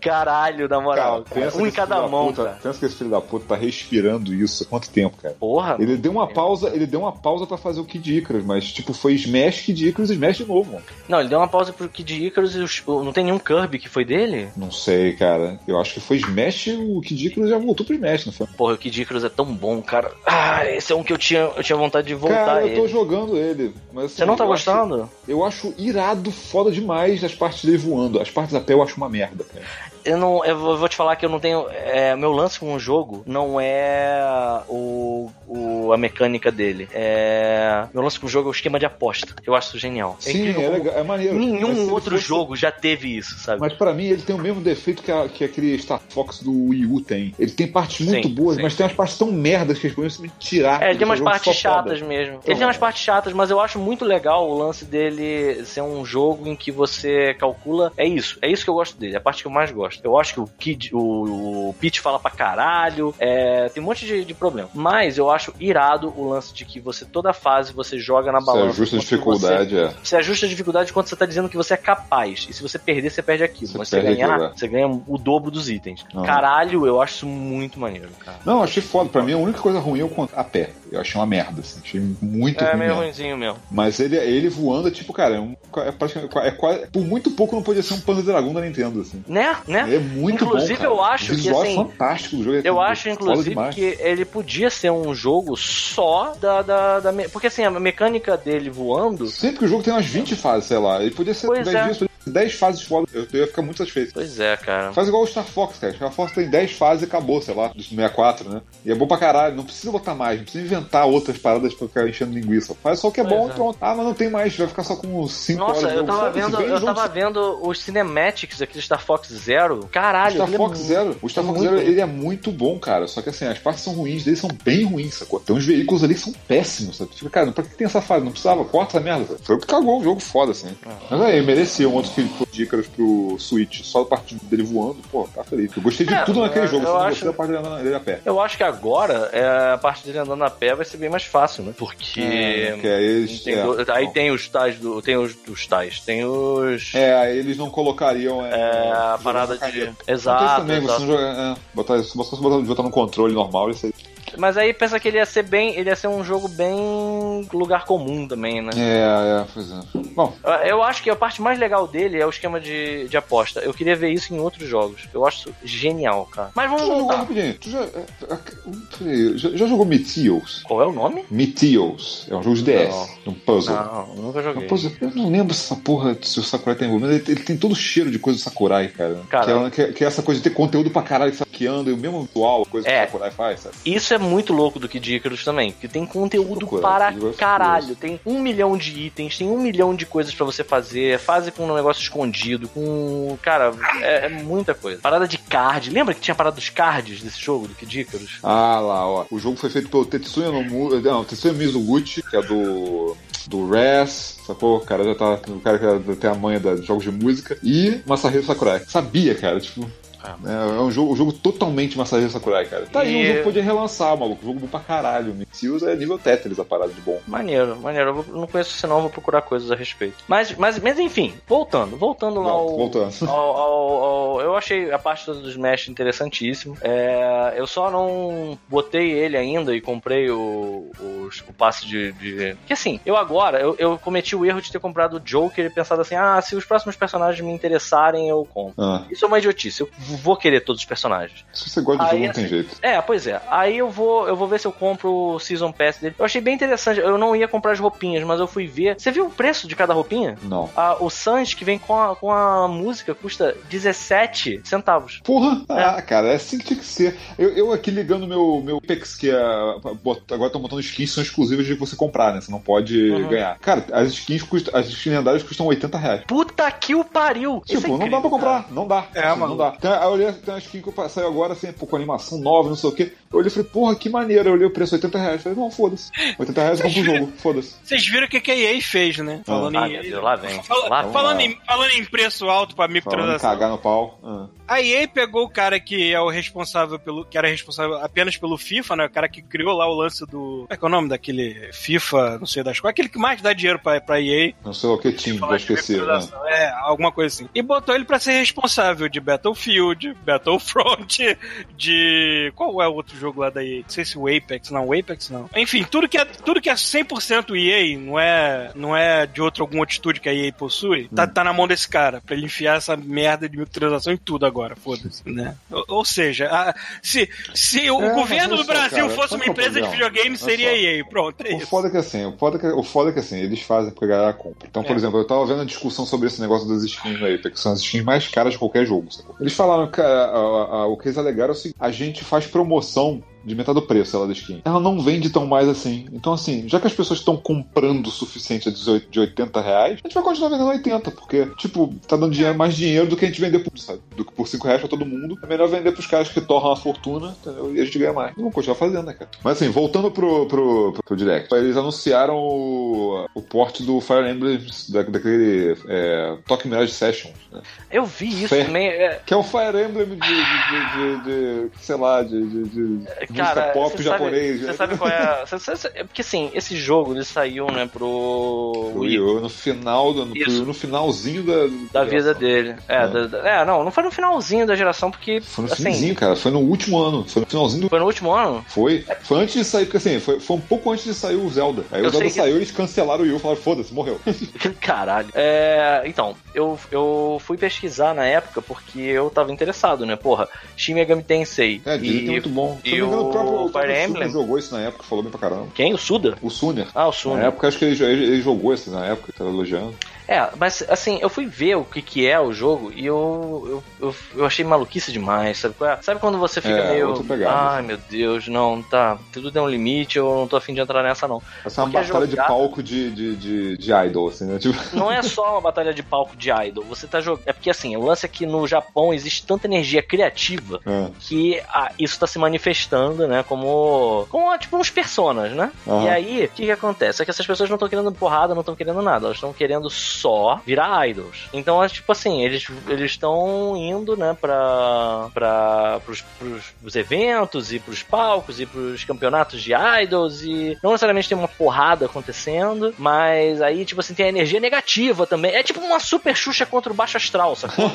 Caralho, na moral. Cara, um em cada mão, puta, cara. Pensa que esse filho da puta tá respirando isso há quanto tempo, cara? Porra. Ele deu uma pausa, ele deu uma pausa pra fazer o Kid Icarus, mas tipo, foi Smash Kid Icarus e Smash de novo, mano. Não, ele deu uma pausa pro Kid Icarus e o- não tem nenhum Kirby que foi dele? Não sei, cara. Eu acho que foi Smash o Kid Icarus já voltou pro Smash, não foi? Porra, o Kid Icarus é tão bom, cara. Ah, esse é um que eu tinha, eu tinha vontade de voltar cara, eu tô ele. jogando ele. Mas, assim, Você não tá eu acho- gostando? eu acho irado, foda demais as partes dele voando. As partes a pé eu acho uma merda, cara. Eu não, eu vou te falar que eu não tenho. é, meu lance com o jogo não é o, o- a mecânica dele. É, meu lance com o jogo é o esquema de aposta. Eu acho isso genial. É Sim, incrível é como legal, é maneiro. Se Nenhum outro fosse- jogo já teve isso, sabe? Mas pra mim ele tem o mesmo defeito que, a- que aquele Star Fox do Wii U tem. Ele tem partes muito Sim, boas, sim. mas tem umas partes tão merdas que eles poderiam simplesmente tirar. É, ele tem umas partes só foda. chatas mesmo. Ele tem umas partes chatas, mas eu acho muito legal o lance dele ser um jogo em que você calcula. É isso, é isso que eu gosto dele, é a parte que eu mais gosto. Eu acho que o Kid, o, o Pete fala pra caralho, é, tem um monte de, de problema. Mas eu acho irado o lance de que você, toda fase, você joga na Você balança. ajusta a dificuldade, é. Você, você ajusta a dificuldade quando você tá dizendo que você é capaz. E se você perder, você perde aquilo. Você mas se você ganhar, aquilo, é. você ganha o dobro dos itens. Aham. Caralho, eu acho isso muito maneiro, cara. Não, achei foda. Pra mim a única coisa ruim é o a pé. Eu achei uma merda, assim. Achei muito É ruim. meio mesmo. ruimzinho mesmo. Mas ele, ele voando é tipo, cara, é, um, é. É quase, por muito pouco não podia ser um Panzer Dragon da Nintendo, assim. Né? Né? Ele é muito Inclusive, bom. eu acho o que, visual assim, é fantástico do jogo. é Eu foda acho, inclusive, demais. que ele podia ser um jogo só da, da, da Porque assim, a mecânica dele voando. Sempre que o jogo tem umas 20 fases, sei lá. Ele podia ser Pois 10 é. dias, 10 fases foda. Eu, eu ia ficar muito satisfeito. Pois é, cara. Faz igual o Star Fox, cara. Star Fox tem 10 fases e acabou, sei lá, do 64, né? E é bom pra caralho. Não precisa botar mais, não precisa inventar outras paradas pra ficar enchendo linguiça. Faz só o que é Pois bom é. e pronto. Ah, mas não tem mais, vai ficar só com 5 horas Nossa, eu tava vendo, eu tava vendo os cinematics aqui do Star Fox Zero. Caralho, Star é Fox muito- Zero. O Star Fox muito Zero bom. ele é muito bom, cara. Só que assim, as partes são ruins dele são bem ruins, sacou? Tem uns veículos ali que são péssimos, sabe? Fica, cara, pra que tem essa fase? Não precisava, corta essa merda. sabe? Foi o que cagou o jogo foda, assim. Ah. Mas aí, merecia um outro que ele foi de Icarus pro Switch, só a parte dele voando, pô, tá feliz. Eu gostei de É, tudo naquele eu- jogo, eu só não acho- gostei da parte dele a pé. Eu acho que agora é, a parte dele andando a pé vai ser bem mais fácil, né? Porque. É, que aí eles- tem é, aí bom. tem os tais do. Tem os, os tais. Tem os. É, aí eles não colocariam. É, É, a parada de. Exato. também, você exato. não joga, é, botar, se você botar, botar no controle normal, isso aí. Mas aí pensa que ele ia ser bem. Ele ia ser um jogo bem lugar comum também, né? É, é, pois é. Bom, Eu acho que a parte mais legal dele é o esquema de, de aposta. Eu queria ver isso em outros jogos. Eu acho genial, cara. Mas vamos voltar. Tu já, é, é, peraí, já, já jogou Meteos? Qual é o nome? Meteos. É um jogo de DS. Um puzzle. Não, nunca joguei. Um puzzle. Eu não lembro se essa porra se o Sakurai tá envolvido. Ele, ele tem todo o cheiro de coisa do Sakurai, cara. É, que, é, que é essa coisa de ter conteúdo pra caralho saqueando e o mesmo visual, coisa É. que o Sakurai faz, sabe? Isso é muito louco do que de Icarus também, que tem conteúdo Procura, para caralho. Tem um milhão de itens, tem um milhão de coisas pra você fazer, fase com um negócio escondido, com. Cara, é, é muita coisa. Parada de card. Lembra que tinha parada dos cards desse jogo, do Kid Icarus? Ah lá, ó. O jogo foi feito pelo Tetsuya Nomu... Não, Tetsuya Mizuguchi, que é do... Do Res, sacou? O cara já tá. O cara que tem a manha de jogos de música. E Masahiro Sakurai. Sabia, cara, tipo. É, é um jogo, um jogo totalmente Masahiro Sakurai, cara. Tá aí, E- um jogo que podia relançar, maluco. Jogo bom pra caralho. Meteos é nível Tetris a parada de bom. Maneiro, maneiro. Eu vou- não conheço esse não, vou procurar coisas a respeito. Mas, mas, mas enfim, voltando, voltando lá ao, Voltando. ao- ao- ao- Eu achei a parte toda do Smash interessantíssimo. É, eu só não botei ele ainda e comprei o, os- o passe de, de. Que assim, eu agora, eu, eu cometi o erro de ter comprado o Joker e pensado assim: ah, se os próximos personagens me interessarem, eu compro. Ah, Isso é uma idiotice. Eu vou querer todos os personagens. se você gosta de Aí, jogo, não tem assim, jeito. É, pois é. Aí eu vou, eu vou ver se eu compro o Season Pass dele. Eu achei bem interessante. Eu não ia comprar as roupinhas, mas eu fui ver. Você viu o preço de cada roupinha? Não. Ah, o Sans que vem com a, com a música custa 17 centavos. Porra! Ah, cara, é assim que tinha que ser. Eu, eu aqui ligando meu, meu Apex, que é. Agora estão botando skins que são exclusivas de você comprar, né? Você não pode Uhum. ganhar. Cara, as skins custam. As skins lendárias custam 80 reais. Puta que o pariu! Isso é Tipo, não incrível, dá pra comprar, não dá. É, Assim, mano. Não dá. Tem, aí eu olhei, tem uma skin que saiu agora, assim, pô, com animação nova, não sei o quê. Eu olhei e falei, porra, que maneiro. Eu olhei o preço, 80 reais. Falei, não, foda-se. 80 reais eu compro o jogo, foda-se. Vocês viram o que que a EA fez, né? Falando Ah, em. Deus, lá vem. Fala- Lá falando, em, falando em preço alto pra microtransação. cagar no pau. Ah. A EA pegou o cara que é o responsável pelo. que era responsável apenas pelo FIFA, né? O cara que criou lá o lance do. Como é que é o nome daquele FIFA, não sei das quais, aquele que mais dá dinheiro pra, pra EA. Não sei o que tinha, já falar de esqueci. né? É, alguma coisa assim. E botou ele pra ser responsável de Battlefield, Battlefront, de. Qual é o outro jogo lá da EA? Não sei se o Apex, não, o Apex não. Enfim, tudo que é, tudo que é 100% EA, não é, não é de outro, algum outro estúdio que a EA possui, tá, tá na mão desse cara, pra ele enfiar essa merda de microtransação em tudo agora, foda-se, né? Ou, ou seja, a- se, se o É, governo do Brasil cara, fosse uma é empresa de videogame, seria EA. Pronto, é O isso. foda é que assim, o foda é que, o foda é que assim, eles fazem porque a galera compra. Então, por É. exemplo, eu tava vendo a discussão sobre esse negócio das skins no Apex, que são as skins mais caras de qualquer jogo, sacou? Eles falaram a- a- o que eles alegaram é o seguinte: a gente faz promoção de metade do preço ela da skin. Ela não vende tão mais assim. Então, assim, já que as pessoas estão comprando o suficiente a 18 de 80 reais, a gente vai continuar vendendo 80, porque, tipo, tá dando dinheiro, mais dinheiro do que a gente vender por, sabe? Do que por 5 reais pra todo mundo. É melhor vender pros caras que torram a fortuna, entendeu? E a gente ganha mais. Vamos continuar fazendo, né, cara? Mas assim, voltando pro, pro, pro, pro Direct, eles anunciaram o, o port do Fire Emblem da, daquele é, Tokyo Mirage Sessions, né? Eu vi isso também. é, Que é o Fire Emblem de, de, de, de- de- sei lá, de, de, de Cara, música pop você japonês. Sabe, você sabe qual é a. é porque assim, esse jogo ele saiu, né, pro. O Wii, no final, do- no, no finalzinho da, Da vida dele. É, É. da- da- é, não, não foi no finalzinho da geração, porque. Foi no assim, finalzinho, cara. Foi no último ano. Foi no finalzinho do. Foi no último ano? Foi. Foi antes de sair, porque assim, foi, foi um pouco antes de sair o Zelda. Aí Eu o Zelda que- saiu e eles cancelaram o Wii U e falaram, foda-se, morreu. Caralho. É, então, eu, eu fui pesquisar na época porque eu tava interessado, né? Porra, Shin Megami Tensei. É, dizem que é e muito bom. E não me engano, o próprio, o Fire Suner Emblem? jogou isso na época, falou bem pra caramba. Quem? O Suda? O Suner. Ah, o Na Suda. época, acho que ele, ele, ele jogou isso na época, tava elogiando. É, mas assim, eu fui ver o que, que é o jogo e eu, eu, eu, eu achei maluquice demais, sabe? é? Sabe quando você fica É, meio. Ai meu Deus, não, tá. Tudo tem um limite, eu não tô afim de entrar nessa, não. Essa é uma Porque batalha de jogar- palco de, de, de, de idol, assim, né? Tipo, Não é só uma batalha de palco de idol. Você tá jogando. É porque assim, o lance é que no Japão existe tanta energia criativa é. que ah, isso tá se manifestando jogando, né? Como, como tipo uns personas, né? Aham. E aí, o que que acontece? É que essas pessoas não estão querendo porrada, não estão querendo nada, elas estão querendo só virar idols. Então, é tipo assim, eles eles estão indo, né, pra, pra pros, pros, pros eventos e pros palcos e pros campeonatos de idols e não necessariamente tem uma porrada acontecendo, mas aí, tipo assim, tem a energia negativa também. É tipo uma super Xuxa contra o Baixo Astral, sacou?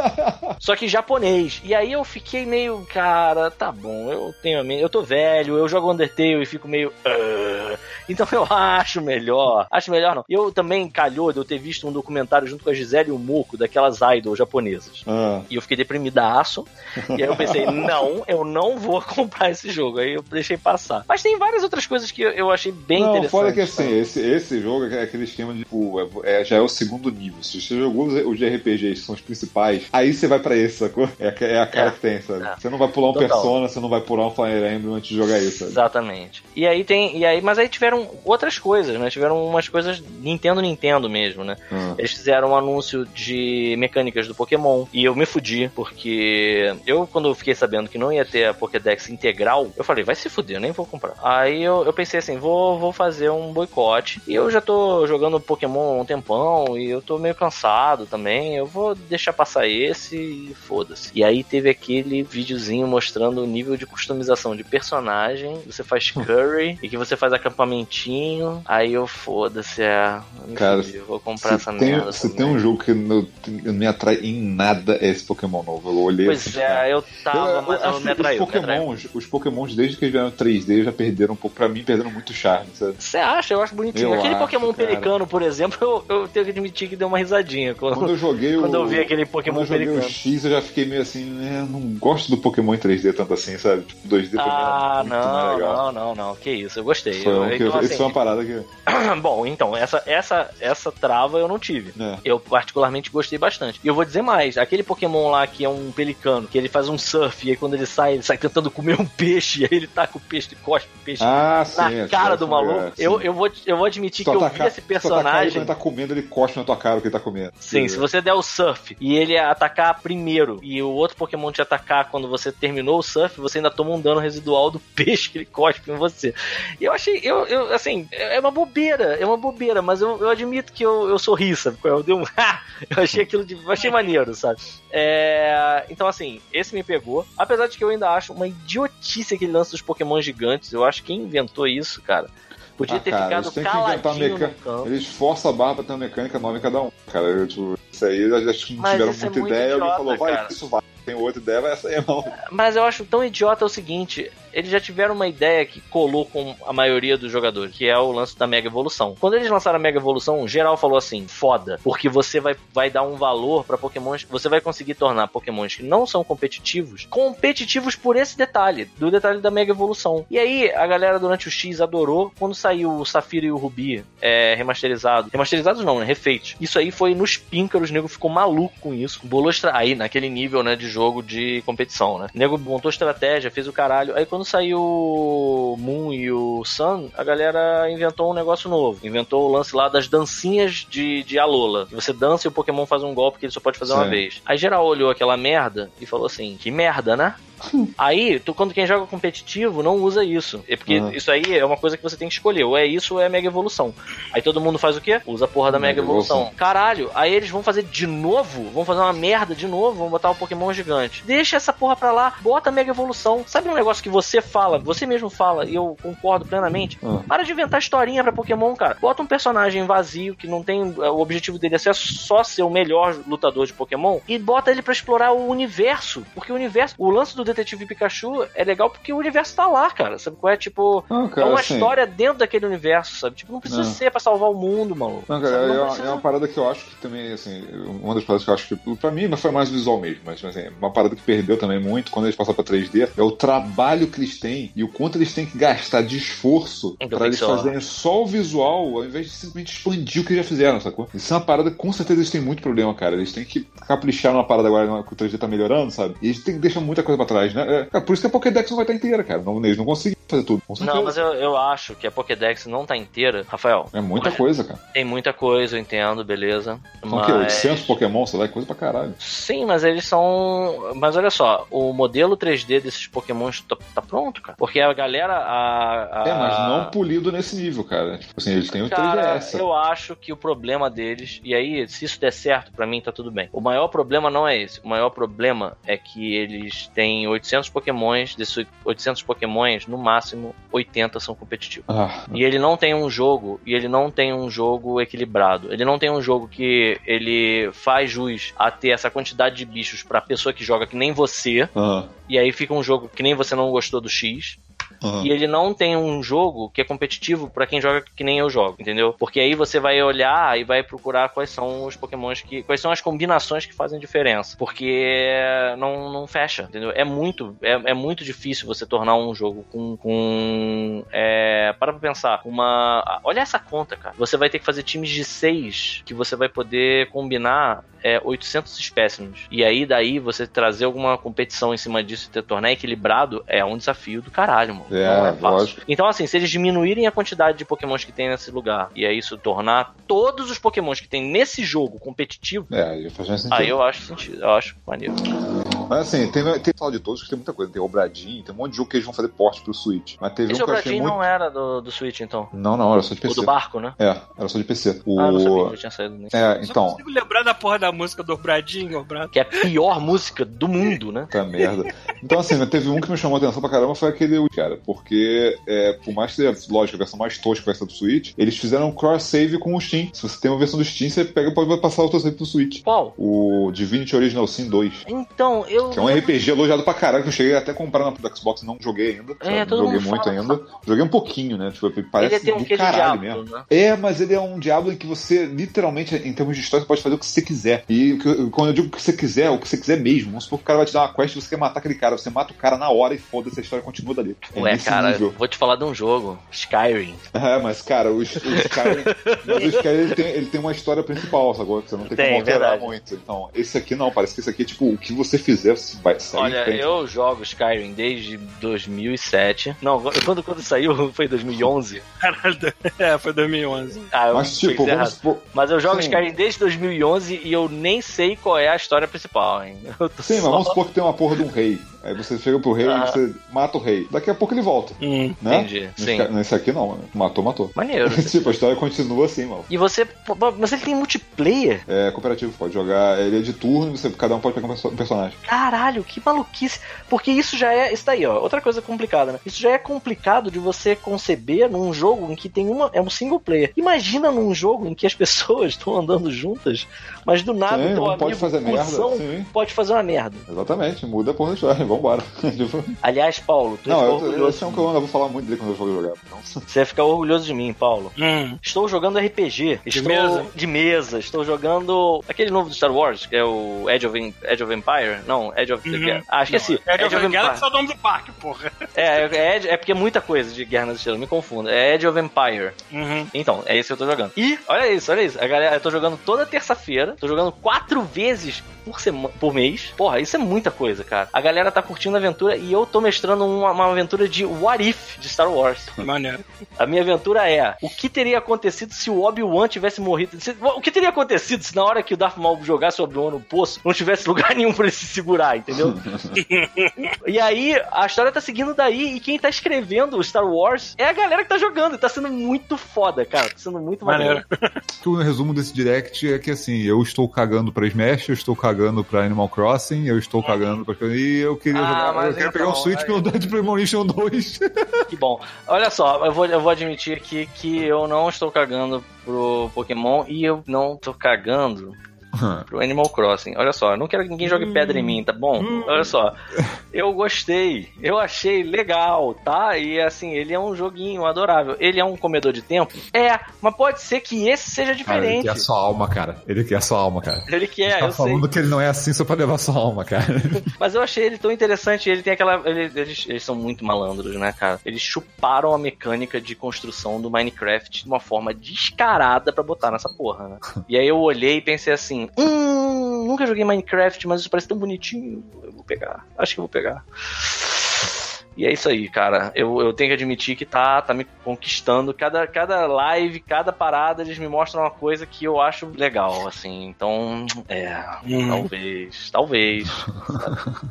Só que japonês. E aí eu fiquei meio, cara, tá bom, eu tenho eu tô velho, eu jogo Undertale e fico meio. "Ah". Então eu acho melhor. Acho melhor não. Eu também calhou de eu ter visto um documentário junto com a Gisele e o Muco, daquelas idols japonesas. Ah. E eu fiquei deprimidaço. E aí eu pensei, não, eu não vou comprar esse jogo. Aí eu deixei passar. Mas tem várias outras coisas que eu- achei bem não, interessantes. fora que assim, esse, esse jogo é aquele esquema de, tipo, é, é- já é o segundo nível. Se você jogou os, os de RPGs, que são os principais, aí você vai pra esse, sacou? É, a- é a cara É, que tem, sabe? é. Você não vai pular um Total. Persona, você não vai pular um Emblem antes de jogar isso, sabe? Exatamente. E aí tem. E aí, mas aí tiveram outras coisas, né? Tiveram umas coisas Nintendo Nintendo mesmo, né? Ah. Eles fizeram um anúncio de mecânicas do Pokémon e eu me fudi, porque eu, quando eu fiquei sabendo que não ia ter a Pokédex integral, eu falei, vai se fuder, eu nem vou comprar. Aí eu, eu pensei assim, vou, vou fazer um boicote. E eu já tô jogando Pokémon há um tempão e eu tô meio cansado também. Eu vou deixar passar esse e foda-se. E aí teve aquele videozinho mostrando o nível de customização de personagem. Você faz curry e que você faz acampamentinho. Aí eu foda-se, é. Cara, fudi, eu vou comprar essa tem, merda. se também. tem um jogo que não, não me atrai em nada, é esse Pokémon novo. Eu olhei Pois assim, é, eu tava, eu, mas eu eu acho me atraiu. os. Pokémons, os Pokémons, desde que eles vieram 3D, já perderam um pouco. Pra mim, perderam muito charme, sabe? Você acha? Eu acho bonitinho. Eu aquele acho, Pokémon cara. pelicano, por exemplo, eu, eu tenho que admitir que deu uma risadinha. Quando, Quando eu joguei quando o. eu vi aquele Pokémon Quando eu joguei o pelicano. X, eu já fiquei meio assim, né? Não gosto do Pokémon em 3D tanto assim, sabe? Tipo, 2D pra mim Ah, não, não, não, não. Que isso, eu gostei. Foi um então, Isso assim, foi uma parada que. Bom, então, essa, essa, essa trava eu não tive. É. Eu particularmente gostei bastante. E eu vou dizer mais, aquele Pokémon lá que é um pelicano, que ele faz um surf, e aí quando ele sai, ele sai tentando comer um peixe, e aí ele taca o peixe, cospe o peixe Ah, sim. na essa- cara do maluco. sim. eu, eu, vou, eu vou admitir tu que eu vi esse personagem. Quando ele tá comendo, ele cospe na tua cara o que ele tá comendo. Sim, se você der o surf e ele atacar primeiro e o outro Pokémon te atacar quando você terminou o surf, você ainda toma um dano residual do peixe que ele cospe em você. E eu achei, eu, eu assim, é uma bobeira, é uma bobeira, mas eu, eu admito que eu, eu sorri, sabe? Eu dei um. eu achei aquilo de. Eu achei maneiro, sabe? É, então, assim, esse me pegou. Apesar de que eu ainda acho uma idiotice aquele lance dos Pokémon gigantes. Eu acho que quem inventou isso, cara. Podia Ah, ter cara, ficado caladinho meca- no campo. Eles forçam a barra pra ter uma mecânica nova em cada um. Cara, eu, tipo, isso aí eles acho que não Mas tiveram é muita muito ideia. idiota, alguém falou, vai, cara. isso vai. Tem outra ideia, vai essa aí, não. Mas eu acho tão idiota o seguinte: eles já tiveram uma ideia que colou com a maioria dos jogadores, que é o lance da Mega Evolução. Quando eles lançaram a Mega Evolução, geral falou assim: foda, porque você vai, vai dar um valor pra Pokémons, você vai conseguir tornar Pokémons que não são competitivos, competitivos por esse detalhe, do detalhe da Mega Evolução. E aí, a galera durante o X adorou quando saiu o Safira e o Rubi é, remasterizado. Remasterizados não, né? Refeitos. Isso aí foi nos píncaros, o nego ficou maluco com isso. Bolou aí, naquele nível, né, de jogo de competição, né? O nego montou estratégia, fez o caralho. Aí quando saiu o Moon e o Sun, a galera inventou um negócio novo. Inventou o lance lá das dancinhas de, de Alola. Que Você dança e o Pokémon faz um golpe que ele só pode fazer uma Sim. vez. Aí geral olhou aquela merda e falou assim: que merda, né? Aí, tu, quando quem joga competitivo não usa isso. É porque Uhum. isso aí é uma coisa que você tem que escolher. Ou é isso ou é Mega Evolução. Aí todo mundo faz o quê? Usa a porra da Mega, Mega Evolução. Evolução. Caralho, aí eles vão fazer de novo? Vão fazer uma merda de novo? Vão botar o Pokémon gigante. Deixa essa porra pra lá, bota a Mega Evolução. Sabe um negócio que você fala, você mesmo fala, e eu concordo plenamente? Ah. Para de inventar historinha pra Pokémon, cara. Bota um personagem vazio que não tem. O objetivo dele é ser só ser o melhor lutador de Pokémon e bota ele pra explorar o universo. Porque o universo. O lance do Detetive Pikachu é legal porque o universo tá lá, cara. Sabe qual é? Tipo. Não, é cara, uma assim, história dentro daquele universo, sabe? Tipo, não precisa Não. ser pra salvar o mundo, maluco. Não, cara, é, Não uma- precisa. é uma parada que eu acho que também, assim, uma das paradas que eu acho que, pra mim, não foi mais visual mesmo, mas assim, uma parada que perdeu também muito quando eles passaram pra 3D é o trabalho que eles têm e o quanto eles têm que gastar de esforço Então pra tem eles que fazerem só o visual ao invés de simplesmente expandir o que já fizeram, sacou? Isso é uma parada que com certeza eles têm muito problema, cara. Eles têm que caprichar numa parada agora que o 3D tá melhorando, sabe? E eles têm que deixar muita coisa pra trás, né? É, é por isso que a Pokédex não vai estar inteira, cara. Não, eles não conseguiram fazer tudo. Não, mas eu, eu acho que a Pokédex não tá inteira. Rafael, É muita coisa, cara. tem muita coisa, eu entendo, beleza. São o quê? 800 Pokémon, sei lá, é coisa pra caralho. Sim, mas eles são. Mas olha só, o modelo 3D desses Pokémons tá, tá pronto, cara. Porque a galera. A, a- É, mas não polido nesse nível, cara. Tipo assim, eles têm o Cara, 3DS. eu acho que o problema deles, e aí, se isso der certo, pra mim tá tudo bem. O maior problema não é esse. O maior problema é que eles têm 800 pokémons, desses 800 pokémons, no máximo 80 são competitivos. Ah, E ele não tem um jogo, e ele não tem um jogo equilibrado. Ele não tem um jogo que ele faz jus a ter essa quantidade de bichos pra pessoa que joga que nem você, ah, e aí fica um jogo que nem você não gostou do X. ah. E ele não tem um jogo que é competitivo pra quem joga que nem eu jogo, entendeu? Porque aí você vai olhar e vai procurar quais são os pokémons que. quais são as combinações que fazem diferença. Porque não, não fecha, entendeu? É muito, é, é muito difícil você tornar um jogo com. com é, para pra pensar, uma. Olha essa conta, cara. Você vai ter que fazer times de seis que você vai poder combinar é, 800 espécimes. E aí, daí, você trazer alguma competição em cima disso e te tornar equilibrado é um desafio do caralho, mano. É, Não é fácil. lógico. Então, assim, se eles diminuírem a quantidade de pokémons que tem nesse lugar e aí isso tornar todos os pokémons que tem nesse jogo competitivo, É, aí faz mais sentido. aí eu acho sentido, eu acho maneiro. Mas assim, tem, tem fala de todos que tem muita coisa. Tem o Obradinho, tem um monte de jogo que eles vão fazer porte pro Switch. Mas teve Esse um que eu achei Obradinho muito. não era do, do Switch, então. Não, não, era só de O PC. do barco, né? É, era só de PC. O... Ah, não sabia que já tinha saído nem. É, Só então, consigo lembrar da porra da música do Bradinho, Brado. Que é a pior música do mundo, né? Puta merda. Então, assim, teve um que me chamou a atenção pra caramba, foi aquele, cara, porque, é, por mais que seja, lógico, a versão mais tosca vai ser do Switch, eles fizeram um cross-save com o Steam. Se você tem uma versão do Steam, você pega e pode passar o teu save pro Switch. Qual? O Divinity Original Sin 2. Então, eu. Que é um RPG elogiado pra caralho, que eu cheguei até a comprar na Xbox, não joguei ainda. É, todo não joguei mundo muito fala, ainda. Joguei um pouquinho, né? Tipo, parece Ele tem um do caralho diabo, mesmo. né? É, mas ele é um diabo em que você, literalmente, em termos de história, você pode fazer o que você quiser. E quando eu digo o que você quiser, o que você quiser mesmo. Vamos supor que o cara vai te dar uma quest e você quer matar aquele cara. Você mata o cara na hora e foda-se, a história continua dali. É Nesse cara, nível. vou te falar de um jogo, Skyrim. É, mas, cara, o, o Skyrim. mas o Skyrim ele tem, ele tem uma história principal, sacou? Você não tem, Tem, como alterar verdade. muito. Então, esse aqui não, parece que esse aqui é tipo, o que você fizer, você vai sair. Olha, eu jogo Skyrim desde 2007. Não, quando, quando saiu foi 2011. Caralho, é, foi 2011. Ah, Mas, tipo, vamos supor. Mas eu jogo Sim. Skyrim desde 2011 e eu nem sei qual é a história principal, hein? Eu tô Sim, mas só- vamos supor que tem uma porra de um rei. Aí você chega pro rei Ah. e você mata o rei. Daqui a pouco ele volta. Hum. Né? Entendi, Nesse, sim. nesse aqui não, né? Matou, matou. Maneiro. tipo, a história continua assim, mano. E você. Mas ele tem multiplayer? É cooperativo, pode jogar. Ele é de turno e você, cada um pode pegar um perso- personagem. Caralho, que maluquice. Porque isso já é. Isso daí, ó. Outra coisa complicada, né? Isso já é complicado de você conceber num jogo em que tem uma. É um single player. Imagina num jogo em que as pessoas estão andando juntas, mas do nada Sim, teu um amigo pode fazer merda, sim. pode fazer uma merda. Exatamente, muda a porra da história. Vambora. Aliás, Paulo, tu não, ficou eu, eu, é um que eu ainda vou falar muito dele quando eu for jogar. Então, Você vai ficar orgulhoso de mim, Paulo. Hum. Estou jogando RPG. Estou mesa? De mesa. Estou jogando aquele novo do Star Wars, que é o Edge of, Edge of Empire. Não, Edge of... Uhum. Ah, esqueci. É de Edge of Galaxy Empire. é o nome do parque, porra. É, é, Edge- é porque é muita coisa de Guerra nas Estrelas, me confundo. É Edge of Empire. Uhum. Então, é isso que eu tô jogando. E, olha isso, olha isso. A galera, eu tô jogando toda terça-feira. Tô jogando quatro vezes por, semana, por mês. Porra, isso é muita coisa, cara. A galera tá curtindo a aventura e eu tô mestrando uma, uma aventura de What If de Star Wars. Maneiro. A minha aventura é: o que teria acontecido se o Obi-Wan tivesse morrido? Se- o que teria acontecido se na hora que o Darth Maul jogasse o Obi-Wan no poço, não tivesse lugar nenhum pra ele se segurar, entendeu? e aí, a história tá seguindo daí, e quem tá escrevendo o Star Wars é a galera que tá jogando, e tá sendo muito foda, cara. Tá sendo muito maneiro. Maneiro. O resumo desse direct é que assim, eu estou cagando pra Smash, eu estou cagando pra Animal Crossing, eu estou cagando pra. E eu queria Ah, jogar. mas Eu quero pegar um então, Switch aí- pelo Dead Premonition 2. Que bom. Olha só, eu vou, eu vou admitir aqui que eu não estou cagando pro Pokémon e eu não tô cagando pro Animal Crossing. Olha só, eu não quero que ninguém jogue pedra em mim, tá bom? Olha só, eu gostei, eu achei legal, tá? E assim, ele é um joguinho adorável. Ele é um comedor de tempo? É, mas pode ser que esse seja Cara, ele diferente. quer a sua alma, cara. Ele quer a sua alma, cara. Ele quer, tá eu sei. falando que ele não é assim só pra levar sua alma, cara. Mas eu achei ele tão interessante. Ele tem aquela. ele- eles, eles são muito malandros, né, cara? Eles chuparam a mecânica de construção do Minecraft de uma forma descarada pra botar nessa porra, né? E aí eu olhei e pensei assim: hum, nunca joguei Minecraft, mas isso parece tão bonitinho. Eu vou pegar. Acho que eu vou pegar. E é isso aí, cara. Eu, eu tenho que admitir que tá, tá me conquistando. Cada, cada live, cada parada, eles me mostram uma coisa que eu acho legal, assim. Então, é. Uhum. Talvez, talvez.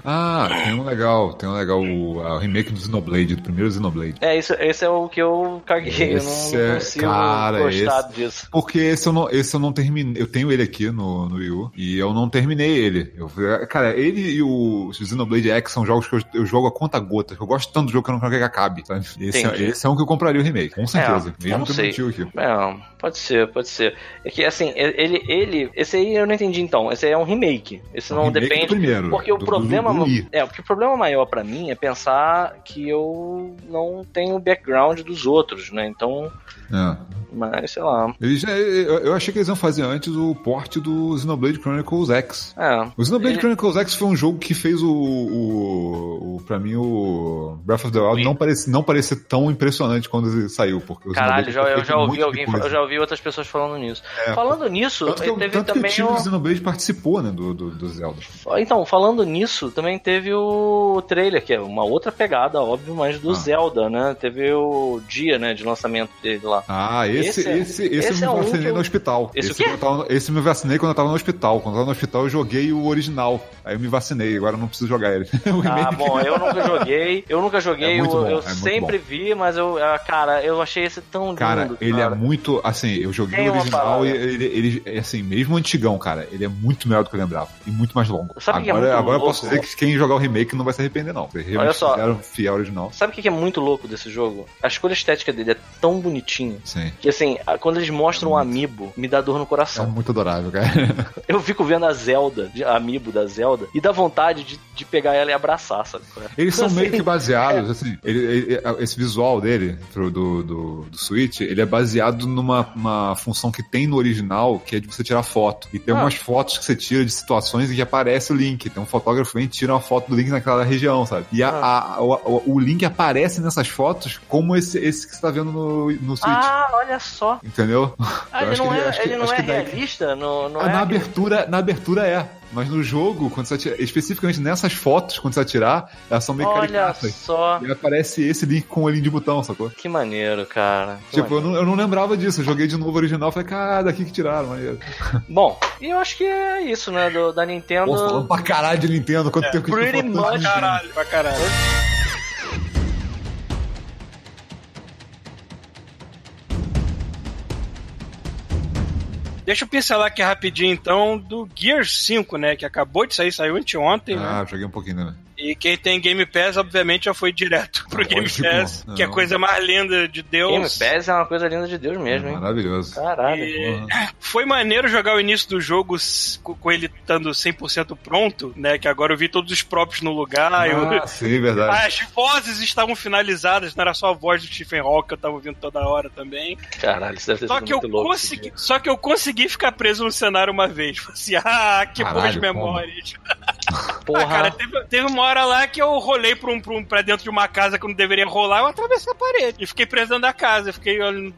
Ah, tem um legal, tem um legal, o, o remake do Xenoblade, do primeiro Xenoblade. É, isso, esse é o que eu caguei. Esse eu não, é- não consigo cara, gostar esse- disso. Porque esse eu não, esse eu não terminei. Eu tenho ele aqui no, no Wii U e eu não terminei ele. Eu, cara, ele e o Xenoblade X são jogos que eu, eu jogo a conta gotas. Eu gosto tanto do jogo que eu não quero que acabe. sabe? Esse, é, esse é um que eu compraria o remake, com certeza. eu não mesmo que eu sei. não tio aqui. É, pode ser, pode ser. É que assim, ele, ele. Esse aí eu não entendi então. Esse aí é um remake. Esse não Um remake depende. do primeiro, Porque o do- problema. do Wii. é, porque o problema maior pra mim é pensar que eu não tenho o background dos outros, né? Então. É. Mas, sei lá. Eles, já- eu, eu achei que eles iam fazer antes o port do Xenoblade Chronicles X. É. O Xenoblade Ele- Chronicles X foi um jogo que fez o, o, o pra mim, o Breath of the Wild não parecer, não parecer tão impressionante quando ele saiu, porque o Caralho, já, eu já ouvi alguém, eu já ouvi outras pessoas falando nisso. É, falando nisso, Tanto que, teve tanto que também o time o... do Xenoblade participou, né, do, do, do Zelda. Então, falando nisso, também teve o trailer, que é uma outra pegada, óbvio, mas do Ah. Zelda, né? Teve o dia, né, de lançamento dele lá. Ah, esse, Esse é- esse, esse, esse é eu me um vacinei no hospital. Esse esse, tava- esse me vacinei quando eu tava no hospital. Quando eu tava no hospital, eu joguei o original. Aí eu me vacinei, agora eu não preciso jogar ele. Ah, bom, eu nunca joguei, eu nunca joguei, É eu, bom, eu é sempre vi, mas eu, ah, cara, eu achei esse tão Cara, lindo. ele cara. é muito. Assim, eu joguei Tem o original e ele, ele, é assim, mesmo antigão, cara, ele é muito melhor do que eu lembrava. E muito mais longo. Sabe que é agora agora eu louco? posso dizer que quem jogar o remake não vai se arrepender, não. Olha só. fizeram fiel original. Sabe o que que é muito louco desse jogo? A escolha estética dele é tão bonitinha Sim. que, assim, a- quando eles mostram o amiibo, me dá dor no É coração. muito adorável, cara. Eu fico vendo a Zelda, de- a amiibo da Zelda, e dá vontade de, de pegar ela e abraçar, sabe? Eles são Assim, meio que baseados, assim, ele- ele- esse visual dele, pro- do, do, do Switch, ele é baseado numa uma função que tem no original, que é de você tirar foto. E tem Ah. algumas fotos que você tira de situações em que aparece o Link. Tem um fotógrafo que vem e tira uma foto do Link naquela região, sabe? E a- Ah. a- o, o Link aparece nessas fotos como esse, esse que você tá vendo no, no Switch. Ah, olha só. Entendeu? Ah, Eu ele acho não que é, acho que- ele não acho é que daí- realista? Não, não Ah, é na abertura, na abertura é. Mas no jogo, quando você atira, especificamente nessas fotos, quando você atirar, elas são meio Olha caricatas. só. E aparece esse link com o olhinho de botão, sacou? Que maneiro, cara. Que Tipo, eu maneiro. não, eu não lembrava disso. Eu joguei de novo o original falei, cara, daqui que tiraram, maneiro. Bom, e eu acho que é isso, né? do- da Nintendo. Pô, falando pra caralho de Nintendo, quanto tempo que a gente pretty much, Nintendo. Caralho, pra caralho. Deixa eu pincelar aqui rapidinho, então, do Gear 5, né? Que acabou de sair, saiu anteontem, né? Ah, joguei um pouquinho, né? E quem tem Game Pass, obviamente, já foi direto pro Game Lógico, Pass, não. que é a coisa mais linda de Deus. Game Pass é uma coisa linda de Deus mesmo, hein? Maravilhoso. Caralho. E foi maneiro jogar o início do jogo com ele estando 100% pronto, né? Que agora eu vi todos os próprios no lugar. eu- Ah, sim, verdade. As vozes estavam finalizadas, não era só a voz do Stephen Hawking que eu tava ouvindo toda hora também. Caralho, isso deve ter Só sido que, eu muito louco. consegui, só que eu consegui ficar preso no cenário uma vez. Falei assim, ah, que boas Caralho, memórias. Porra. Ah, cara, teve, teve uma hora lá que eu rolei pra, um, pra, um- pra dentro de uma casa que eu não deveria rolar, eu atravessei a parede. E fiquei preso dentro da casa. Eu fiquei, olhando-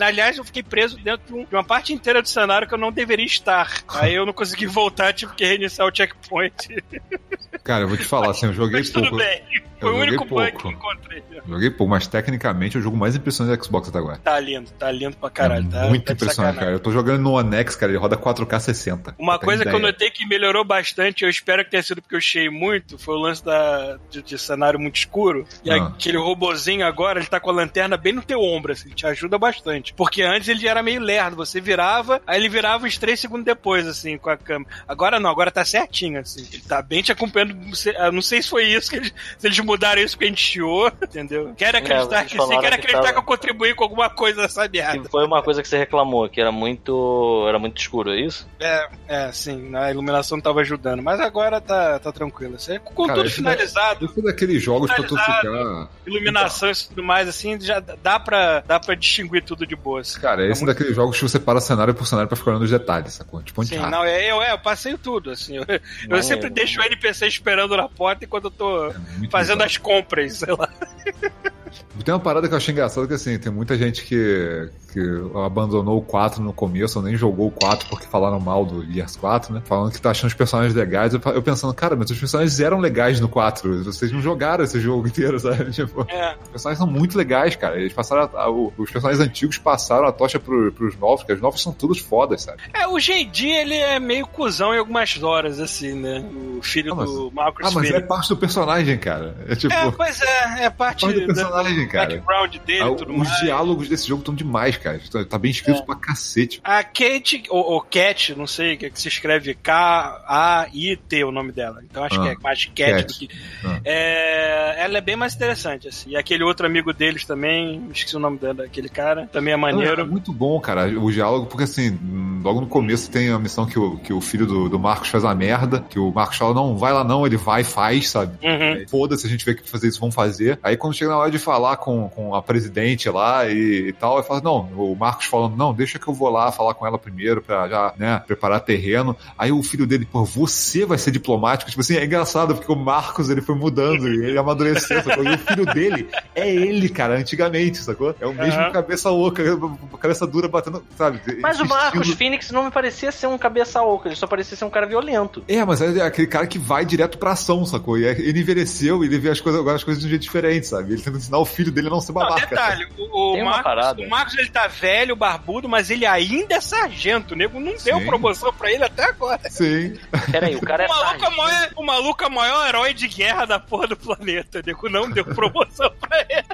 aliás, eu fiquei preso dentro de, um- de uma parte inteira do cenário que eu não deveria estar. Aí eu não consegui voltar, tive que reiniciar o checkpoint. Cara, eu vou te falar, assim, eu joguei Mas tudo pouco. bem. Foi o joguei único bug pouco. que eu encontrei. Joguei pouco, mas tecnicamente é o jogo mais impressionante do Xbox até agora. Tá lindo, tá lindo pra caralho. é tá, muito tá impressionante, cara. Eu tô jogando no One X, cara, ele roda 4K 60. Uma coisa que eu notei que melhorou bastante, eu espero que tenha sido porque eu chiei muito, foi o lance da, de, de cenário muito escuro. E Ah. aquele robozinho agora, ele tá com a lanterna bem no teu ombro, assim, te ajuda bastante. Porque antes ele era meio lerdo, você virava, aí ele virava uns 3 segundos depois, assim, com a câmera. Agora não, agora tá certinho, assim. Ele tá bem te acompanhando. não sei se foi isso, que eles, se eles mudaram isso porque a gente chiou, entendeu? Quero acreditar vocês que sim, quero que acreditar tava- que eu contribuí com alguma coisa nessa merda. Que foi uma coisa que você reclamou, que era muito. Era muito escuro, é isso? É, é, sim, a iluminação tava ajudando, mas agora tá, tá tranquilo. Assim, com Cara, tudo finalizado, Isso é daqueles jogos pra tu ficar. iluminação e tudo mais, assim, já dá pra, dá pra distinguir tudo de boa. assim. Cara, esse é muito- daqueles jogos que você para cenário por cenário pra ficar olhando os detalhes, sacou? Tipo, Sim, não, é, eu, é, eu passei tudo, assim. Eu, eu sempre deixo o NPC esperando na porta enquanto eu tô É fazendo bizarro. as compras, sei lá. Tem uma parada que eu achei engraçada que assim, tem muita gente que, que abandonou o 4 no começo, ou nem jogou o 4 porque falaram mal do Gears 4, né? Falando que tá achando os personagens legais. Eu, eu pensando, cara, mas os personagens eram legais no 4. Vocês não jogaram esse jogo inteiro, sabe? Tipo, É. os personagens são muito legais, cara. Eles passaram. a- a- o- os personagens antigos passaram a tocha pro, pros novos, porque os novos são todos fodas, sabe? É, o JD, ele é meio cuzão em algumas horas, assim, né? O filho Ah, do Marcus Ah, mas é Phoenix. parte do personagem, cara. É tipo. É, pois é, é parte parte do da- personagem, cara. background dele ah, tudo os mais. diálogos desse jogo estão demais, cara. Tá, tá bem escrito É. pra cacete. A Kate, ou, ou Cat, não sei, que, que se escreve K-A-I-T o nome dela. Então acho Ah, que é mais Cat, do que. Ah. É, ela é bem mais interessante, assim. E aquele outro amigo deles também, esqueci o nome dela, daquele cara, também é é maneiro. muito bom, cara, o diálogo, porque assim, logo no começo tem a missão que o, que o filho do, do Marcos faz a merda, que o Marcos fala, não, vai lá não, ele vai e faz, sabe? Uhum. Foda-se, a gente vê que fazer isso, vão fazer. Aí quando chega na hora de falar com, com a presidente lá e, e tal, eu falo, não, o Marcos falando, não, deixa que eu vou lá falar com ela primeiro pra já, né, preparar terreno. Aí o filho dele, pô, você vai ser diplomático. Tipo assim, é engraçado, porque o Marcos, ele foi mudando e ele amadureceu, sacou? E o filho dele é ele, cara, antigamente, sacou? É o mesmo Aham. cabeça louca, cabeça dura batendo, sabe? Mas o Marcos. Phoenix não me parecia ser um cabeça oca, ele só parecia ser um cara violento. É, mas é aquele cara que vai direto pra ação, sacou? E é- ele envelheceu e ele vê as coisas, agora as coisas de um jeito diferente, sabe? Ele tenta ensinar o filho dele a não ser Não, babaca. detalhe, o, o Marcos, o Marcos ele tá velho, barbudo, mas ele ainda é sargento. O nego não deu Sim. promoção pra ele até agora. Sim. Peraí, o cara é O maluco, é o, maior, o maluco é o maior herói de guerra da porra do planeta. O nego não deu promoção pra ele.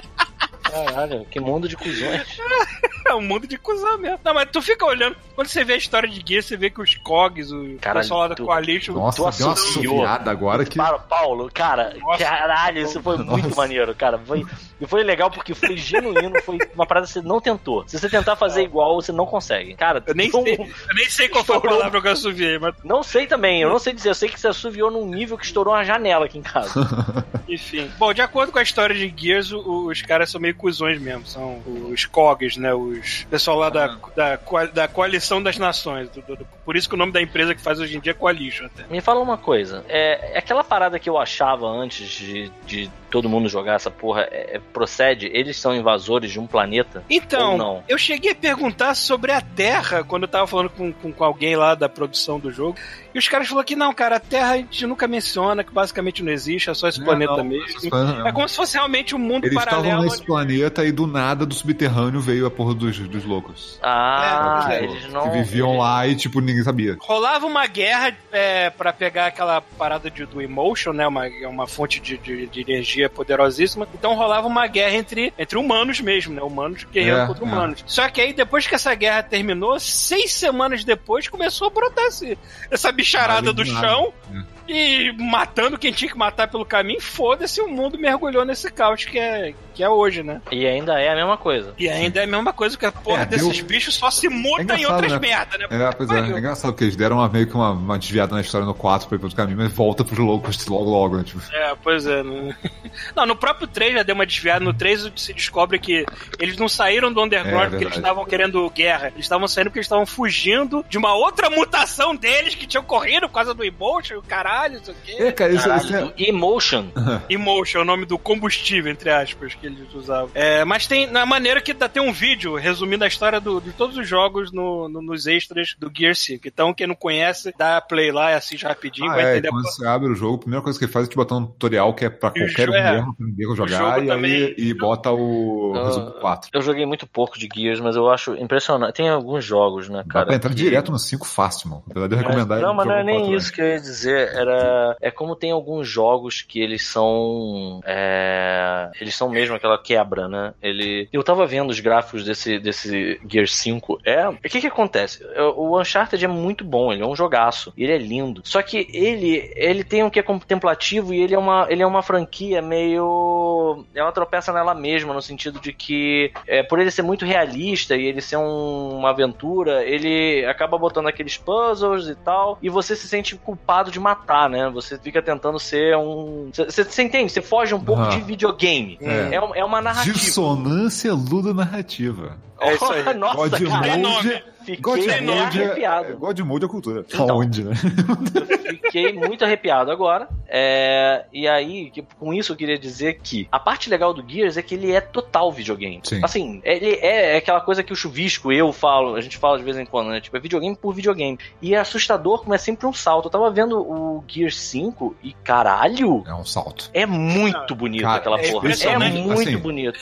Caralho, que mundo de cuzões. É um mundo de cuzão mesmo. Não, mas tu fica olhando. Quando você vê a história de Gear, você vê que os COGs, o Caralho, pessoal lá da tu- Coalition. Nossa, Tu deu uma assoviada agora que. Para, Paulo, cara, Nossa. caralho, isso foi muito Nossa. maneiro, cara. Foi, e foi legal porque foi genuíno, foi uma parada que você não tentou. Se você tentar fazer igual, você não consegue. Cara, Eu nem, sei, eu nem sei qual foi a palavra que eu assoviei, mas não sei também, eu não sei dizer. Eu sei que você assoviou num nível que estourou uma janela aqui em casa. enfim. Bom, de acordo com a história de Gears, os caras são meio cuzões mesmo. São os COGs, né? Os pessoal lá da, da, coa- da Coalição das Nações. do- do- do- por isso que o nome da empresa que faz hoje em dia é Coalition até. Me fala uma coisa, é, é aquela parada que eu achava antes de, de todo mundo jogar essa porra, é- é- procede? Eles são invasores de um planeta? Então, Ou não? eu cheguei a perguntar sobre a Terra quando eu tava falando com, com, com alguém lá da produção do jogo. E os caras falaram que não, cara, a Terra a gente nunca menciona, que basicamente não existe, é só esse É, planeta não, mesmo. É como se fosse realmente um mundo Eles estavam paralelo. nesse onde- planeta e do nada do subterrâneo veio a porra dos, dos loucos. Ah, É, eles não. que viviam lá e, tipo, ninguém sabia. Rolava uma guerra é, para pegar aquela parada de, do Emotion, né? Uma, é uma fonte de, de, de energia poderosíssima. Então rolava uma guerra entre, entre humanos mesmo, né? Humanos guerreando É, contra é. humanos. Só que aí, depois que essa guerra terminou, seis semanas depois, começou a brotar esse, essa bicharada do chão. É. E matando quem tinha que matar pelo caminho, foda-se, o mundo mergulhou nesse caos que é, que é hoje, né? E ainda é a mesma coisa. E ainda é a mesma coisa que a porra É, desses deu- bichos só se muda É em outras né? merda, né? É, pois é, é engraçado porque eles deram uma, meio que uma, uma desviada na história no 4 pra ir pro caminho, mas volta pros loucos logo logo, né? Tipo, É, pois é. Não, não no próprio 3 já deu uma desviada. No 3 se descobre que eles não saíram do underground É, porque eles estavam querendo guerra. Eles estavam saindo porque eles estavam fugindo de uma outra mutação deles que tinha ocorrido por causa do Emotion, o caralho, não sei o quê. é, cara, isso, Caralho, isso é, Emotion. Emotion é o nome do combustível, entre aspas, que eles usavam. É, mas tem, na maneira que dá, tem um vídeo resumindo a história do- de todos os jogos no- no- nos extras do Gear 5. Então, quem não conhece, dá play lá e assiste rapidinho, Ah, vai é, entender a quando você abre o jogo, a primeira coisa que ele faz é te botar um tutorial que é pra qualquer um é. aprender a jogar e, também- aí, e bota o Ah, resumo 4. Eu joguei muito pouco de Gears, mas eu acho impressionante. Tem alguns jogos, né, Dá cara? pra entrar que- direto no 5 fácil, mano. Apesar de eu Mas- recomendar não, mas não é nem isso que eu ia dizer. Era, é como tem alguns jogos que eles são. é, eles são mesmo aquela quebra, né? Ele, eu tava vendo os gráficos desse, desse Gear 5. É, o que que acontece? O Uncharted é muito bom, ele é um jogaço. Ele é lindo. Só que ele, ele tem um que é contemplativo e ele é uma, ele é uma franquia meio. Ela tropeça nela mesma, no sentido de que, é, por ele ser muito realista e ele ser um- uma aventura, ele acaba botando aqueles puzzles e tal, e você se sente culpado de matar, né? Você fica tentando ser um. Você, entende? Você foge um pouco de videogame. É. É, é uma narrativa. Dissonância. É isso aí. Nossa, God cara, Mode. God Mode é, arrepiado. God Mode é cultura. Então. Onde, né? Fiquei muito arrepiado agora. É, e aí, com isso eu queria dizer que a parte legal do Gears é que ele é total videogame. Sim. Assim, ele é, é aquela coisa que o chuvisco, eu falo, a gente fala de vez em quando, né? Tipo, é videogame por videogame. E é assustador como é sempre um salto. Eu tava vendo o Gears 5 e caralho, É um salto. é muito bonito Cara, aquela é porra. É muito Assim, bonito.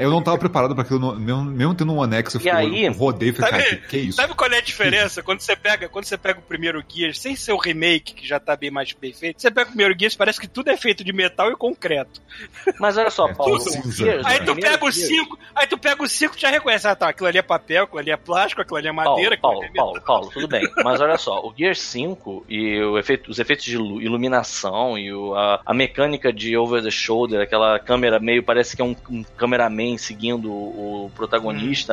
Eu não tava preparado pra aquilo, no- mesmo, mesmo tendo um anexo, eu, E fui- aí- rodei e falei, Sabe- cara, que, que é isso? Sabe qual é a diferença? Quando você pega, quando você pega o primeiro Gears, sem ser o remake, que já tá bem mais bem feito, você pega o primeiro Gears, parece que tudo é feito de metal e concreto. Mas olha só, É, Paulo. tudo o cinza. Gears, Aí tu pega o Gears- 5, aí tu pega o 5 e já reconhece, ah tá, aquilo ali é papel, aquilo ali é plástico, aquilo ali é madeira, Paulo, aquilo ali é Paulo. Paulo, Paulo, tudo bem. Mas olha só, o Gear 5 e o efeito- os efeitos de ilu- iluminação e o- a, a mecânica de over the shoulder, aquela câmera meio, parece que é um, um cameraman seguindo o, o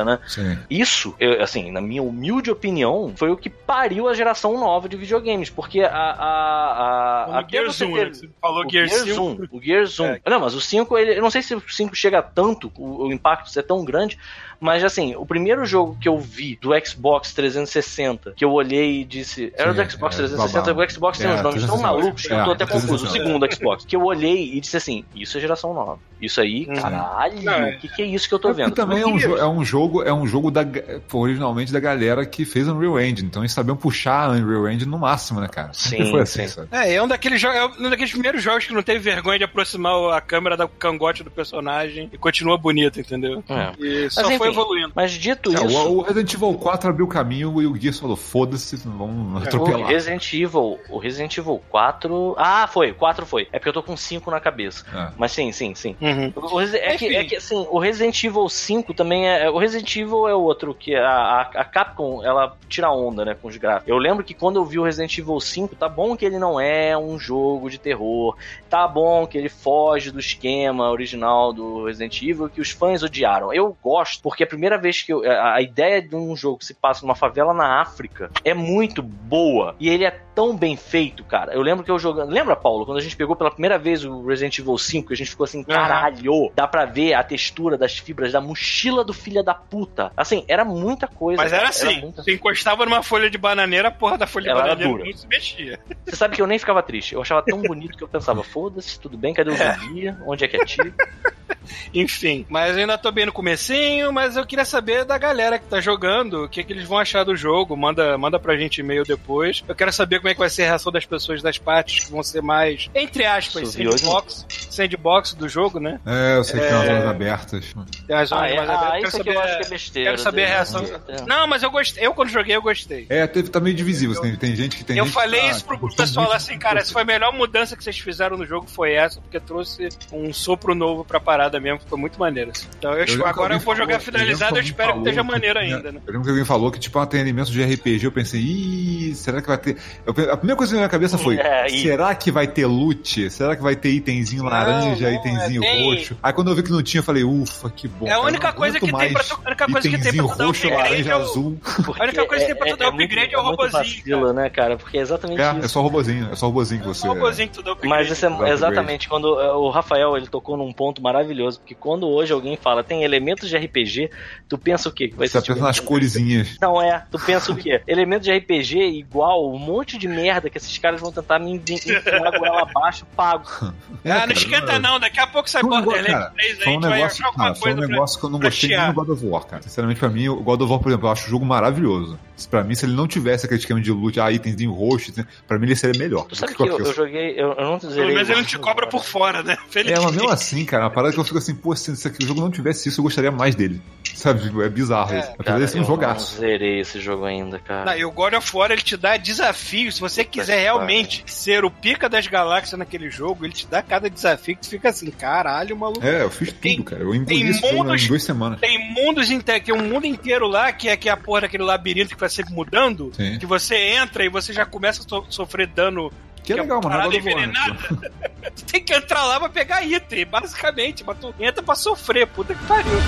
né? Sim. Isso, eu, assim, na minha humilde opinião, foi o que pariu a geração nova de videogames, porque a... a, a O Gears você 1, ter- né? Você falou o Gears Gears 5. 1. O Gears 1. É. Não, mas o 5, ele, eu não sei se o 5 chega tanto, o, o impacto ser tão grande, mas assim, o primeiro jogo que eu vi do Xbox 360, que eu olhei e disse. Era Sim, do Xbox é, 360, babá. o Xbox tem É, uns nomes tão 360. malucos que eu tô É, até confuso. O 360. segundo Xbox. Que eu olhei e disse assim: Isso é geração nova. Isso aí, Uhum. caralho, Não, é. o que, que é isso que eu tô E vendo? também é um, é um jogo, é um jogo da, originalmente da galera que fez Unreal Engine. Então eles sabiam puxar a Unreal Engine no máximo, né, cara? Sempre Sim, foi assim, sim. sabe? É, é um daqueles, é um daqueles primeiros jogos que não teve vergonha de aproximar a câmera do cangote do personagem e continua bonito, entendeu? É. E só Mas, foi evoluindo. Mas dito É, isso. o, o Resident Evil 4 abriu o caminho e o Gears falou, foda-se, vamos O atropelar. Resident Evil, o Resident Evil 4. Ah, foi, 4 foi. É porque eu tô com 5 na cabeça. É. Mas sim, sim, sim. Uhum. O é, que, é que assim, o Resident Evil 5 também é. O Resident Evil é outro que a, a, a Capcom ela tira onda, né, com os gráficos. Eu lembro que quando eu vi o Resident Evil 5, tá bom que ele não é um jogo de terror, tá bom que ele foge do esquema original do Resident Evil que os fãs odiaram. Eu gosto, porque a primeira vez que eu, a, a ideia de um jogo que se passa numa favela na África é muito boa e ele é tão bem feito, cara. Eu lembro que eu jogando. Lembra, Paulo, quando a gente pegou pela primeira vez o Resident Evil 5, que a gente ficou assim, caralho, dá pra ver a textura das fibras da mochila do filho da puta. Assim, era muita coisa. Mas era cara, assim, muita- você encostava numa folha de bananeira, a porra da folha Ela de era bananeira dura. não se mexia. Você sabe que eu nem ficava triste. Eu achava tão bonito que eu pensava, foda-se, tudo bem, cadê o zumbi? Onde é que é tiro? Enfim, mas eu ainda tô bem no comecinho, mas eu queria saber da galera que tá jogando, o que, que eles vão achar do jogo. Manda, manda pra gente e-mail depois. Eu quero saber como é que vai ser a reação das pessoas das partes que vão ser mais, entre aspas, sandbox, sandbox do jogo, né? É, eu sei que tem umas É. zonas abertas. Tem as zonas Ah, é, mais ah, abertas. isso aqui eu acho que é besteira. Quero saber a reação. É. Não, mas eu gostei. Eu, quando joguei, eu gostei. É, teve, tá meio divisível. Tem, tem gente que tem eu gente falei que tá- isso pro pessoal muito, assim, cara, essa foi a melhor mudança que vocês fizeram no jogo, foi essa, porque trouxe um sopro novo pra parada mesmo, ficou muito maneiro. assim. Então eu, Eu que agora eu vou jogar falou- finalizado, eu lembro que espero que esteja maneiro tinha- ainda, né? Eu lembro que alguém falou que, tipo, tem elementos de RPG. Eu pensei, ih, será que vai ter. Eu a primeira coisa que veio na minha cabeça foi: É, será que vai ter loot? Será que vai ter itemzinho laranja, não, itemzinho é, tem- roxo? Aí quando eu vi que não tinha, eu falei, ufa, que bom. É a cara, única não coisa que tem pra mais tu, a única coisa que tem pra tu dar roxo, upgrade laranja, é o, azul. Porque A única coisa que tem pra tu dar upgrade é o muito robozinho, né, cara? Porque é exatamente É, é isso. só robozinho, é só robozinho que você. o robôzinho que tu dá upgrade. Mas isso é exatamente quando é, o Rafael ele tocou num ponto maravilhoso, porque quando hoje alguém fala tem elementos de RPG, tu pensa o quê? Que vai Você tá pensando tipo- nas coresinhas. Não é, tu pensa o quê? Elementos de RPG igual um monte de merda que esses caras vão tentar me enfiar a goela abaixo, pago. É, Ah, cara, não esquenta não, daqui a pouco sai um Borderlands cara, 3 aí, a foi um gente vai negócio, achar alguma cara, foi um pra... negócio que eu não gostei nem no God of War, cara. Sinceramente, pra mim, o God of War, por exemplo, eu acho o jogo maravilhoso. Pra mim, se ele não tivesse aquele esquema de loot, ah, itemzinho roxo, pra mim ele seria melhor. Tu sabe do que eu, eu joguei, eu, eu não zerei. Pelo menos o- ele não te cobra por fora, né? É, mas mesmo assim, cara, uma parada que eu fico assim, pô, se, se o jogo não tivesse isso, eu gostaria mais dele. Sabe? Tipo, É bizarro É, isso. Apesar Cara, de ser um eu não jogaço. zerei esse jogo ainda, cara. Não, e o God of War, ele te dá desafio. Se você quiser realmente ser o pica das galáxias naquele jogo, ele te dá cada desafio que tu fica assim, caralho, maluco. É, eu fiz Tem- tudo, cara. Eu engoli jogo mundos- em duas semanas. Tem mundos inteiros, tem um mundo inteiro lá que é, que é a porra daquele labirinto que vai sempre mudando. Sim. Que você entra e você já começa a so- sofrer dano. Que é que é legal, mano. War, né? envenenada. tu tem que entrar lá pra pegar item, basicamente. Mas tu entra pra sofrer, puta que pariu.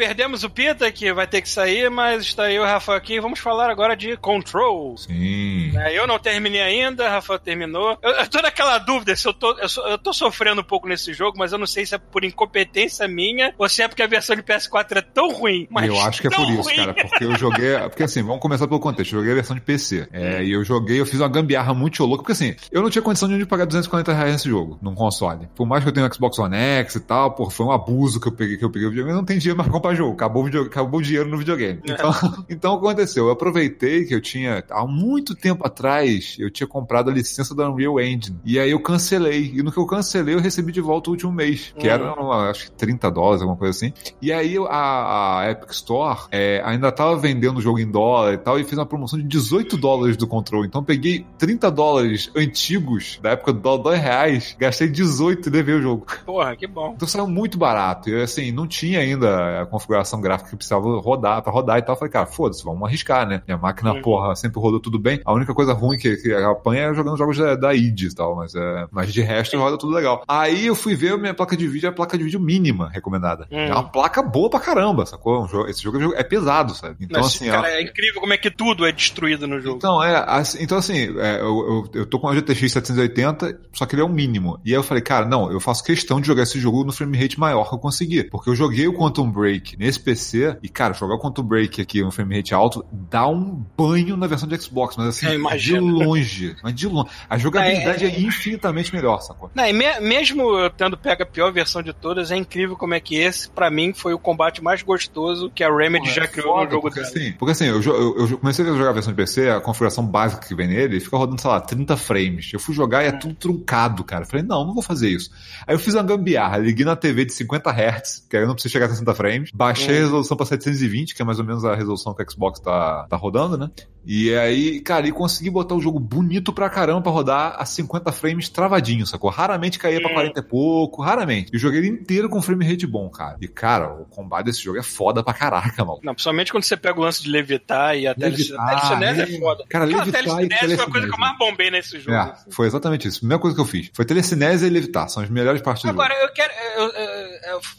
Perdemos o Pita, que vai ter que sair, mas está aí o Rafa aqui. Vamos falar agora de Control. Sim. É, eu não terminei ainda, Rafael terminou. Eu, eu tô naquela dúvida se eu tô, eu, eu tô sofrendo um pouco nesse jogo, mas eu não sei se é por incompetência minha ou se é porque a versão de PS4 é tão ruim. Eu acho que é por isso, ruim. cara. Porque eu joguei. Porque assim, vamos começar pelo contexto. Eu joguei a versão de PC. É, e eu joguei, eu fiz uma gambiarra muito louca. Porque assim, eu não tinha condição de pagar 240 reais nesse jogo, num console. Por mais que eu tenha um Xbox One X e tal, pô, foi um abuso que eu peguei, que eu peguei o videogame. Eu não tenho dinheiro mais pra comprar jogo. Acabou o, video- acabou o dinheiro no videogame. Então, então o que aconteceu? Eu aproveitei que eu tinha, há muito tempo atrás, eu tinha comprado a licença da Unreal Engine. E aí eu cancelei. E no que eu cancelei, eu recebi de volta o último mês. Que era, acho que 30 dólares, alguma coisa assim. E aí a, a Epic Store é, ainda tava vendendo o jogo em dólar e tal, e fez uma promoção de 18 dólares do controle. Então eu peguei 30 dólares antigos, da época do dólar 2 reais, gastei 18 e levei o jogo. Porra, que bom. Então saiu muito barato. E assim, não tinha ainda a configuração gráfica que precisava rodar pra rodar e tal. Eu falei, cara, foda-se, vamos arriscar, né? Minha máquina, Uhum. porra, sempre rodou tudo bem. A única coisa ruim que, que apanha é jogando jogos da, da id e tal, mas, é, mas de resto roda tudo legal. Aí eu fui ver minha placa de vídeo, é a placa de vídeo mínima recomendada. Hum. É uma placa boa pra caramba, sacou? Esse jogo é pesado, sabe? Então, Mas, assim, cara, ó, é incrível como é que tudo é destruído no jogo. então, é, assim, então assim, é, eu, eu, eu tô com a GTX 780, só que ele é o mínimo. E aí eu falei, cara, não, eu faço questão de jogar esse jogo no frame rate maior que eu conseguir. Porque eu joguei o Quantum Break nesse PC, e cara, jogar o Quantum Break aqui no frame rate alto dá um banho na versão de Xbox, mas assim, de longe. Mas de longe. A jogabilidade é, infinitamente melhor, sacou? Não, e me- mesmo eu tendo pego a pior versão de todas, é incrível como é que esse, pra mim, foi o combate mais gostoso que a Remedy Porra, já é criou foda, no jogo porque, dela. assim, porque assim, eu, eu- eu comecei a jogar a versão de PC, a configuração básica que vem nele, ele fica rodando, sei lá, 30 frames. Eu fui jogar e é tudo truncado, cara. Eu falei, não, não vou fazer isso. Aí eu fiz uma gambiarra, liguei na TV de 50 Hz, que aí eu não preciso chegar a 60 frames, baixei a resolução pra 720, que é mais ou menos a resolução que o Xbox tá, tá rodando, né? E aí, cara, e consegui botar o jogo bonito pra caramba pra rodar a 50 frames travadinho, sacou? Raramente caía pra Hum. 40 e pouco, raramente. E joguei ele inteiro com frame rate bom, cara. E, cara, o combate desse jogo é foda pra caraca, mano. Não, principalmente quando você pega o lance de levitar e a telecinese é. é foda. Cara, levitar e telecinese foi a coisa que eu mais bombei nesse jogo. É, assim. foi exatamente isso. A primeira coisa que eu fiz. Foi telecinese e levitar. São as melhores partes do Agora, jogo. eu quero. eu- eu-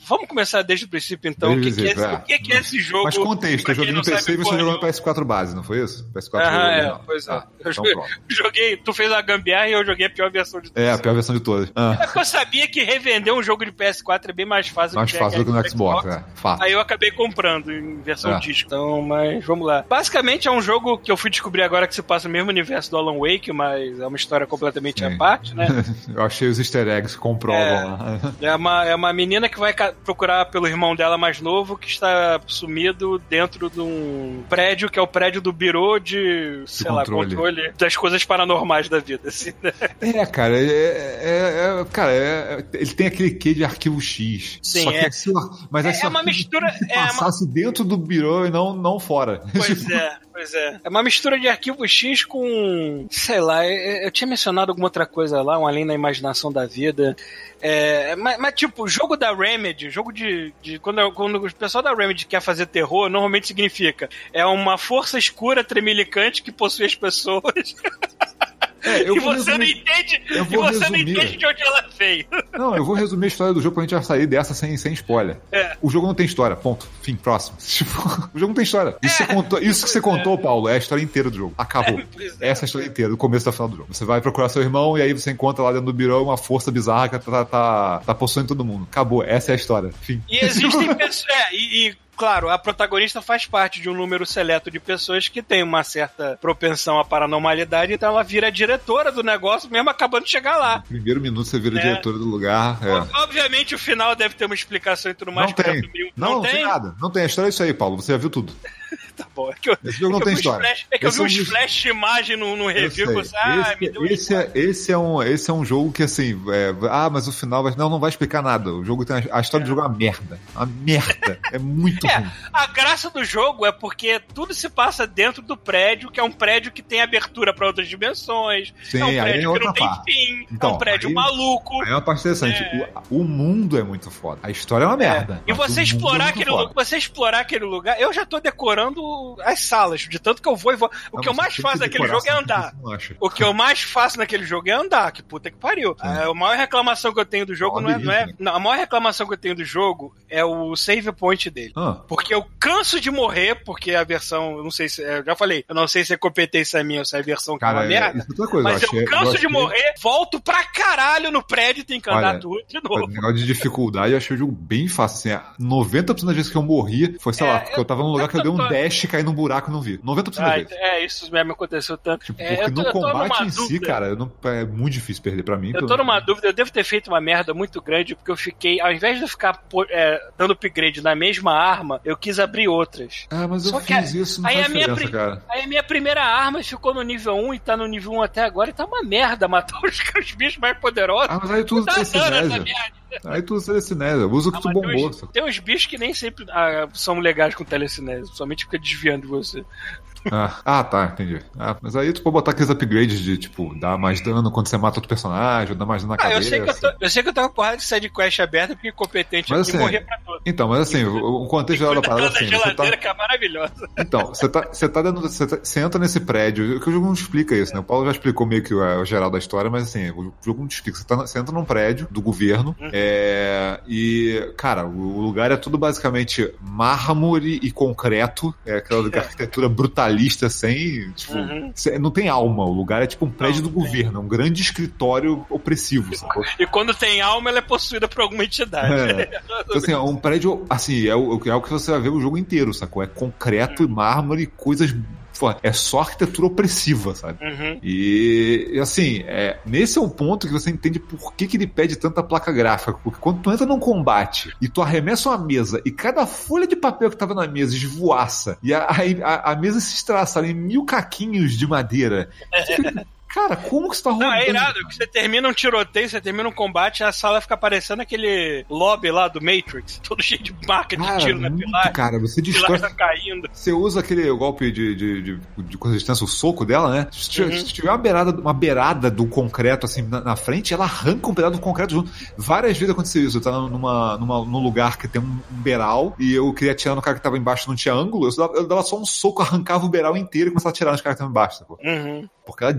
vamos começar desde o princípio, então. O que, que, é esse, o que que é esse jogo? Mas contexto, eu joguei no PC e você jogou no nenhuma? PS4 base, não foi isso? PS4 Aham, é, pois é. Ah, eu então joguei, joguei- tu fez a gambiarra e eu joguei a pior versão de todas. É, a pior versão de todas. Ah, É que eu sabia que revender um jogo de PS4 é bem mais fácil mais que fácil do que no aquele Xbox, é. Fato. Aí eu acabei comprando em versão É. disco. Então, mas vamos lá. Basicamente é um jogo que eu fui descobrir agora que se passa no mesmo universo do Alan Wake, mas é uma história completamente Sim. à parte, né? Eu achei os easter eggs que comprovam É. lá. É uma, é uma menina que vai procurar pelo irmão dela mais novo que está sumido dentro de um prédio que é o prédio do birô de, sei lá, controle. controle das coisas paranormais da vida. Assim, né? É, cara, é, é- é- cara, é- ele tem aquele quê de arquivo X. Sim, Só que é. mas É- é uma mistura- X é uma- passasse dentro do birô e não, não fora. Pois é, pois é. É uma mistura de arquivo X com. Sei lá, eu, eu tinha mencionado alguma outra coisa lá, um além da imaginação da vida. É, mas, mas, tipo, jogo da Remedy, jogo de. de quando, quando o pessoal da Remedy quer fazer terror, normalmente significa é uma força escura tremilicante que possui as pessoas. É, eu e vou você não resumir- entende. eu E vou você não resumir. entende de onde ela veio. Não, eu vou resumir a história do jogo pra gente já sair dessa sem, sem spoiler. É. O jogo não tem história, ponto. Fim, próximo. Tipo, o jogo não tem história. Isso, que você contou- isso que você contou, Paulo, é a história inteira do jogo. Acabou. É. Essa é a história inteira, do começo ao final do jogo. Você vai procurar seu irmão e aí você encontra lá dentro do birô uma força bizarra que tá, tá, tá possuindo todo mundo. Acabou. Essa é a história. Fim. E existem pessoas. É, e, e, claro, a protagonista faz parte de um número seleto de pessoas que tem uma certa propensão à paranormalidade, então ela vira a diretora do negócio, mesmo acabando de chegar lá. Primeiro minuto você vira É. diretora do lugar. É. Ob- Obviamente o final deve ter uma explicação e tudo mais. Não tem. Não, não tem nada. Não tem. A história é isso aí, Paulo. Você já viu tudo. Tá bom. É que eu, Esse jogo não é eu tem história. Flash, é que eu Esse vi é um flash de imagem no, no Eu review você, ah, me esse, deu esse, é, esse, é um, esse é um jogo que assim, é, ah, mas o final vai. Não, não vai explicar nada. O jogo tem. A, história do jogo é uma merda. Uma merda. É muito É, ruim. a graça do jogo é porque tudo se passa dentro do prédio, que é um prédio que tem abertura para outras dimensões. Sim, é um é prédio que não tem parte. fim. é Então, um prédio aí- maluco. Aí é uma parte interessante. É. O, o mundo é muito foda. A história é uma merda. E você explorar é aquele você explorar aquele lugar, eu já tô decorando as salas, de tanto que eu vou e vou. O Ah, que eu mais tem faço que naquele jogo é andar. O que eu mais faço naquele jogo é andar, que puta que pariu. Ah, a maior reclamação que eu tenho do jogo não é, não é. delícia. não, a maior reclamação que eu tenho do jogo é o save point dele. Ah, Porque eu canso de morrer, porque a versão, eu não sei se. Eu já falei, eu não sei se é competência minha ou se é a versão que é cara, uma é, merda. é coisa. Mas eu, achei- canso de achei- morrer, volto pra caralho no prédio e tenho que andar Olha, tudo de O novo. negócio de dificuldade, eu achei o jogo bem fácil. Assim, 90% das vezes que eu morria foi, sei É, lá, porque eu tava num lugar que eu dei um dash caí num buraco e não vi. 90% das Ah, vezes. é, isso mesmo aconteceu tanto. Tipo, É, porque eu tô- no eu combate em si, dúvida. cara, eu não- é muito difícil perder pra mim. Eu tô numa dúvida, eu devo ter feito uma merda muito grande, porque eu fiquei, ao invés de eu ficar é, dando upgrade na mesma arma, eu quis abrir outras. Ah, mas eu Só que fiz isso, não aí faz a minha cara. Aí a minha primeira arma ficou no nível 1 e tá no nível 1 até agora e tá uma merda matar os, os bichos mais poderosos. Ah, mas aí tu Não usa tá dando essa merda. Aí tu usa telecinese. Usa o que Ah, tu bombou. tem, uns, sabe? tem uns bichos que nem sempre ah, são legais com telecinese, somente fica desviando de você. Ah, ah, tá, entendi. Ah, mas aí tu pode botar aqueles upgrades de, tipo, dar mais dano quando você mata outro personagem, dar mais dano na Ah, eu cabeça. sei, que eu, tô, eu sei que eu tô com porrada de sidequest aberta porque incompetente Mas assim, morrer pra todos. Então, mas assim, o o contexto geral da parada é assim, você tá, que é maravilhosa. Então, você tá, você tá dentro. Você, tá- você entra nesse prédio, que o jogo não explica isso, né? O Paulo já explicou meio que o, o geral da história, mas assim, o jogo não te explica. Você, tá, você entra num prédio do governo, Uhum. é, e, cara, o lugar é tudo basicamente mármore e concreto, é aquela arquitetura brutalista sem. Tipo, Uhum. não tem alma. O lugar é tipo um prédio Não, do governo, é um grande escritório opressivo, sacou? E quando tem alma, ela é possuída por alguma entidade. É. Então, assim, é um prédio, assim, é o, é o que você vai ver o jogo inteiro, sacou? É concreto e mármore, coisas. Pô, É só arquitetura opressiva, sabe? Uhum. E, assim, é, nesse é o ponto que você entende por que, que ele pede tanta placa gráfica. Porque quando tu entra num combate e tu arremessa uma mesa e cada folha de papel que tava na mesa esvoaça e a, a, a mesa se estraça em mil caquinhos de madeira. Cara, como que você tá Não, rodando? é irado, que você termina um tiroteio, você termina um combate, a sala fica parecendo aquele lobby lá do Matrix, todo cheio de marca de Cara, tiro na muito, pilar, cara, você pilar destrói tá caindo. Você usa aquele golpe de, de, de, de consistência, o soco dela, né? Se tiver, Uhum. se tiver uma, beirada, uma beirada do concreto assim na, na frente, ela arranca um pedaço do concreto junto. Várias vezes aconteceu isso. Eu tava numa, numa, num lugar que tem um, beiral e eu queria atirar no cara que tava embaixo não tinha ângulo. Eu dava, eu dava só um soco, arrancava o beiral inteiro e começava a atirar nos caras que estavam embaixo? Uhum. Porque ela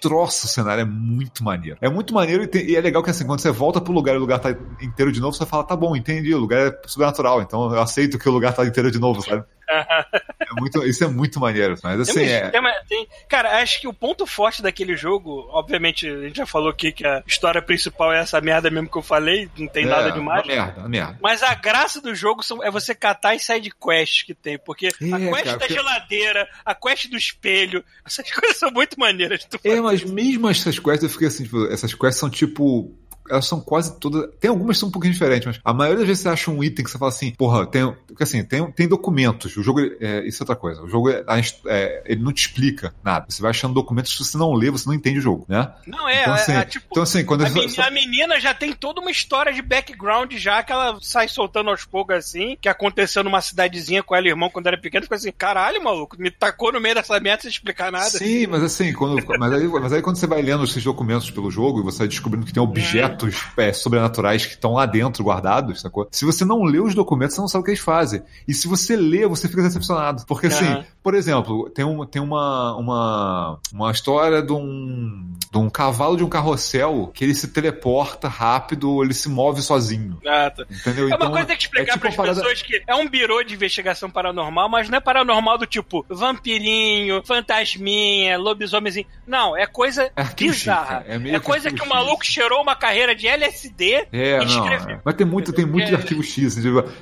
destroça o cenário, é muito maneiro. É muito maneiro e, tem- e é legal que assim, quando você volta pro lugar e o lugar tá inteiro de novo, você fala, tá bom, entendi, o lugar é sobrenatural, então eu aceito que o lugar tá inteiro de novo, sabe? É muito, isso é muito maneiro, mas assim, Tem é, tem tem- cara, acho que o ponto forte daquele jogo, obviamente, a gente já falou aqui que a história principal é essa merda mesmo que eu falei, não tem é nada demais. Uma merda, uma merda. Mas a graça do jogo são- é você catar as side quests que tem, porque a É, quest cara, da porque- geladeira, a quest do espelho, essas coisas são muito maneiras É, mas mesmo essas quests, eu fiquei assim, tipo, essas quests são tipo. Elas são quase todas. Tem algumas que são um pouquinho diferentes, mas a maioria das vezes você acha um item que você fala assim, porra, tem. Porque assim, tem, tem documentos. O jogo. É, isso é outra coisa. O jogo é, é, ele não te explica nada. Você vai achando documentos, se você não lê, você não entende o jogo, né? Não é, então, é- assim, é tipo. então, assim, quando A, eu- meni- a menina já tem toda uma história de background já que ela sai soltando aos poucos assim, que aconteceu numa cidadezinha com ela e irmão quando era pequeno, ficou assim, caralho, maluco, me tacou no meio dessa merda sem explicar nada. Sim, mas assim, quando, mas, aí, mas aí quando você vai lendo esses documentos pelo jogo e você vai descobrindo que tem objetos é, sobrenaturais que estão lá dentro guardados, sacou? Se você não lê os documentos, você não sabe o que eles fazem. E se você lê, você fica decepcionado. Porque assim, por exemplo, tem, um, tem uma, uma, uma história de um, de um cavalo de um carrossel que ele se teleporta rápido, ele se move sozinho. Ah, tá. Entendeu? É uma Então, coisa que tem que explicar é tipo para as parada- pessoas que é um birô de investigação paranormal, mas não é paranormal do tipo vampirinho, fantasminha, lobisomemzinho. Não, é coisa É bizarra. É É, coisa que o maluco cheirou uma carreira de LSD É, e não. é. Mas tem muito, tem muito de É. arquivo X.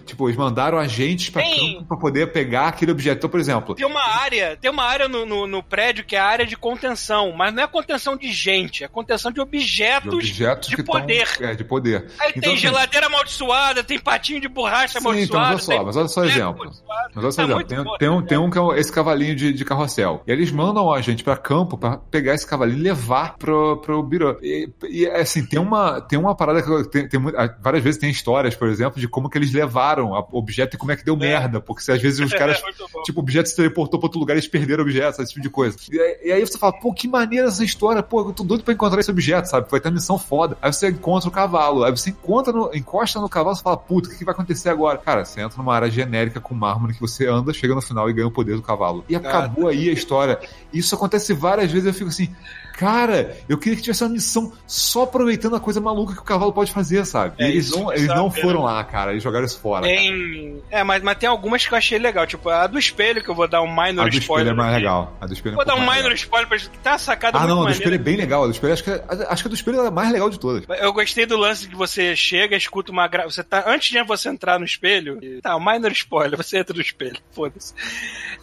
Tipo, eles mandaram agentes pra Tem. campo pra poder pegar aquele objeto. Então, por exemplo, Tem uma área, tem uma área no, no, no prédio que é a área de contenção, mas não é contenção de gente, é contenção de de objetos. objetos de poder. Tão, é, de poder. Aí Então, tem assim, geladeira amaldiçoada, tem patinho de borracha Sim, então, amaldiçoado. olha só, mas olha só exemplo. Mas olha só, Tá exemplo. tem, bom, tem um, né? tem um que é esse cavalinho de, de carrossel. E eles mandam a gente pra campo pra pegar esse cavalinho e levar pro, pro birô. E, e, assim, tem uma, tem uma parada que tem, tem várias vezes tem histórias, por exemplo, de como que eles levaram o objeto e como é que deu merda. Porque se às vezes os caras Muito bom. Tipo, o objeto se teleportou pra outro lugar e eles perderam o objeto, sabe? Esse tipo de coisa. E, aí- e aí você fala, pô, que maneira essa história, pô, eu tô doido pra encontrar esse objeto, sabe? Vai ter uma missão foda. Aí você encontra o cavalo, aí você encontra no, encosta no cavalo e fala, puta, o que, que vai acontecer agora? Cara, você entra numa área genérica com mármore que você anda, chega no final e ganha o poder do cavalo. E acabou aí a história. Isso acontece várias vezes, eu fico assim, cara, eu queria que tivesse uma missão só aproveitando a coisa maluca que o cavalo pode fazer, sabe? E É, eles não, que eles sabe, não né? foram lá, cara, eles jogaram isso fora. Tem. É, mas, mas tem algumas que eu achei legal. Tipo, a do espelho, que eu vou dar um minor A do espelho spoiler. é mais legal. A do espelho é Vou dar um minor legal. spoiler pra gente. Tá sacada Ah, não, a do espelho é bem legal. A do espelho, acho que, é- acho que a do espelho é a mais legal de todas. Eu gostei do lance de você chega, escuta uma gra... você tá antes de você entrar no espelho, tá, um minor spoiler, você entra no espelho, foda-se.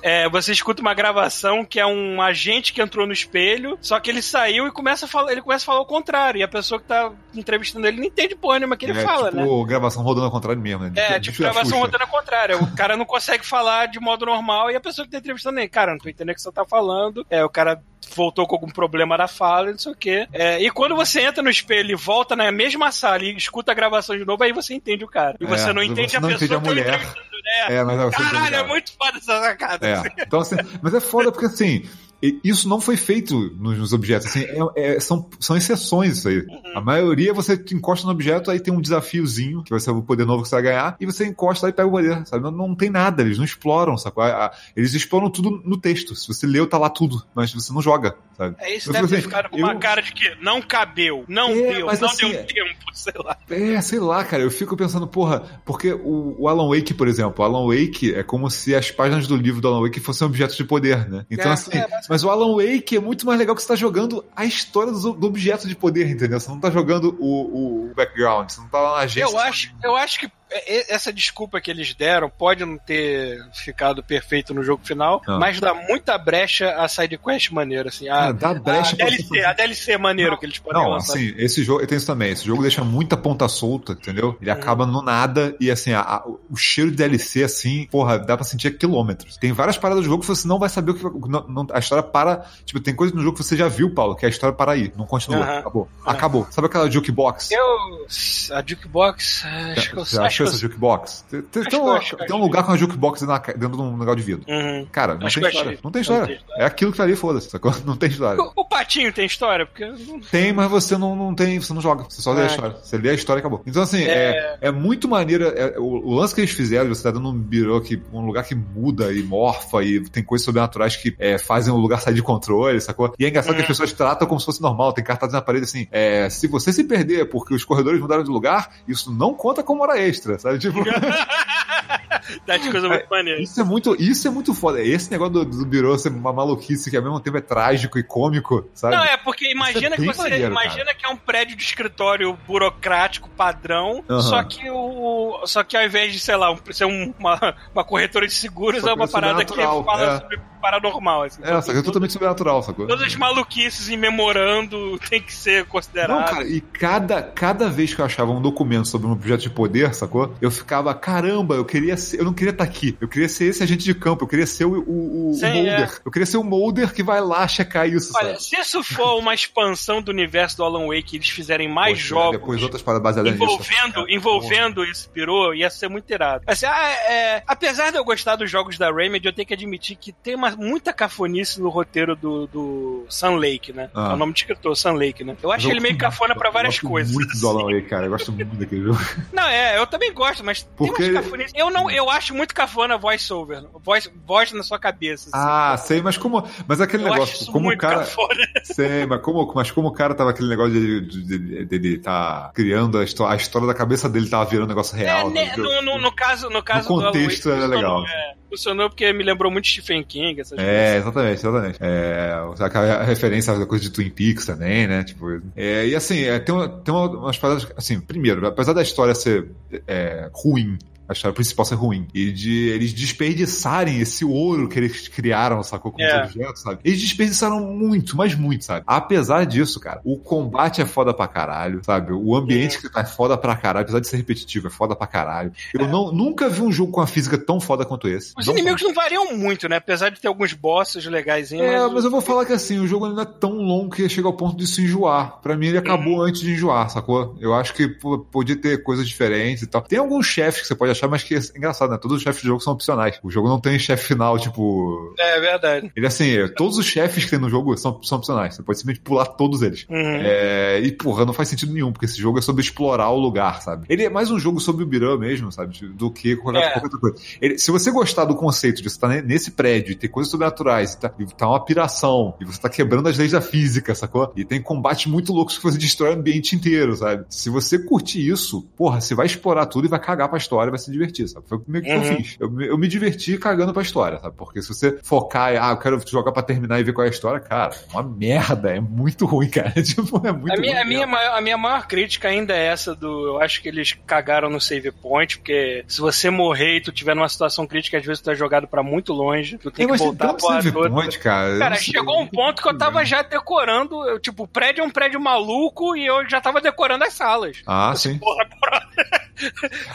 É, você escuta uma gravação que é um agente que entrou no espelho, só que ele saiu e começa a falar, ele começa a falar o contrário, e a pessoa que tá entrevistando ele não entende porra nenhuma que ele é fala, tipo né? gravação rodando ao contrário mesmo, né? É, tipo, gravação rodando ao contrário. O cara não consegue falar de modo normal e a pessoa que tá entrevistando ele, cara, não tô entendendo o que você tá falando. É, o cara voltou com algum problema na fala, não sei o quê. É, e quando você entra no espelho e volta na mesma sala e escuta a gravação de novo, aí você entende o cara. E É, você não entende você a não pessoa entende a que tá mulher. entrevistando, né? É, mas é Caralho, é muito foda essa sacada. É. Então, assim, mas é foda porque assim. Isso não foi feito nos, nos objetos. Assim, é- é- são, são exceções isso aí. Uhum. A maioria você encosta no objeto, aí tem um desafiozinho, que vai ser o poder novo que você vai ganhar, e você encosta e pega o poder, sabe? Não, não tem nada, eles não exploram, sacou? Eles exploram tudo no texto. Se você leu, tá lá tudo, mas você não joga, sabe? É isso, deve fico ter assim, ficado com uma eu- cara de que não cabeu, não É, deu, não assim, deu tempo, sei lá. É, sei lá, cara, eu fico pensando, porra, porque o, o Alan Wake, por exemplo, o Alan Wake é como se as páginas do livro do Alan Wake fossem objetos de poder, né? Então, É, assim, é, mas- o Alan Wake é muito mais legal que você tá jogando a história do, do objeto de poder, entendeu? Você não tá jogando o, o background, você não tá lá na agência. Eu acho, eu acho que essa desculpa que eles deram pode não ter ficado perfeito no jogo final, Ah. mas dá muita brecha a sidequest maneira, assim. A, Ah, dá brecha a DLC, você- a DLC maneiro que eles podem Não, lançar. assim, esse jogo, tem isso também, esse jogo deixa muita ponta solta, entendeu? Ele Uhum. acaba no nada e, assim, a- a- o cheiro de DLC, assim, porra, dá pra sentir a quilômetros. Tem várias paradas do jogo que você não vai saber o que não- não- a história para, tipo, tem coisa no jogo que você já viu, Paulo, que a história para aí, não continua, acabou. Acabou. Sabe aquela jukebox? Eu. A Jukebox. Acho que eu acho achou essa jukebox? Tem, tem- um, tem um lugar com uma jukebox dentro de um negócio de vidro. Uhum. Cara, não tem história. Não tem Não história. tem história. É aquilo que tá ali, foda-se, sacou? Não tem história. O, o patinho tem história, porque. não- Tem, mas você não, não tem, você não joga. Você só lê a Ah. história. Você lê a história e acabou. Então, assim, é, é, muito maneiro. é- o, o lance que eles fizeram, você tá dando um birô que, um lugar que muda e morfa e tem coisas sobrenaturais que é, fazem o lugar sair de controle, sacou? E é engraçado que as pessoas tratam como se fosse normal. Tem cartaz na parede assim: é, se você se perder porque os corredores mudaram de lugar, isso não conta como hora extra, sabe? Tipo. Dá de coisa muito maneira. Isso é muito, isso é muito foda. Esse negócio do, do birô ser uma maluquice que ao mesmo tempo é trágico e cômico, sabe? Não, é porque imagina que bem você. maneiro, imagina que é um prédio de escritório burocrático padrão, Aham. só que o. Só que ao invés de, sei lá, um- ser um- uma, uma corretora de seguros, Só é que uma é parada que fala é. sobre paranormal. Assim. É, só que é totalmente sobrenatural, sacou? Todas as maluquices em memorando tem que ser Não, considerado. cara, e cada, cada vez que eu achava um documento sobre um objeto de poder, sacou? Eu ficava, caramba, eu queria ser, eu não queria estar aqui. Eu queria ser esse agente de campo, eu queria ser o, o, o, Sim, o Mulder. é. Eu queria ser o Mulder que vai lá checar isso, Olha, sabe? se isso for uma expansão do universo do Alan Wake eles fizerem mais Poxa, jogos Depois outras paradas baseadas nisso. envolvendo, envolvendo esse pirô, ia ser muito irado. Assim, ah, é, apesar de eu gostar dos jogos da Remedy, eu tenho que admitir que tem uma, muita cafonice no roteiro do, do Sun Lake, né? Ah. É o nome do escritor, Sun Lake, né? Eu acho Eu ele meio cafona pra eu várias gosto coisas. muito do Alan Wake, cara. Eu gosto muito daquele jogo. Não, é, eu também gosto, mas Porque- tem umas cafonices. Eu, não, eu acho muito cafona voice-over, voz, voz na sua cabeça. assim. Ah, sei, mas como. Mas aquele eu negócio, como o cara. cafona. Sei, mas como, mas como o cara tava aquele negócio de, de, de- dele tá criando a história, a história da cabeça dele tava virando um negócio É, real. né, sabe? no, no, no caso, no caso No do Alan contexto Wake, era legal. é, funcionou porque me lembrou muito Stephen King, essas É, exatamente, exatamente. É, a referência à coisa de Twin Peaks também, né? Tipo, é, e assim, é, tem, uma- tem uma- umas paradas. Assim, primeiro, apesar da história ser é, ruim, a história principal ser ruim, e de eles desperdiçarem esse ouro que eles criaram, sacou? Com É. os objetos, sabe? Eles desperdiçaram muito, mas muito, sabe? Apesar disso, cara, o combate é foda pra caralho, sabe? O ambiente que tá é foda pra caralho, apesar de ser repetitivo, é foda pra caralho. Eu não, nunca vi um jogo com a física tão foda quanto esse. Os Não inimigos não variam muito, né? Apesar de ter alguns bosses legais. é, mas eu vou falar que assim, o jogo ainda é tão longo que chega ao ponto de se enjoar. Pra mim, ele acabou antes de enjoar, sacou? Eu acho que pô, podia ter coisas diferentes e tal. Tem alguns chefes que você pode achar, mas que é engraçado, né? Todos os chefes de jogo são opcionais. O jogo não tem chefe final, tipo. É verdade. Ele assim, todos os chefes que tem no jogo são, são opcionais. Você pode simplesmente pular todos eles. Uhum. É, e, porra, não faz sentido nenhum, porque esse jogo é sobre explorar o lugar, sabe? Ele é mais um jogo sobre o Biran mesmo, sabe? Do que qualquer, É. qualquer outra coisa. Ele- se você gostar do conceito de você estar nesse prédio e ter coisas sobrenaturais, e tá, e tá uma piração, e você tá quebrando as leis da física, sacou? E tem combates muito loucos que você destrói o ambiente inteiro, sabe? Se você curtir isso, porra, você vai explorar tudo e vai cagar pra história vai se divertir, sabe? Foi meio que Uhum. eu fiz. Eu, me- eu me diverti cagando pra história, sabe? Porque se você focar, e, ah, eu quero jogar pra terminar e ver qual é a história, cara, é uma merda, é muito ruim, cara. Tipo, é muito A minha, ruim a, minha maior, a minha maior crítica ainda é essa do. Eu acho que eles cagaram no save point, porque se você morrer e tu tiver numa situação crítica, às vezes tu é jogado pra muito longe, tu tem É, que voltar porra save toda. point, cara. eu Cara, chegou um ponto que eu tava já decorando. Eu, tipo, o prédio é um prédio maluco e eu já tava decorando as salas. Ah, sim. Porra, porra,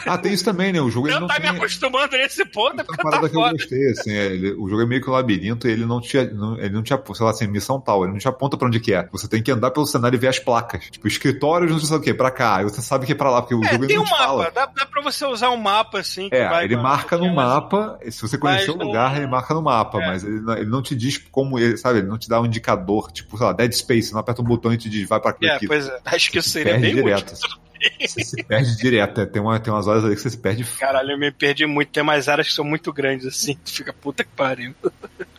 Ah, tem isso também, né? O jogo eu não tá tem... me acostumando nesse ponto, é porque tá que eu foda. gostei, assim, é, ele- o jogo é meio que um labirinto e ele não tinha, não, ele não tinha, sei lá, assim, missão tal, ele não te aponta pra onde que é. Você tem que andar pelo cenário e ver as placas. Tipo, escritórios, não sei o que, pra cá. Aí você sabe que é pra lá, porque o É, jogo tem não um mapa. fala. Dá, dá pra você usar um mapa assim. que É, vai ele marca no com- mapa, se você conhecer o não- lugar, ele marca no mapa, É. mas ele não, ele não te diz como ele, sabe, ele não te dá um indicador, tipo, sei lá, Dead Space, não aperta um botão e te diz, vai pra aqui. É, pois é. Acho que seria bem direto. útil. Você se perde direto. é, Tem, uma, tem umas horas ali que você se perde Caralho, eu me perdi muito. Tem mais áreas que são muito grandes assim. Tu fica puta que pariu.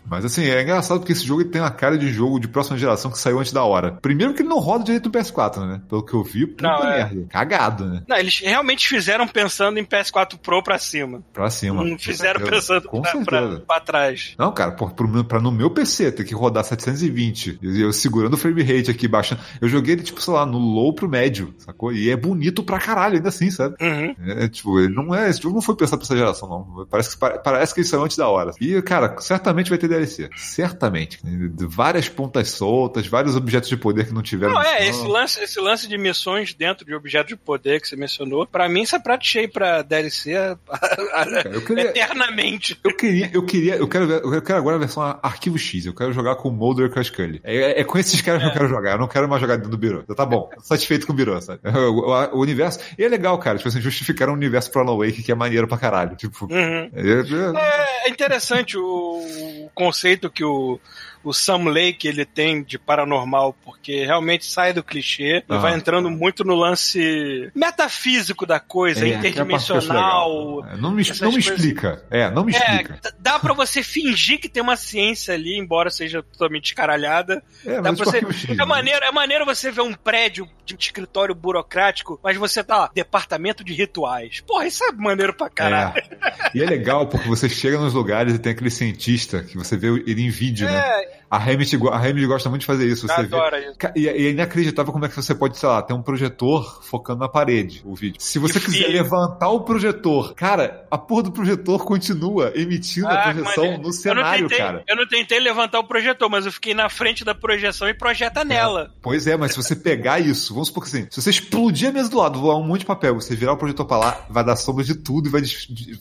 Mas assim, é engraçado porque esse jogo tem uma cara de jogo de próxima geração que saiu antes da hora. Primeiro que ele não roda direito no PS4, né? Pelo que eu vi, puta Não, é. merda. Cagado, né? Não, eles realmente fizeram pensando em PS4 Pro pra cima. Pra cima. Não fizeram pensando Com pra, pra, certeza. pra trás. Não, cara, pô, pro pra no meu PC ter que rodar 720, e eu segurando o frame rate aqui, baixando. Eu joguei ele, tipo, sei lá, no low pro médio, sacou? E é bonito pra caralho, ainda assim, sabe? Uhum. É, tipo, ele não é. Esse jogo não foi pensado pra essa geração, não. Parece que, pare- parece que ele saiu antes da hora. E, cara, certamente vai ter DLC. Certamente. Várias pontas soltas, vários objetos de poder que não tiveram. Não, é, esse lance, esse lance de missões dentro de objetos de poder que você mencionou, pra mim isso é prato cheio pra DLC eu queria, eternamente. Eu queria, eu queria, eu quero, ver- eu quero agora a versão Arquivo X. Eu quero jogar com o Mulder e com a Scully. É, é- é com esses caras que eu quero jogar. Eu não quero mais jogar dentro do Biro. Tá bom, satisfeito com o Biro, sabe? O, o- o universo. E é legal, cara. Tipo assim, justificaram um universo pro Alan Wake que é maneiro pra caralho. Tipo. Uhum. é- é- É interessante o, o conceito que o, o Sam Lake ele tem de paranormal, porque realmente sai do clichê e Ah. vai entrando muito no lance metafísico da coisa, é, interdimensional. É, Não me, não me explica. É, não me É, explica. dá pra você fingir que tem uma ciência ali, embora seja totalmente escaralhada. É, Dá mas você, é, maneiro, é maneiro você ver um prédio de escritório burocrático, mas você tá lá, departamento de rituais. Porra, isso é maneiro pra caralho. É. E é legal porque você chega nos lugares e tem aquele cientista que você vê ele em vídeo, né? É, A Hammett, a Hammett gosta muito de fazer isso. Você vê adora isso. Ca- E é e é inacreditável como é que você pode, sei lá, ter um projetor focando na parede, o vídeo. Se você quiser fi- levantar o projetor, cara, a porra do projetor continua emitindo a Ah, projeção maneiro. no cenário, eu não tentei, cara. Eu não tentei levantar o projetor, mas eu fiquei na frente da projeção e projeta nela. Pois é, mas se você pegar isso, vamos supor que assim, se você explodir a mesa do lado, voar um monte de papel, você virar o projetor pra lá, vai dar sombra de tudo e vai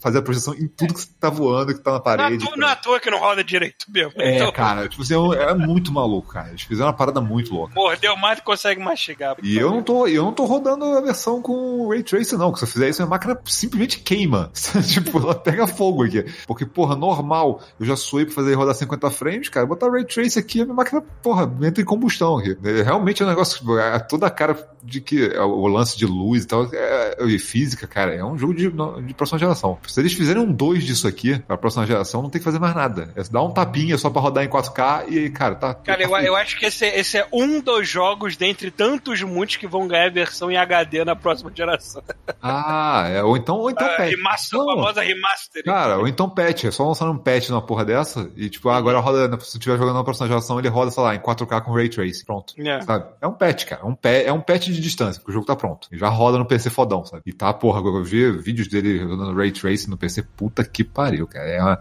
fazer a projeção em tudo que tá voando, que tá na Não, é parede. à toa- não é à toa que não roda direito mesmo. É, Então, cara, tipo assim, é é muito maluco, cara. Eles fizeram uma parada muito louca. Mordeu mais que consegue mastigar. E eu não tô, eu não tô rodando a versão com Ray Tracing, não. Que se eu fizer isso, a máquina simplesmente queima. tipo, ela pega fogo aqui. Porque, porra, normal, eu já suei pra fazer rodar 50 frames, cara. Botar Ray Tracing aqui, a minha máquina, porra, entra em combustão aqui. É, Realmente é um negócio, é toda a cara de que é, o lance de luz e tal, é, e física, cara, é um jogo de, de próxima geração. Se eles fizerem um 2 disso aqui, pra próxima geração, não tem que fazer mais nada. É dar um tapinha só pra rodar em 4K e, cara, tá. Cara, tá eu, eu acho que esse, é- esse é um dos jogos dentre tantos muitos que vão ganhar versão em HD na próxima geração. Ah, é, ou então, ou então a patch. remaster, famosa remaster. Cara, ou então patch, é só lançar um patch numa porra dessa e tipo, ah, agora roda, se tiver jogando na próxima geração, ele roda, sei lá, em 4K com Ray Trace, pronto. É. Sabe? É um patch, cara. É um, pa é um patch de distância, porque o jogo tá pronto. E já roda no PC fodão, sabe? E tá, porra, eu vi vídeos dele rodando Ray Trace no PC, puta que pariu, cara. É uma-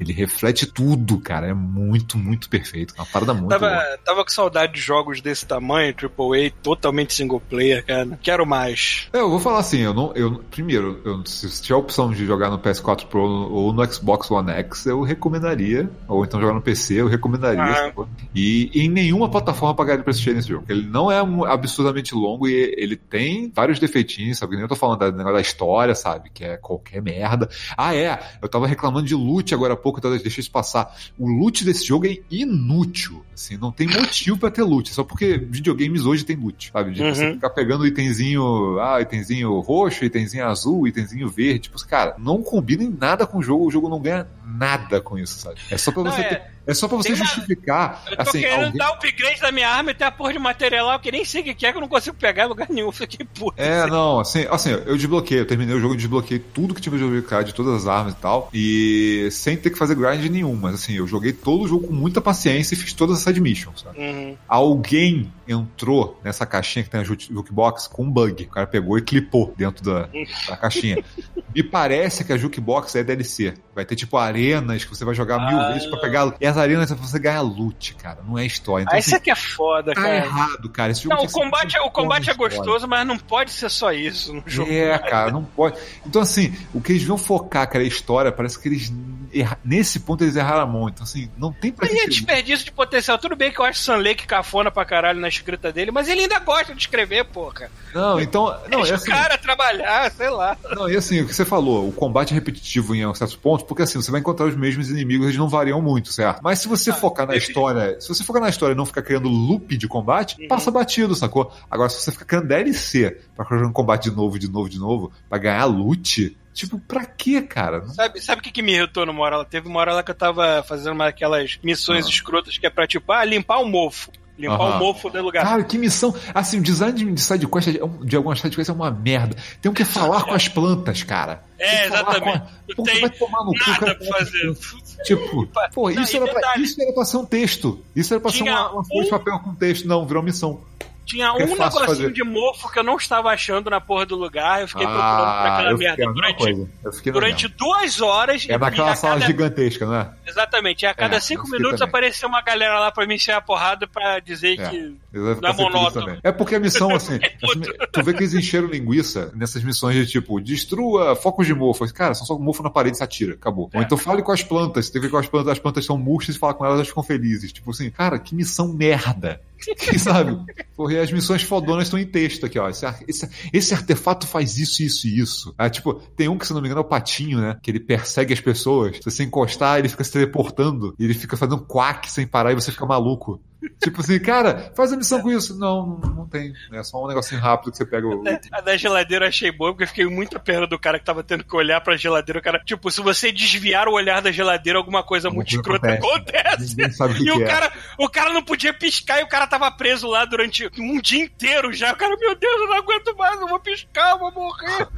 ele reflete tudo, cara. É muito, muito perfeito. Feito. Uma parada muito Tava, boa. tava com saudade de jogos desse tamanho, AAA, totalmente single player, cara. Quero mais. É, eu vou falar assim, eu não. Eu, primeiro, eu, se tiver a opção de jogar no PS4 Pro ou no Xbox One X, eu recomendaria. Ou então jogar no PC, eu recomendaria. Ah. E em nenhuma plataforma pagaria pra assistir nesse jogo. Ele não é um- absurdamente longo e ele tem vários defeitinhos, sabe? Que nem eu tô falando da, negócio da história, sabe? Que é qualquer merda. Ah, é. Eu tava reclamando de loot agora há pouco, então deixa isso passar. O loot desse jogo é inútil. Assim, não tem motivo pra ter loot. Só porque videogames hoje tem loot, sabe? De você Uhum. ficar pegando itemzinho, ah, itemzinho roxo, itemzinho azul, itemzinho verde. Tipo, cara, não combina em nada com o jogo. O jogo não ganha nada com isso, sabe? É só pra Não, você, é. ter- é só pra você uma- justificar. Eu tô assim, querendo alguém- dar upgrade da minha arma e ter a porra de material lá, que nem sei o que é, que eu não consigo pegar em lugar nenhum. Fiquei puto. É, não, assim, assim, eu desbloqueei, eu terminei o jogo e desbloqueei tudo que tinha pra desbloquear de todas as armas e tal, e sem ter que fazer grind nenhum, mas assim, eu joguei todo o jogo com muita paciência e fiz todas as side missions? Uhum. Alguém entrou nessa caixinha que tem a ju- jukebox com um bug, o cara pegou e clipou dentro da, da caixinha. Me parece que a jukebox é DLC, vai ter tipo arenas que você vai jogar mil Ah. vezes pra pegar, é pra você ganhar loot, cara, não é história. Então, Ah, assim, isso aqui é foda, tá cara. errado, cara. Esse jogo Não, o combate, é- o muito combate é gostoso, mas não pode ser só isso no jogo. É, cara, não pode. Então, assim, o que eles vão focar, cara, é história, parece que eles. erra- Nesse ponto eles erraram a mão. Então, assim, não tem pra Aí é desperdício de potencial. Tudo bem que eu acho Sam Lake cafona pra caralho na escrita dele, mas ele ainda gosta de escrever, porra. Não, então. Não, Deixa é o assim. cara trabalhar, sei lá. Não, e assim, o que você falou, o combate é repetitivo em certos pontos, porque assim, você vai encontrar os mesmos inimigos, eles não variam muito, certo? Mas se você focar na história, se você focar na história e não ficar criando loop de combate, passa batido, sacou? Agora, se você ficar criando DLC pra ficar jogando combate de novo, de novo, de novo, pra ganhar loot, tipo, pra quê, cara? Sabe, sabe o que, que me irritou numa hora? Teve uma hora lá que eu tava fazendo uma daquelas missões Ah. escrotas que é pra, tipo, ah, limpar o mofo. Limpar o mofo do lugar. Cara, que missão. Assim, o design de, de sidequest é um- de algumas sidequests é uma merda. Tem um que falar com as plantas, cara. É, exatamente. a- Não Pô, tem vai tomar no cu, Nada cara. pra fazer. Tipo, pô, Não, isso e era, pra, isso era pra ser um texto. Isso era pra ser Tinha uma, uma folha de um- papel com texto. Não, virou missão. Tinha Que é um negocinho fazer. de mofo que eu não estava achando na porra do lugar. Eu fiquei procurando ah, aquela eu merda durante, durante duas horas. É e naquela a sala cada- gigantesca, não é? Exatamente. E a cada É, cinco minutos também. apareceu uma galera lá pra me encher a porrada pra dizer É. que. Não é monótono. É porque a missão, assim, assim, tu vê que eles encheram linguiça nessas missões de tipo, destrua focos de mofo. Cara, são só mofo na parede e se atira, acabou. É. Ou então fale com as plantas. Tem que ver com as plantas, as plantas são murchas e fala com elas, elas ficam felizes. Tipo assim, cara, que missão merda. Sabe? Porra, e as missões fodonas estão em texto aqui, ó. Esse, esse, esse artefato faz isso, isso e isso. Ah, tipo, tem um que, se não me engano, é o patinho, né? Que ele persegue as pessoas. Se você encostar, ele fica se teleportando. E ele fica fazendo quack sem parar e você fica maluco. Tipo assim, cara, faz a missão com isso. Não, não, não tem. É só um negocinho rápido que você pega o. A da geladeira eu achei boa, porque eu fiquei muito pena do cara que tava tendo que olhar pra geladeira. O cara, tipo, se você desviar o olhar da geladeira, alguma coisa Alguma muito coisa escrota acontece. Que, E o é. cara, o cara não podia piscar e o cara tava preso lá durante um dia inteiro já. O cara, meu Deus, eu não aguento mais, eu vou piscar, eu vou morrer.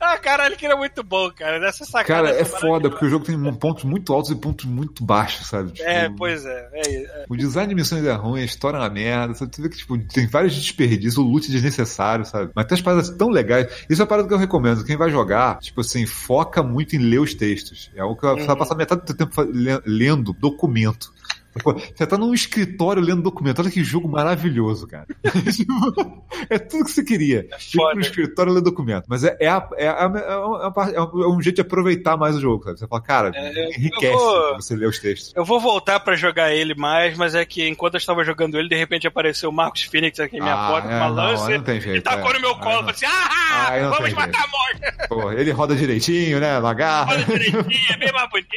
Ah, caralho, que era muito bom, cara. Nessa sacada. Cara, é foda, porque o jogo tem pontos muito altos e pontos muito baixos, sabe? Tipo, É, pois é. é, é. O design de missões é ruim, a história é uma merda. Sabe? Tu vê que tipo, tem vários desperdícios, o loot desnecessário, sabe? Mas tem as paradas tão legais. Isso é uma parada que eu recomendo. Quem vai jogar, tipo assim, foca muito em ler os textos. É o que você vai passar metade do tempo lendo documento. Você tá num escritório lendo documento. Olha que jogo maravilhoso, cara. Tipo, é tudo que você queria. Ir foda. pro escritório ler documento. Mas é, é, a- é, a- é, parte- é um é um jeito de aproveitar mais o jogo, sabe? Você fala, cara, É, enriquece vou- você ler os textos. Eu vou voltar pra jogar ele mais, mas é que enquanto eu estava jogando ele, de repente apareceu o Marcos Phoenix aqui em minha Ah, porta com é, uma não, lança aí não tem e jeito. tacou é. no meu colo. Falei assim: ah, não vamos matar a morte. Pô, ele roda direitinho, né? Na garra. Olha direitinho, é bem mais bonito.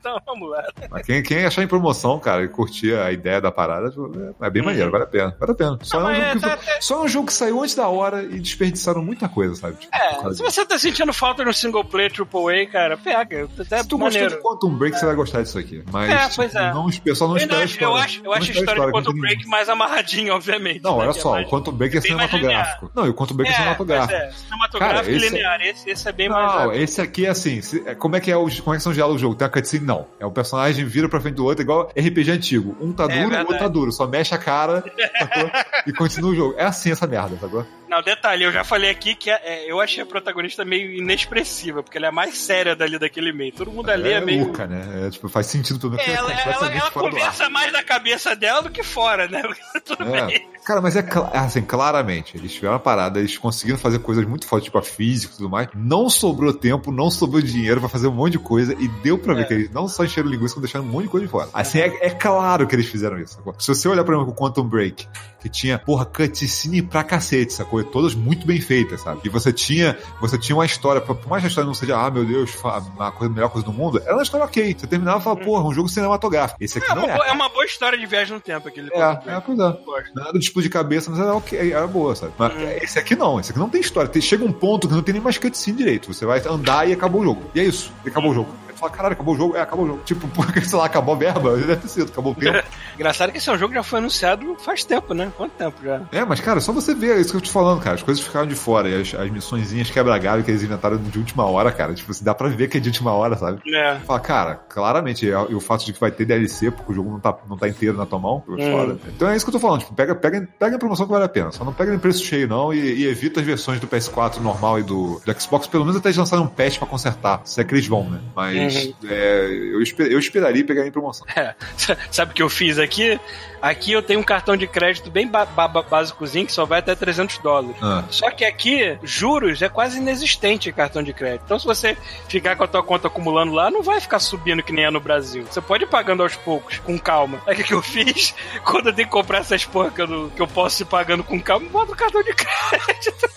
Então vamos lá. Mas quem, quem achar em promoção, cara, e curtir a ideia da parada, tipo, é é bem maneiro, vale a pena. Vale a pena. Só, Não, é, um mas jogo que, é, tá- só é um jogo que saiu antes da hora e desperdiçaram muita coisa, sabe? Tipo, É, se você tá sentindo falta no single player AAA, cara, pega. É Se tu gostou maneiro. de Quantum Break, você vai gostar disso aqui. Mas, É, pois é. não, espe- só não Eu, espera história. eu acho, eu Não acho a história de Quantum não Break mais amarradinha, obviamente. Não, né, olha é só, mais- o Quantum Break é cinematográfico. Não, e o Quantum Break é, É, cinematográfico. é, cinematográfico Cara, e esse- linear. Esse, esse é bem mais. Não, esse aqui é assim. é, como, é que é os, como é que são os diálogos do jogo? Tem uma cutscene? Não. É o personagem vira pra frente do outro, igual RPG antigo. Um tá É duro, o outro tá duro. Só mexe a cara sacou? e continua o jogo. É assim essa merda, sacou? Não, detalhe, eu já falei aqui que é- eu achei a protagonista meio inexpressiva, porque ela é a mais séria dali daquele meio. Todo mundo ali é, é meio. louca, né? É, tipo, faz sentido pelo menos. É, ela, ela, ela conversa mais na cabeça dela do que fora, né? Tudo bem. É. Cara, mas é assim, claramente, eles tiveram uma parada, eles conseguiram fazer coisas muito fortes, tipo a física e tudo mais. Não sobrou tempo, não sobrou dinheiro pra fazer um monte de coisa, e deu pra ver É. que eles não só encheram linguiça, como deixaram um monte de coisa de fora. Assim, é, é claro que eles fizeram isso. sacou? Se você olhar, por exemplo, o Quantum Break, que tinha, porra, cutscene pra cacete, sacou? E Todas muito bem feitas, sabe? E você tinha, você tinha uma história, por mais que a história não seja, ah, meu Deus, a coisa, a melhor coisa do mundo, era uma história ok. Você terminava e falava, porra, um jogo cinematográfico. Esse aqui É não uma, é. boa, é uma boa história de viagem no tempo aquele É, é, pois é. Nada de explodir cabeça, mas era ok, era boa, sabe? Mas esse aqui não, esse aqui não tem história. Chega um ponto que não tem nem mais cutscene direito. Você vai andar e acabou o jogo. E é isso, e acabou o jogo. Fala, caralho, acabou o jogo? É, acabou o jogo. Tipo, porque, sei lá, acabou a verba? Deve ter sido, acabou o tempo. Engraçado que esse é um jogo que já foi anunciado faz tempo, né? Quanto tempo já? é, mas cara, só você ver, é isso que eu tô te falando, cara. As coisas ficaram de fora. E as, as missõezinhas quebra-galho que eles inventaram de última hora, cara. Tipo, assim, dá pra ver que é de última hora, sabe? É. Fala, cara, claramente, e o fato de que vai ter DLC, porque o jogo não tá, não tá inteiro na tua mão, é Hum. foda. Então é isso que eu tô falando, tipo, pega, pega, pega em promoção que vale a pena. Só não pega em preço cheio, não, e, e evita as versões do PS4 normal e do, do Xbox, pelo menos até eles lançarem um patch pra consertar. Se é que eles vão, né? Mas Uhum. é, eu, esper- eu esperaria pegar em promoção. É. Sabe o que eu fiz aqui? Aqui eu tenho um cartão de crédito bem ba ba- básicozinho que só vai até 300 dólares. Ah. Só que aqui, juros é quase inexistente em cartão de crédito. Então, se você ficar com a tua conta acumulando lá, não vai ficar subindo que nem é no Brasil. Você pode ir pagando aos poucos, com calma. Aí o que eu fiz? Quando eu tenho que comprar essas porra que eu, que eu posso ir pagando com calma, eu boto o cartão de crédito.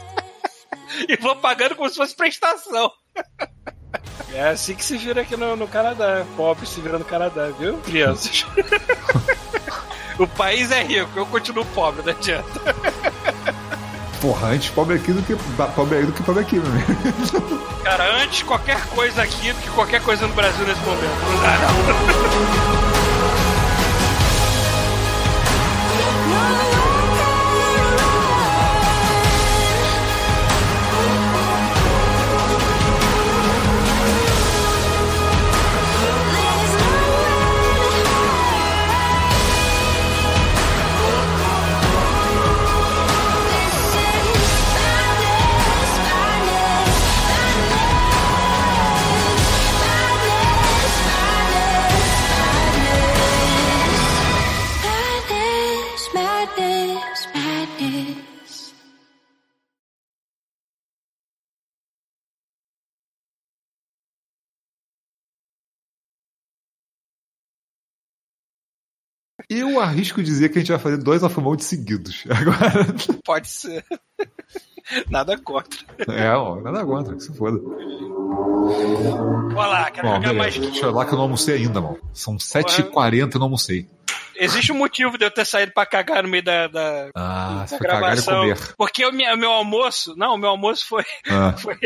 e vou pagando como se fosse prestação. É assim que se vira aqui no, no Canadá. Pobre se vira no Canadá, viu? Crianças. o país é rico, eu continuo pobre, não adianta. Porra, antes pobre aqui do que pobre aí do que pobre aqui, meu amigo. Cara, antes qualquer coisa aqui do que qualquer coisa no Brasil nesse momento. Não dá, não. Eu arrisco dizer que a gente vai fazer dois off-mode seguidos. Agora. Pode ser. Nada contra. É, ó, nada contra, que se foda. Olha lá, quero Bom, jogar mais. beleza. Deixa eu lá que eu não almocei ainda, mano. São 7h40 e não almocei. Existe um motivo de eu ter saído pra cagar no meio da, da, Ah, da gravação. Porque o meu, almoço. Não, o meu almoço foi, Ah, foi,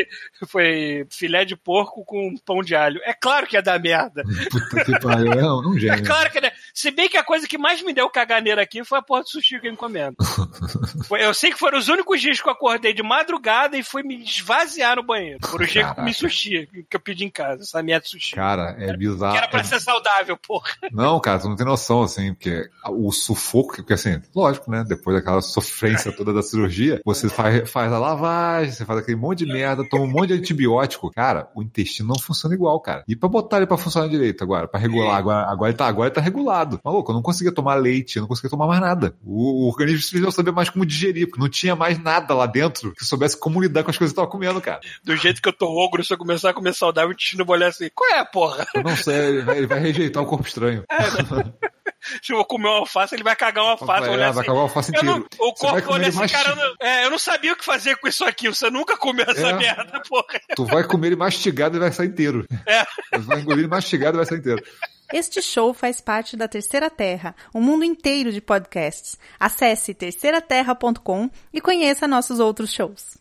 foi filé de porco com pão de alho. É claro que ia dar merda. puta que pariu. É um, É gênio. claro que, né? Se bem que a coisa que mais me deu caganeira aqui foi a porra do sushi que eu encomendo. Foi- eu sei que foram os únicos dias que eu acordei de madrugada e fui me esvaziar no banheiro. Foram os dias que comi sushi, que eu pedi em casa, essa merda de sushi. Cara, é bizarro. Que era pra ser saudável, porra. Não, cara, tu não tem noção, assim, porque o sufoco, porque assim, lógico, né? Depois daquela sofrência toda da cirurgia, você faz, faz a lavagem, você faz aquele monte de merda, toma um monte de antibiótico. Cara, o intestino não funciona igual, cara. E pra botar ele pra funcionar direito agora, pra regular, agora, agora ele tá, agora ele tá regulado. Maluco, eu não conseguia tomar leite, eu não conseguia tomar mais nada. O, o organismo precisou saber mais como digerir, porque não tinha mais nada lá dentro que soubesse como lidar com as coisas que eu tava comendo, cara. Do jeito que eu tô ogro, se eu começar a comer saudável, o intestino vai olhar assim, qual é, porra? Eu não sei, ele vai, ele vai rejeitar o corpo estranho. Se eu comer uma alface, ele vai cagar uma alface, Vai, vai olhar vai assim. cagar o alface inteiro. o corpo olha assim, cara, eu não, é, eu não sabia o que fazer com isso aqui. Você nunca comeu essa É. merda, porra. Tu vai comer ele mastigado e vai sair inteiro. É. Tu vai engolir ele mastigado e vai sair inteiro. Este show faz parte da Terceira Terra, um mundo inteiro de podcasts. Acesse terceiraterra.com e conheça nossos outros shows.